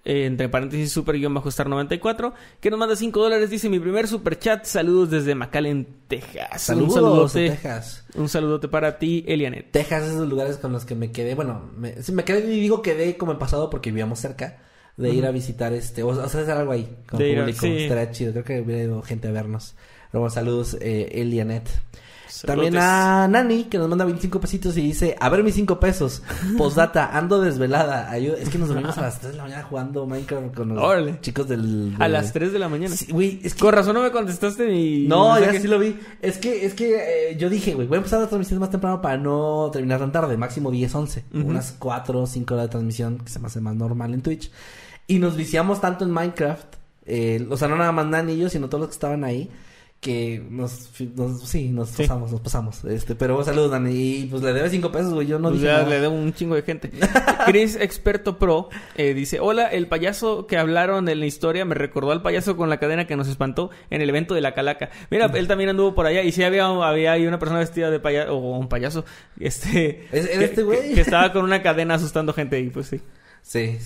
eh, entre paréntesis super guion bajo star 94, que nos manda 5 dólares. Dice mi primer super chat. Saludos desde McAllen, Texas. Saludos, un saludote. Texas. Un saludote para ti, Elianet. Texas es de los lugares con los que me quedé, bueno, me, sí, me quedé y digo quedé como en pasado porque vivíamos cerca de ir a visitar este, o, o sea, hacer algo ahí con De ir a- público, sí. estaría chido, creo que hubiera ido gente a vernos. Bueno, saludos, eh, Elianet. También a Nani, que nos manda 25 pesitos y dice, a ver mis 5 pesos, postdata, ando desvelada, ayuda, es que nos dormimos a las 3 de la mañana jugando Minecraft con los Órale. chicos del... A las 3 de la mañana. Sí, güey, es que... Con razón no me contestaste ni... No, sé ya qué- sí lo vi. Es que, es que eh, yo dije, güey, voy a empezar la transmisión más temprano para no terminar tan tarde, máximo 10, 11. Ujú. Unas 4 o 5 horas de transmisión, que se me hace más normal en Twitch. Y nos viciamos tanto en Minecraft, eh, o sea, no nada más Nani y yo, sino todos los que estaban ahí, que nos, nos sí, nos Sí. pasamos, nos pasamos. Este, pero saludos, Dani. Y pues le debe 5 pesos, güey, yo no Pues dije ya nada. le debo un chingo de gente. Chris Experto Pro eh, dice: Hola, el payaso que hablaron en la historia me recordó al payaso con la cadena que nos espantó en el evento de la calaca. Mira, él también anduvo por allá y sí había, había ahí una persona vestida de payaso, o un payaso, este. ¿Es- era que- este güey? Que, que estaba con una cadena asustando gente y pues sí. Sí.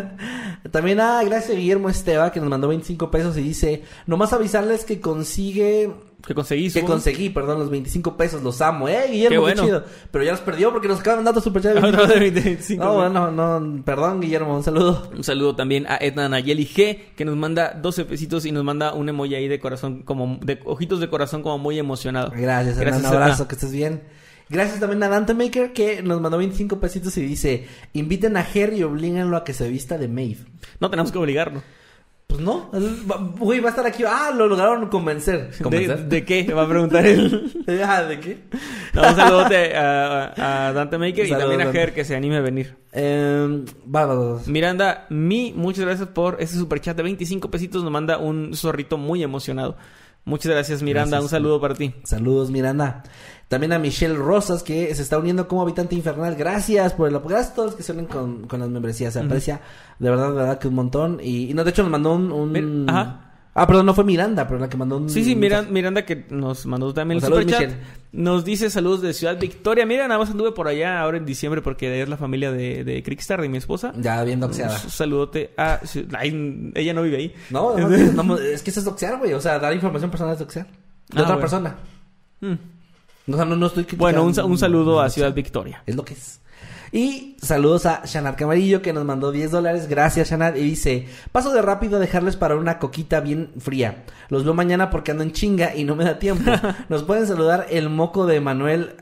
También a gracias a Guillermo Esteba que nos mandó 25 pesos y dice, nomás avisarles que consigue Que conseguí que conseguí, perdón, los 25 pesos, los amo, eh, Guillermo, Qué qué, bueno. chido. Pero ya los perdió porque nos acaban dando super chat. de Otro 25. de 25. No, bueno, no, perdón, Guillermo, un saludo. Un saludo también a Edna Nayeli G, que nos manda 12 pesitos y nos manda un emoji ahí de corazón, como de ojitos de corazón, como muy emocionado. Gracias, Gracias, un abrazo, Edna. que estés bien. Gracias también a Dante Maker que nos mandó 25 pesitos y dice, inviten a Jerry y oblíganlo a que se vista de Maeve. No tenemos que obligarlo. Pues no, güey, va a estar aquí. Ah, lo lograron convencer. ¿De, ¿Convencer? de qué? Va a preguntar él. Ah, ¿de qué? No, un saludote a, a Dante Maker y también a Dante. Ger que se anime a venir. Eh, va, va, va. Miranda, mi, muchas gracias por ese superchat de 25 pesitos. Nos manda un zorrito muy emocionado. Muchas gracias, Miranda. Gracias. Un saludo para ti. Saludos, Miranda. También a Michelle Rosas, que se está uniendo como habitante infernal. Gracias por el apoyo. Gracias a todos los que se unen con, con las membresías. Se aprecia de verdad, de verdad que un montón. Y, y no, de hecho nos mandó un... Ajá. Ah, perdón, no fue Miranda, pero la que mandó un... Sí, sí, Miranda. Miranda que nos mandó también el Saludos, superchat. Michelle. Nos dice saludos de Ciudad Victoria. Mira, nada más anduve por allá ahora en diciembre porque es la familia de, de Crickstar, de mi esposa. Ya bien doxeada. Un saludote a... ay, ella no vive ahí. No, no, no, no, es que eso es doxear, güey. O sea, dar información personal es doxear. De Ah, otra bueno. persona. Mm. No, no estoy criticando. Bueno, un, un saludo a Ciudad. Victoria. Es lo que es. Y saludos a Shanat Camarillo que nos mandó 10 dólares. Gracias, Shanat. Y dice: Paso de rápido a dejarles para una coquita bien fría. Los veo mañana porque ando en chinga y no me da tiempo. Nos pueden saludar el moco de Manuel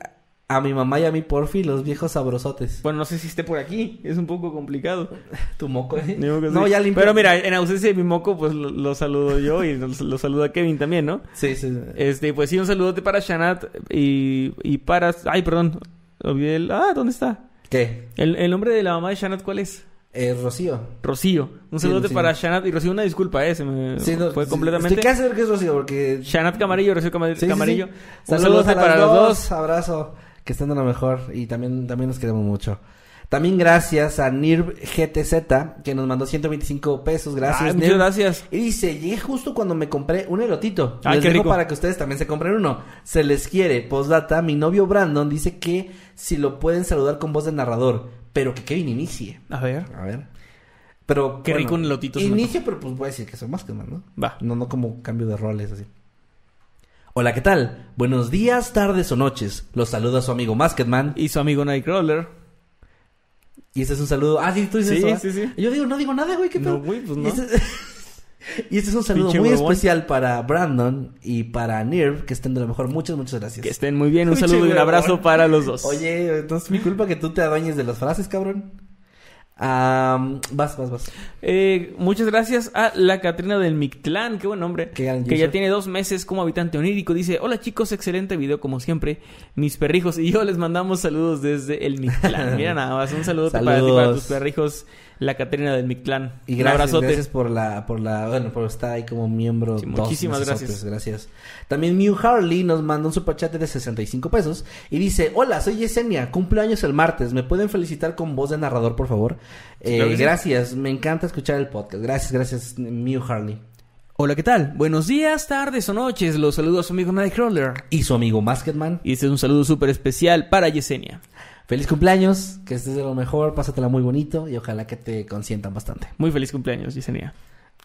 a mi mamá y a mí, porfi, los viejos sabrosotes. Bueno, no sé si esté por aquí. Es un poco complicado. Tu moco, ¿eh? No, sí. ya limpio. Pero mira, en ausencia de mi moco, pues lo, lo saludo yo y lo, lo saluda Kevin también, ¿no? Sí, sí. sí. Este, pues sí, un saludote para Shanat y, y para... Ay, perdón. Olvidé el... Ah, ¿dónde está? ¿Qué? El, el nombre de la mamá de Shanat, ¿cuál es? Eh, Rocío. Rocío. Un Sí, saludote sí. para Shanat y Rocío. Una disculpa, eh. Se me Sí, no, fue sí, completamente... Estoy casi que es Rocío porque Shanat Camarillo, Rocío Camarillo. sí. Un Saludos saludote a las para los dos. Abrazo. Que estén de lo mejor. Y también, también nos queremos mucho. También gracias a Nirv GTZ, que nos mandó 125 pesos. Gracias, Ay, muchas Nirv. gracias. Y dice, llegué justo cuando me compré un elotito. Ay, les qué dejo rico. para que ustedes también se compren uno. Se les quiere. Postdata, mi novio Brandon dice que si lo pueden saludar con voz de narrador, pero que Kevin inicie. A ver. A ver. Pero Qué rico un elotito, Inicio, pero pues voy a decir que soy más que ¿no? Va. No, no como cambio de roles así. Hola, ¿qué tal? Buenos días, tardes o noches. Los saluda su amigo Masketman. Y su amigo Nightcrawler. Y este es un saludo. Ah, sí, tú dices Sí, eso. sí, sí. Yo digo, no digo nada, güey, qué pedo. No, güey, pues Y no. este, y este es un saludo Pinche muy huevón. especial para Brandon y para Nirv, que estén de lo mejor. Muchas, muchas gracias. Que estén muy bien. Un Pinche saludo y un huevón. abrazo para los dos. Oye, no es mi culpa que tú te adueñes de las frases, cabrón. Am, vas, vas, vas. Eh, muchas gracias a la Catrina del Mictlán, qué buen nombre, Qué que ya tiene dos meses como habitante onírico. Dice, hola chicos, excelente video como siempre, mis perrijos y yo les mandamos saludos desde el Mictlán. Mira nada más, un saludo para ti, para tus perrijos, la Catrina del Mictlán. Y un gracias, abrazote. gracias por la, por la, bueno, por estar ahí como miembro. Sí, dos muchísimas gracias. Gracias. También Mew Harley nos manda un superchat de 65 pesos y dice, hola, soy Yesenia, cumpleaños el martes, ¿me pueden felicitar con voz de narrador, por favor? Eh, Claro que sí. Gracias, me encanta escuchar el podcast. Gracias, gracias, Mew Harley. Hola, ¿qué tal? Buenos días, tardes o noches. Los saludo a su amigo Nightcrawler. Y su amigo Masketman. Y este es un saludo súper especial para Yesenia. Feliz cumpleaños, que estés de lo mejor, pásatela muy bonito y ojalá que te consientan bastante. Muy feliz cumpleaños, Yesenia.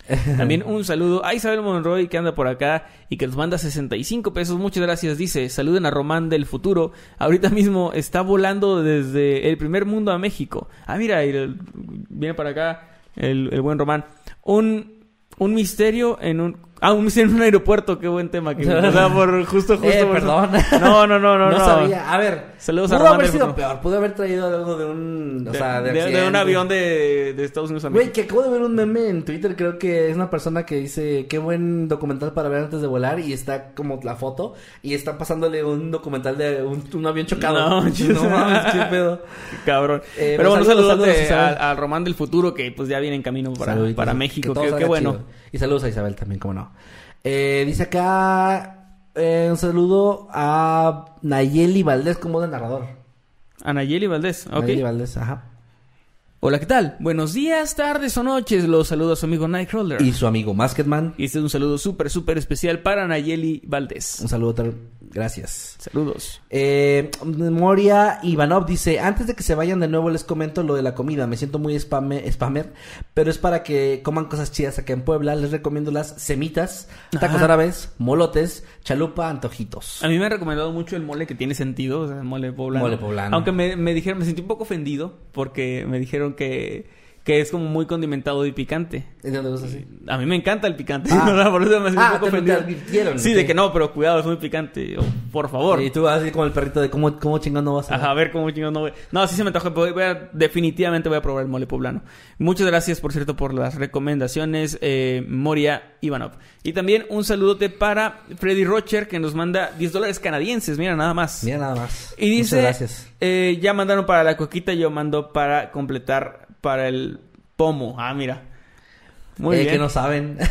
También un saludo a Isabel Monroy que anda por acá y que nos manda 65 pesos. Muchas gracias. Dice, saluden a Román del futuro. Ahorita mismo está volando desde el primer mundo a México. Ah, mira, el- viene para acá el, el buen Román. Un, un misterio en un... Ah, un misterio en un aeropuerto. Qué buen tema. Que, o sea, por justo, justo. Eh, por- perdón. No, no, no, no. No, no. sabía. A ver, Saludos a pudo haber sido peor. Pudo haber traído algo de un, o De, sea, de, de- de un avión de, de Estados Unidos a Güey, que acabo de ver un meme en Twitter, creo que es una persona que dice, qué buen documental para ver antes de volar, y está como la foto, y está pasándole un documental de un, un avión chocado. No, no mames, qué pedo. Cabrón. Eh, Pero bueno, saludos, saludos saludos, al, al Román del futuro que pues ya viene en camino para, para que México. todo Qué, bueno. chido. Y saludos a Isabel también, cómo no. Eh, dice acá, eh, un saludo a Nayeli Valdés como de narrador. Anayeli Valdés. Ok. Nayeli Valdés, ajá. Hola, ¿qué tal? Buenos días, tardes o noches. Los saluda su amigo Nightcrawler. Y su amigo Masketman. Y este es un saludo súper, súper especial para Nayeli Valdés. Un saludo, tal- gracias. Saludos. Eh, Moria Ivanov dice, antes de que se vayan de nuevo les comento lo de la comida, me siento muy spame- spammer, pero es para que coman cosas chidas acá en Puebla, les recomiendo las semitas, tacos Ajá. árabes, molotes, chalupa, antojitos. A mí me han recomendado mucho el mole que tiene sentido, o sea, el mole poblano. Mole poblano. Aunque me, me dijeron, me sentí un poco ofendido porque me dijeron que, que es como muy condimentado y picante. ¿De dónde gusta así? A mí me encanta el picante, Ah. por eso me Ah, un poco te- te advirtieron, Sí, de que no, pero cuidado, es muy picante. O, por favor. Y tú así como el perrito de cómo, cómo chingón no vas a... Ajá, a ver cómo chingados no voy. No, sí se me antoja. Voy, voy a- definitivamente voy a probar el mole poblano. Muchas gracias, por cierto, por las recomendaciones, eh, Moria Ivanov. Y también un saludote para Freddy Rocher, que nos manda 10 dólares canadienses. Mira, nada más. Mira nada más. Y dice, Muchas gracias. eh, ya mandaron para la coquita, yo mando para completar para el pomo. Ah, mira. Muy Eh, bien. Que no saben.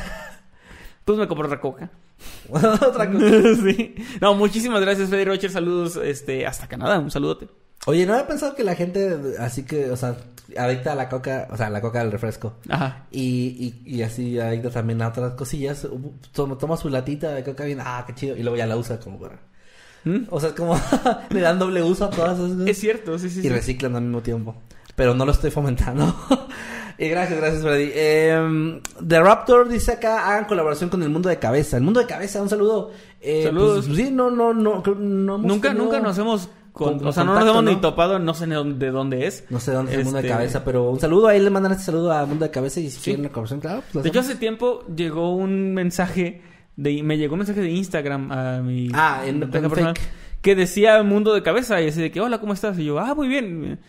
Pues me compro otra coca. Otra cosa. sí. No, muchísimas gracias, Freddy Rocher. Saludos este, hasta Canadá. Un saludote. Oye, no había pensado que la gente, así que, o sea, adicta a la coca, o sea, a la coca del refresco. Ajá. Y, y, y así adicta también a otras cosillas. Toma, toma su latita de coca bien, ah, qué chido. Y luego ya la usa como para... ¿Mm? O sea, es como le dan doble uso a todas esas cosas. Es cierto, sí, sí. y sí. reciclan al mismo tiempo. Pero no lo estoy fomentando. y gracias, gracias, Freddy. Eh, The Raptor dice acá, hagan colaboración con el mundo de cabeza. El mundo de cabeza, un saludo. Eh, Saludos. pues, sí, no, no, no, no Nunca, nunca nos hemos... con- con- o sea, no nos hemos ¿no? ni topado, no sé de dónde es. No sé dónde es el mundo de Este, cabeza, pero un saludo. Ahí le mandan este saludo a Mundo de Cabeza y si quieren una colaboración, claro. pues De hecho, hace tiempo llegó un mensaje de me llegó un mensaje de Instagram a mi Ah, en- en personal, que decía mundo de cabeza y así de que hola, ¿cómo estás? Y yo, ah, muy bien.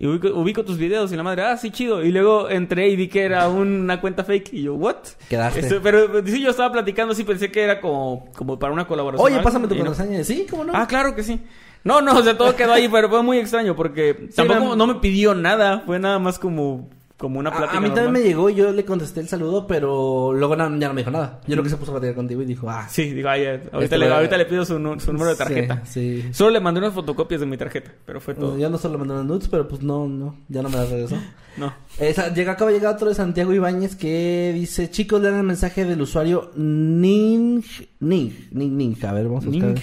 Y ubico, ubico tus videos y la madre, ah, sí, chido. Y luego entré y vi que era una cuenta fake y yo, ¿what? Quedaste. Este, pero sí, yo estaba platicando, sí pensé que era como, como para una colaboración. Oye, pásame tu y no. contraseña. Sí, ¿cómo no? Ah, claro que sí. No, no, o sea, todo quedó ahí, pero fue muy extraño porque tampoco no me pidió nada. Fue nada más como, como una A- plática a, mí también me llegó y yo le contesté el saludo, pero luego na- ya no me dijo nada. Yo lo que se puso a platicar contigo y dijo, ah, Sí, digo, ay, eh, ahorita, Este, le, ahorita le pido su, número de tarjeta. Sí. Solo le mandé unas fotocopias de mi tarjeta, pero fue todo. Yo no solo mandé unos nudes, pero pues no, no, ya no me las regresó. No. Esa, llega, acaba de llegar otro de Santiago Ibáñez que dice, chicos, lean el mensaje del usuario Ning, Ning, Ning, Ning. A ver, vamos a buscar. Ning.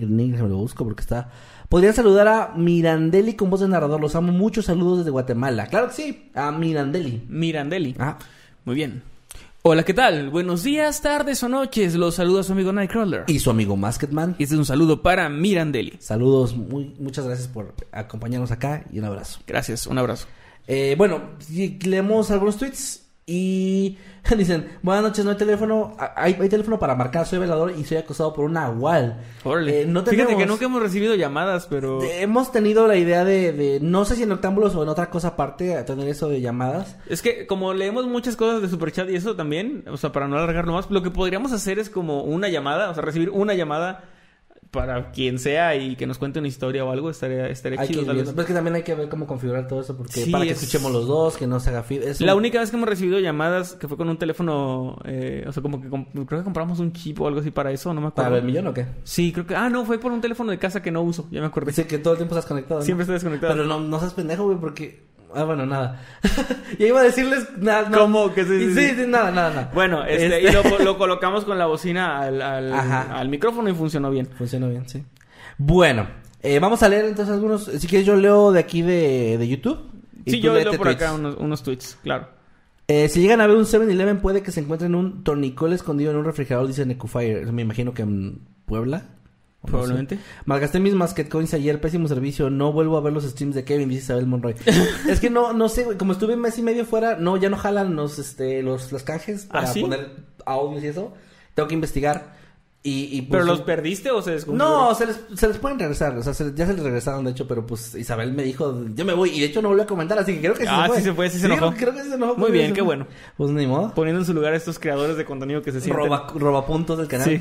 Ning, Ning, me lo busco porque está... Podrían saludar a Mirandelli con voz de narrador. Los amo mucho. Saludos desde Guatemala. Claro que sí. A Mirandelli. Mirandelli. Ah, Muy bien. Hola, ¿qué tal? Buenos días, tardes o noches. Los saluda su amigo Nightcrawler. y su amigo Masketman. Y este es un saludo para Mirandelli. Saludos, muy, muchas gracias por acompañarnos acá y un abrazo. Gracias, un abrazo. Eh, bueno, leemos algunos tweets y dicen, buenas noches, no hay teléfono, hay, hay teléfono para marcar, soy velador y soy acosado por una nahual. Órale. Eh, no Fíjate que nunca hemos recibido llamadas, pero... Hemos tenido la idea de, de, no sé si en Octámbulos o en otra cosa aparte, tener eso de llamadas. Es que como leemos muchas cosas de Superchat y eso también, o sea, para no alargarlo más, lo que podríamos hacer es como una llamada, o sea, recibir una llamada para quien sea y que nos cuente una historia o algo, estaría, estaría Hay que, chido. tal vez. pero es que también hay que ver cómo configurar todo eso, porque Sí, para que es- escuchemos los dos, que no se haga feed. La un- única vez que hemos recibido llamadas que fue con un teléfono, eh, o sea, como que creo que compramos un chip o algo así para eso, no me acuerdo. ¿Para el millón o qué? Sí, creo que... Ah, no, fue por un teléfono de casa que no uso, ya me acordé. Dice que todo el tiempo estás conectado. ¿no? Siempre estoy desconectado. Pero no, no seas pendejo, güey, porque... Ah, bueno, nada. ya iba a decirles nada. no. ¿Cómo? Que sí, sí, sí, nada, nada, nada. Bueno, este, Este- y lo, lo colocamos con la bocina al, al, Ajá. al micrófono y funcionó bien. Funciona bien, sí. Bueno, eh, vamos a leer entonces algunos. Si quieres, yo leo de aquí de, de YouTube. y Sí, yo leo por tweets. acá unos, unos tweets, claro. Eh, si llegan a ver un 7-Eleven, puede que se encuentren un tornicol escondido en un refrigerador, dice Necufire. Me imagino que en Puebla. O no Probablemente. sé. Malgasté mis Masket Coins ayer, pésimo servicio. No vuelvo a ver los streams de Kevin, dice Isabel Monroy. es que no, no sé, güey. Como estuve un mes y medio fuera, no, ya no jalan los, este, los, los canjes para ¿Ah, sí? poner audios y eso. Tengo que investigar. Y, y pues, ¿Pero los perdiste o se descubrió? No, se les, se les pueden regresar. O sea, se- ya se les regresaron, de hecho, pero pues Isabel me dijo, yo me voy. Y de hecho no volvió a comentar, así que creo que sí Ah, se fue. sí se fue, sí se enojó. Creo que se enojó. Muy bien, qué fue. bueno. Pues ni modo. Poniendo en su lugar a estos creadores de contenido que se sienten... Roba, roba puntos del canal. Sí.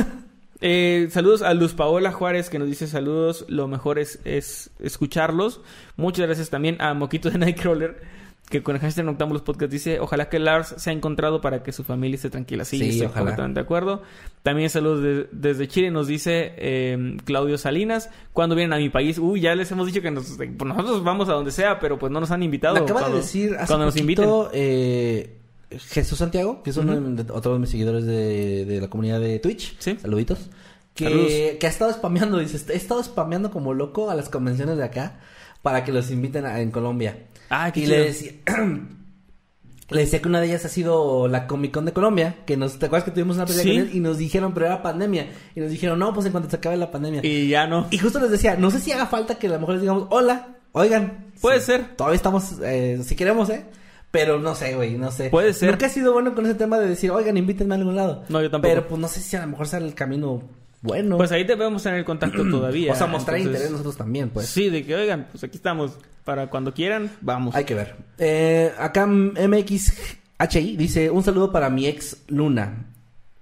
Eh, saludos a Luz Paola Juárez que nos dice saludos. Lo mejor es, es escucharlos. Muchas gracias también a Moquito de Nightcrawler que con el hashtag Noctámbulos Podcast dice ojalá que Lars se ha encontrado para que su familia esté tranquila. Sí, Sí, estoy ojalá. completamente de acuerdo. También saludos de- desde Chile nos dice eh, Claudio Salinas. Cuando vienen a mi país? Uy, ya les hemos dicho que nos- nosotros vamos a donde sea, pero pues no nos han invitado. Me acaba Cuando- de decir hace cuando nos inviten. eh, Jesús Santiago, que es uno de, otro de mis seguidores de, de la comunidad de Twitch. Sí. Saluditos. Que, Saludos. que ha estado spameando, dice, he estado spameando como loco a las convenciones de acá para que los inviten a- en Colombia. Ah, qué y chido. le decía, le decía que una de ellas ha sido la Comic Con de Colombia, que nos, ¿te acuerdas que tuvimos una pelea Sí. con él? Y nos dijeron, pero era pandemia. Y nos dijeron, no, pues en cuanto se acabe la pandemia. Y, Y ya no. justo les decía, no sé si haga falta que a lo mejor les digamos, hola, oigan. Puede Sí, ser. Todavía estamos, eh, si queremos, ¿eh? Pero no sé, güey, no sé. Puede ser. Nunca he sido bueno con ese tema de decir, oigan, invítenme a algún lado. No, yo tampoco. Pero pues no sé si a lo mejor sea el camino bueno. Pues ahí debemos tener contacto todavía. o sea, mostrar entonces- interés nosotros también, pues. Sí, de que, oigan, pues aquí estamos. Para cuando quieran, vamos. Hay que ver. Eh, acá MXHI dice, un saludo para mi ex Luna.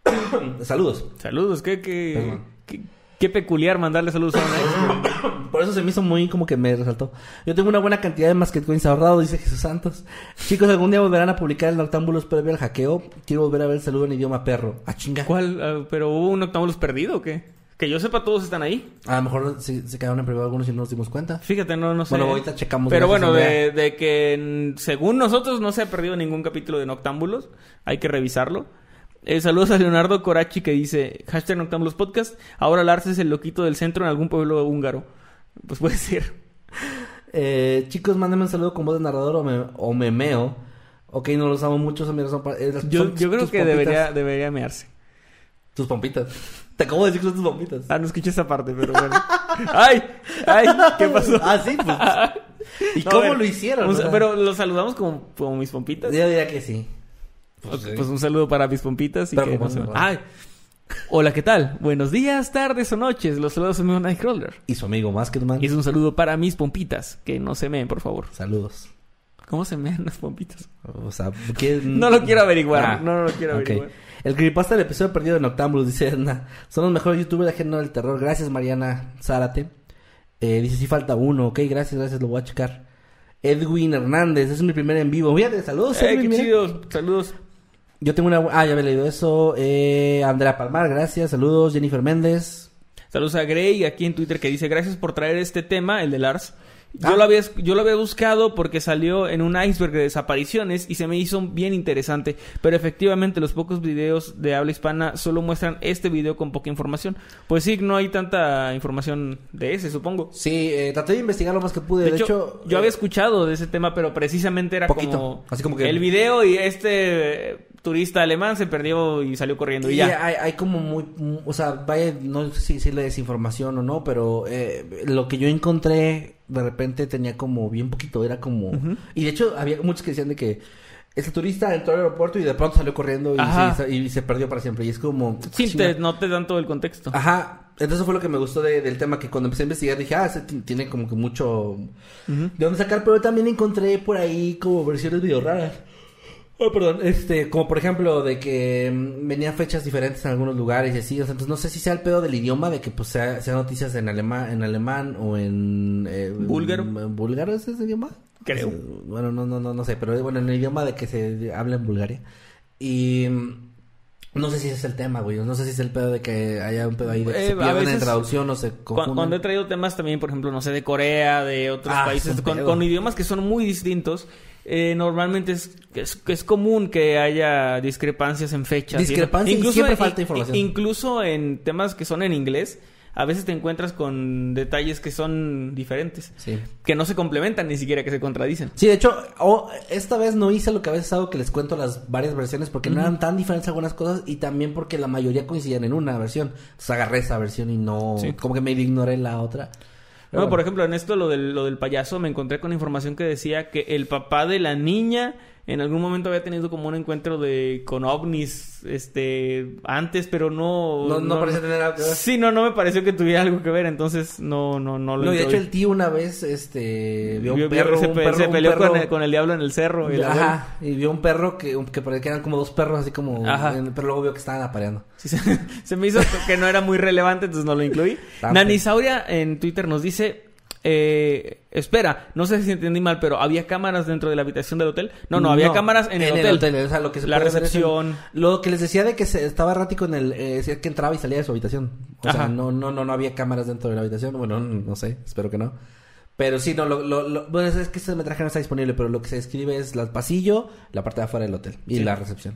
Saludos. Saludos, ¿qué, qué, Perdón. qué, Qué peculiar mandarle saludos a una ex. Por eso se me hizo muy como que me resaltó. Yo tengo una buena cantidad de Masquetcoins ahorrado, dice Jesús Santos. Chicos, algún día volverán a publicar el Noctámbulos previo al hackeo. Quiero volver a ver el saludo en idioma perro. Ah, chinga. ¿Cuál? Ah, ¿Pero hubo un Octámbulos perdido o qué? Que yo sepa, todos están ahí. A lo mejor se, se quedaron en privado algunos y no nos dimos cuenta. Fíjate, no, no sé. Bueno, ahorita checamos. Pero bueno, de, de que según nosotros no se ha perdido ningún capítulo de Noctámbulos. Hay que revisarlo. Eh, saludos a Leonardo Corachi que dice hashtag Noctámbulos Podcast. Ahora Lars es el loquito del centro en algún pueblo húngaro. Pues puede ser. Eh, chicos, mándenme un saludo con voz de narrador o, me, o memeo. Ok, no los amo mucho, son eh, las- Yo, son yo creo que pompitas. debería, debería mearse. Tus pompitas. Te acabo de decir que son tus pompitas. Ah, no escuché esa parte, pero bueno. ¡Ay! ¡Ay! ¿Qué pasó? Ah, sí, pues. ¿Y No, cómo ver, lo hicieron? un pero lo saludamos como, como mis pompitas. Yo diría que sí. Ok, Pues un saludo para mis pompitas y que no se- ¡Ay! Hola, ¿qué tal? Buenos días, tardes o noches. Los saludos a mi Nightcrawler. Y su amigo Masketman. Y es un saludo para mis pompitas. Que no se meen, por favor. Saludos. ¿Cómo se mean las pompitas? O sea, ¿qué- No lo quiero averiguar. Ah, no, no lo quiero averiguar. El creepypasta del episodio perdido de Noctámbulos, dice Edna. Son los mejores youtubers de género del terror. Gracias, Mariana Zárate. Eh, dice, sí falta uno. Ok, gracias, gracias, lo voy a checar. Edwin Hernández, es mi primer en vivo. Fíjate, saludos, ¡Eh, Edwin, qué mira. chido! Saludos. Yo tengo una... Ah, ya había leído eso. Eh, Andrea Palmar, gracias, saludos. Jennifer Méndez. Saludos a Grey aquí en Twitter que dice gracias por traer este tema, el de Lars. Yo, Ah. lo había, yo lo había buscado porque salió en un iceberg de desapariciones y se me hizo bien interesante. Pero efectivamente los pocos videos de habla hispana solo muestran este video con poca información. Pues sí, no hay tanta información de ese, supongo. Sí, eh, traté de investigar lo más que pude. De, De, hecho, hecho, yo eh, había escuchado de ese tema, pero precisamente era Poquito, como, así como que- el video y este eh, turista alemán se perdió y salió corriendo y, Y ya. hay, hay como muy, mu- o sea, vaya, no sé si decirle desinformación o no, pero eh, lo que yo encontré de repente tenía como bien poquito, era como... Y de hecho había muchos que decían de que ese turista entró al aeropuerto y de pronto salió corriendo y, se, y se perdió para siempre. Y es como... Sí, te- no te dan todo el contexto. Ajá, entonces fue lo que me gustó de- del tema, que cuando empecé a investigar dije, ah, ti- tiene como que mucho de dónde sacar, pero también encontré por ahí como versiones medio raras. Oh, perdón, este, como por ejemplo de que mm, venían fechas diferentes en algunos lugares y así, o sea, entonces no sé si sea el pedo del idioma, de que pues sea, sea noticias en alemán, en alemán o en... eh, Búlgaro. ¿En búlgaro es ese idioma? Creo. Sea, Bueno, no, no, no, no sé, pero bueno, en el idioma de que se habla en Bulgaria. Y... mm, No sé si ese es el tema, güey. No sé si es el pedo de que haya un pedo ahí de que Eh, se pierdan en traducción o se confunden. Cuando he traído temas también, por ejemplo, no sé, de Corea, de otros Ah, países, con, con idiomas que son muy distintos, eh, normalmente es, es, es común que haya discrepancias en fechas. y eso. Discrepancia y siempre en- falta información. Incluso en temas que son en inglés, a veces te encuentras con detalles que son diferentes. Sí. Que no se complementan ni siquiera que se contradicen. Sí, de hecho, oh, esta vez no hice lo que a veces hago que les cuento las varias versiones porque no eran tan diferentes algunas cosas y también porque la mayoría coincidían en una versión. Entonces agarré esa versión y no... Sí. Como que me ignoré la otra. Pero Bueno, por ejemplo, en esto lo del, lo del payaso, me encontré con información que decía que el papá de la niña en algún momento había tenido como un encuentro de con ovnis este antes, pero no No- no parecía tener algo que ver. Sí, no no me pareció que tuviera algo que ver, entonces no no no lo No, y de hecho el tío una vez, este, vio un Vio- vio- perro, se, un perro, se un peleó perro- con, el, con el diablo en el cerro. abuelo. Ajá, y vio un perro que, que que eran como dos perros así como... En- Pero luego vio que estaban apareando. Sí, se, se me hizo que no era muy relevante, entonces no lo incluí. Nanisauria en Twitter nos dice, eh, espera, no sé si entendí mal, pero ¿había cámaras dentro de la habitación del hotel? No, no, había cámaras en, el, hotel. O sea, lo que se La el- recepción. lo que les decía de que se, estaba errático en el... Eh, es que entraba y salía de su habitación. O sea, no, no, no, no había cámaras dentro de la habitación. Bueno, no sé, espero que no. Pero sí, no, lo, lo, lo- bueno, es que ese metraje no está disponible, pero lo que se describe es el pasillo, la parte de afuera del hotel y Sí. la recepción.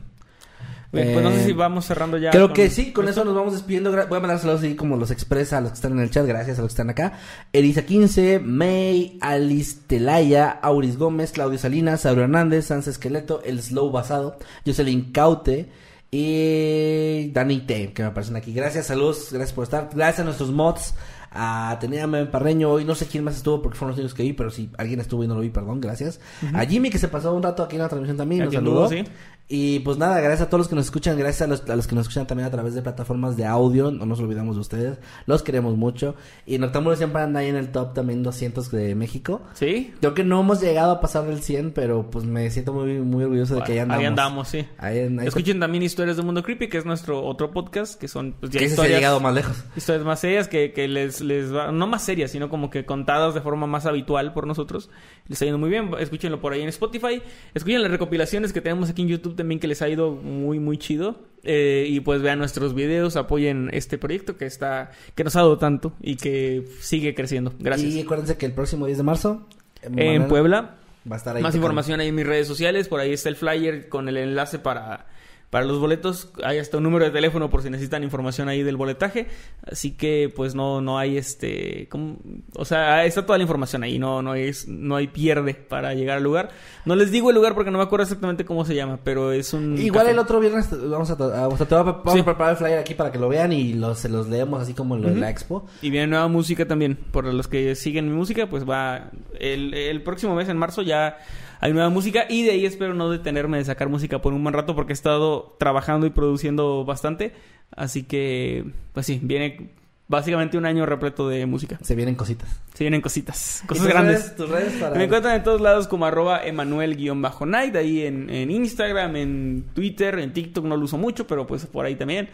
Bien, pues no sé Eh, si vamos cerrando ya. Creo con- que sí, con eso nos vamos despidiendo. Voy a mandar saludos así como los expresa a los que están en el chat. Gracias a los que están acá. Elisa 15, May, Alice Telaya, Auris Gómez, Claudio Salinas, Sauro Hernández, Sans Esqueleto, El Slow Basado, Jocelyn Caute y Dani T, que me aparecen aquí. Gracias, saludos, gracias por estar. Gracias a nuestros mods. A Tenía Parreño, hoy no sé quién más estuvo porque fueron los únicos que vi, pero si alguien estuvo y no lo vi, perdón, gracias. A Jimmy que se pasó un rato aquí en la transmisión también, nos saludó. sí. Y pues nada, gracias a todos los que nos escuchan, gracias a los, a los que nos escuchan también a través de plataformas de audio, no nos olvidamos de ustedes, los queremos mucho. Y Noctámbulos siempre anda ahí en el top también 200 de México. ¿Sí? Creo que no hemos llegado a pasar del 100, pero pues me siento muy, muy orgulloso de que ahí andamos. Ahí andamos, sí. Ahí, ahí Escuchen también Historias del Mundo Creepy, que es nuestro otro podcast, que son pues, ya ese se ha historias, llegado más lejos. historias más serias que, que les, les va, no más serias, sino como que contadas de forma más habitual por nosotros. Les está yendo muy bien, escúchenlo por ahí en Spotify. Escuchen las recopilaciones que tenemos aquí en YouTube también, que les ha ido muy, muy chido. Eh, y pues vean nuestros videos, apoyen este proyecto que está, que nos ha dado tanto y que sigue creciendo. Gracias. Y acuérdense que el próximo 10 de marzo... en Manuel Puebla. Va a estar ahí. Más tocando. información ahí en mis redes sociales. Por ahí está el flyer con el enlace para, para los boletos. Hay hasta un número de teléfono por si necesitan información ahí del boletaje. Así que pues no, no hay este... ¿cómo? O sea, está toda la información ahí. No, no, es, no hay pierde para llegar al lugar. No les digo el lugar porque no me acuerdo exactamente cómo se llama. Pero es un... Igual café. el otro viernes vamos a, a- o sea, te vamos Sí. a preparar el flyer aquí para que lo vean y los, se los leemos así como lo de la expo. Y viene nueva música también. Por los que siguen mi música, pues va. El, el próximo mes, en marzo, ya hay nueva música. Y de ahí espero no detenerme de sacar música por un buen rato porque he estado trabajando y produciendo bastante. Así que, pues sí, viene básicamente un año repleto de música. Se vienen cositas. Se vienen cositas, ¿Y cosas tus grandes. redes- tus redes para- Me encuentran en todos lados como arroba emanuel-night, ahí en, en Instagram, en Twitter, en TikTok no lo uso mucho, pero pues por ahí también.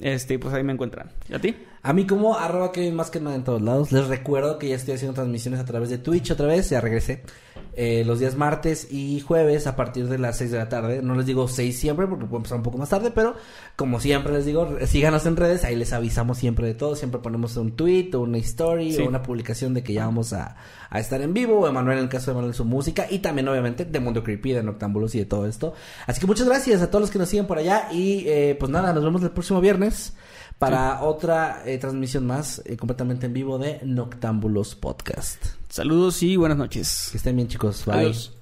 Este, pues ahí me encuentran. ¿Y a ti? A mí como arroba Kevin más que nada en todos lados. Les recuerdo que ya estoy haciendo transmisiones a través de Twitch otra vez. Ya regresé. Eh, los días martes y jueves a partir de las 6 de la tarde. No les digo 6 siempre porque puedo empezar un poco más tarde. Pero como siempre les digo, síganos en redes. Ahí les avisamos siempre de todo. Siempre ponemos un tweet o una story Sí. o una publicación de que ya vamos a, a estar en vivo. O Emanuel en el caso de Emanuel su música. Y también obviamente de Mundo Creepy, de Noctámbulos y de todo esto. Así que muchas gracias a todos los que nos siguen por allá. Y eh, pues nada, nos vemos el próximo viernes para otra eh, transmisión más eh, completamente en vivo de Noctámbulos Podcast. Saludos y buenas noches. Que estén bien chicos, bye. Adiós.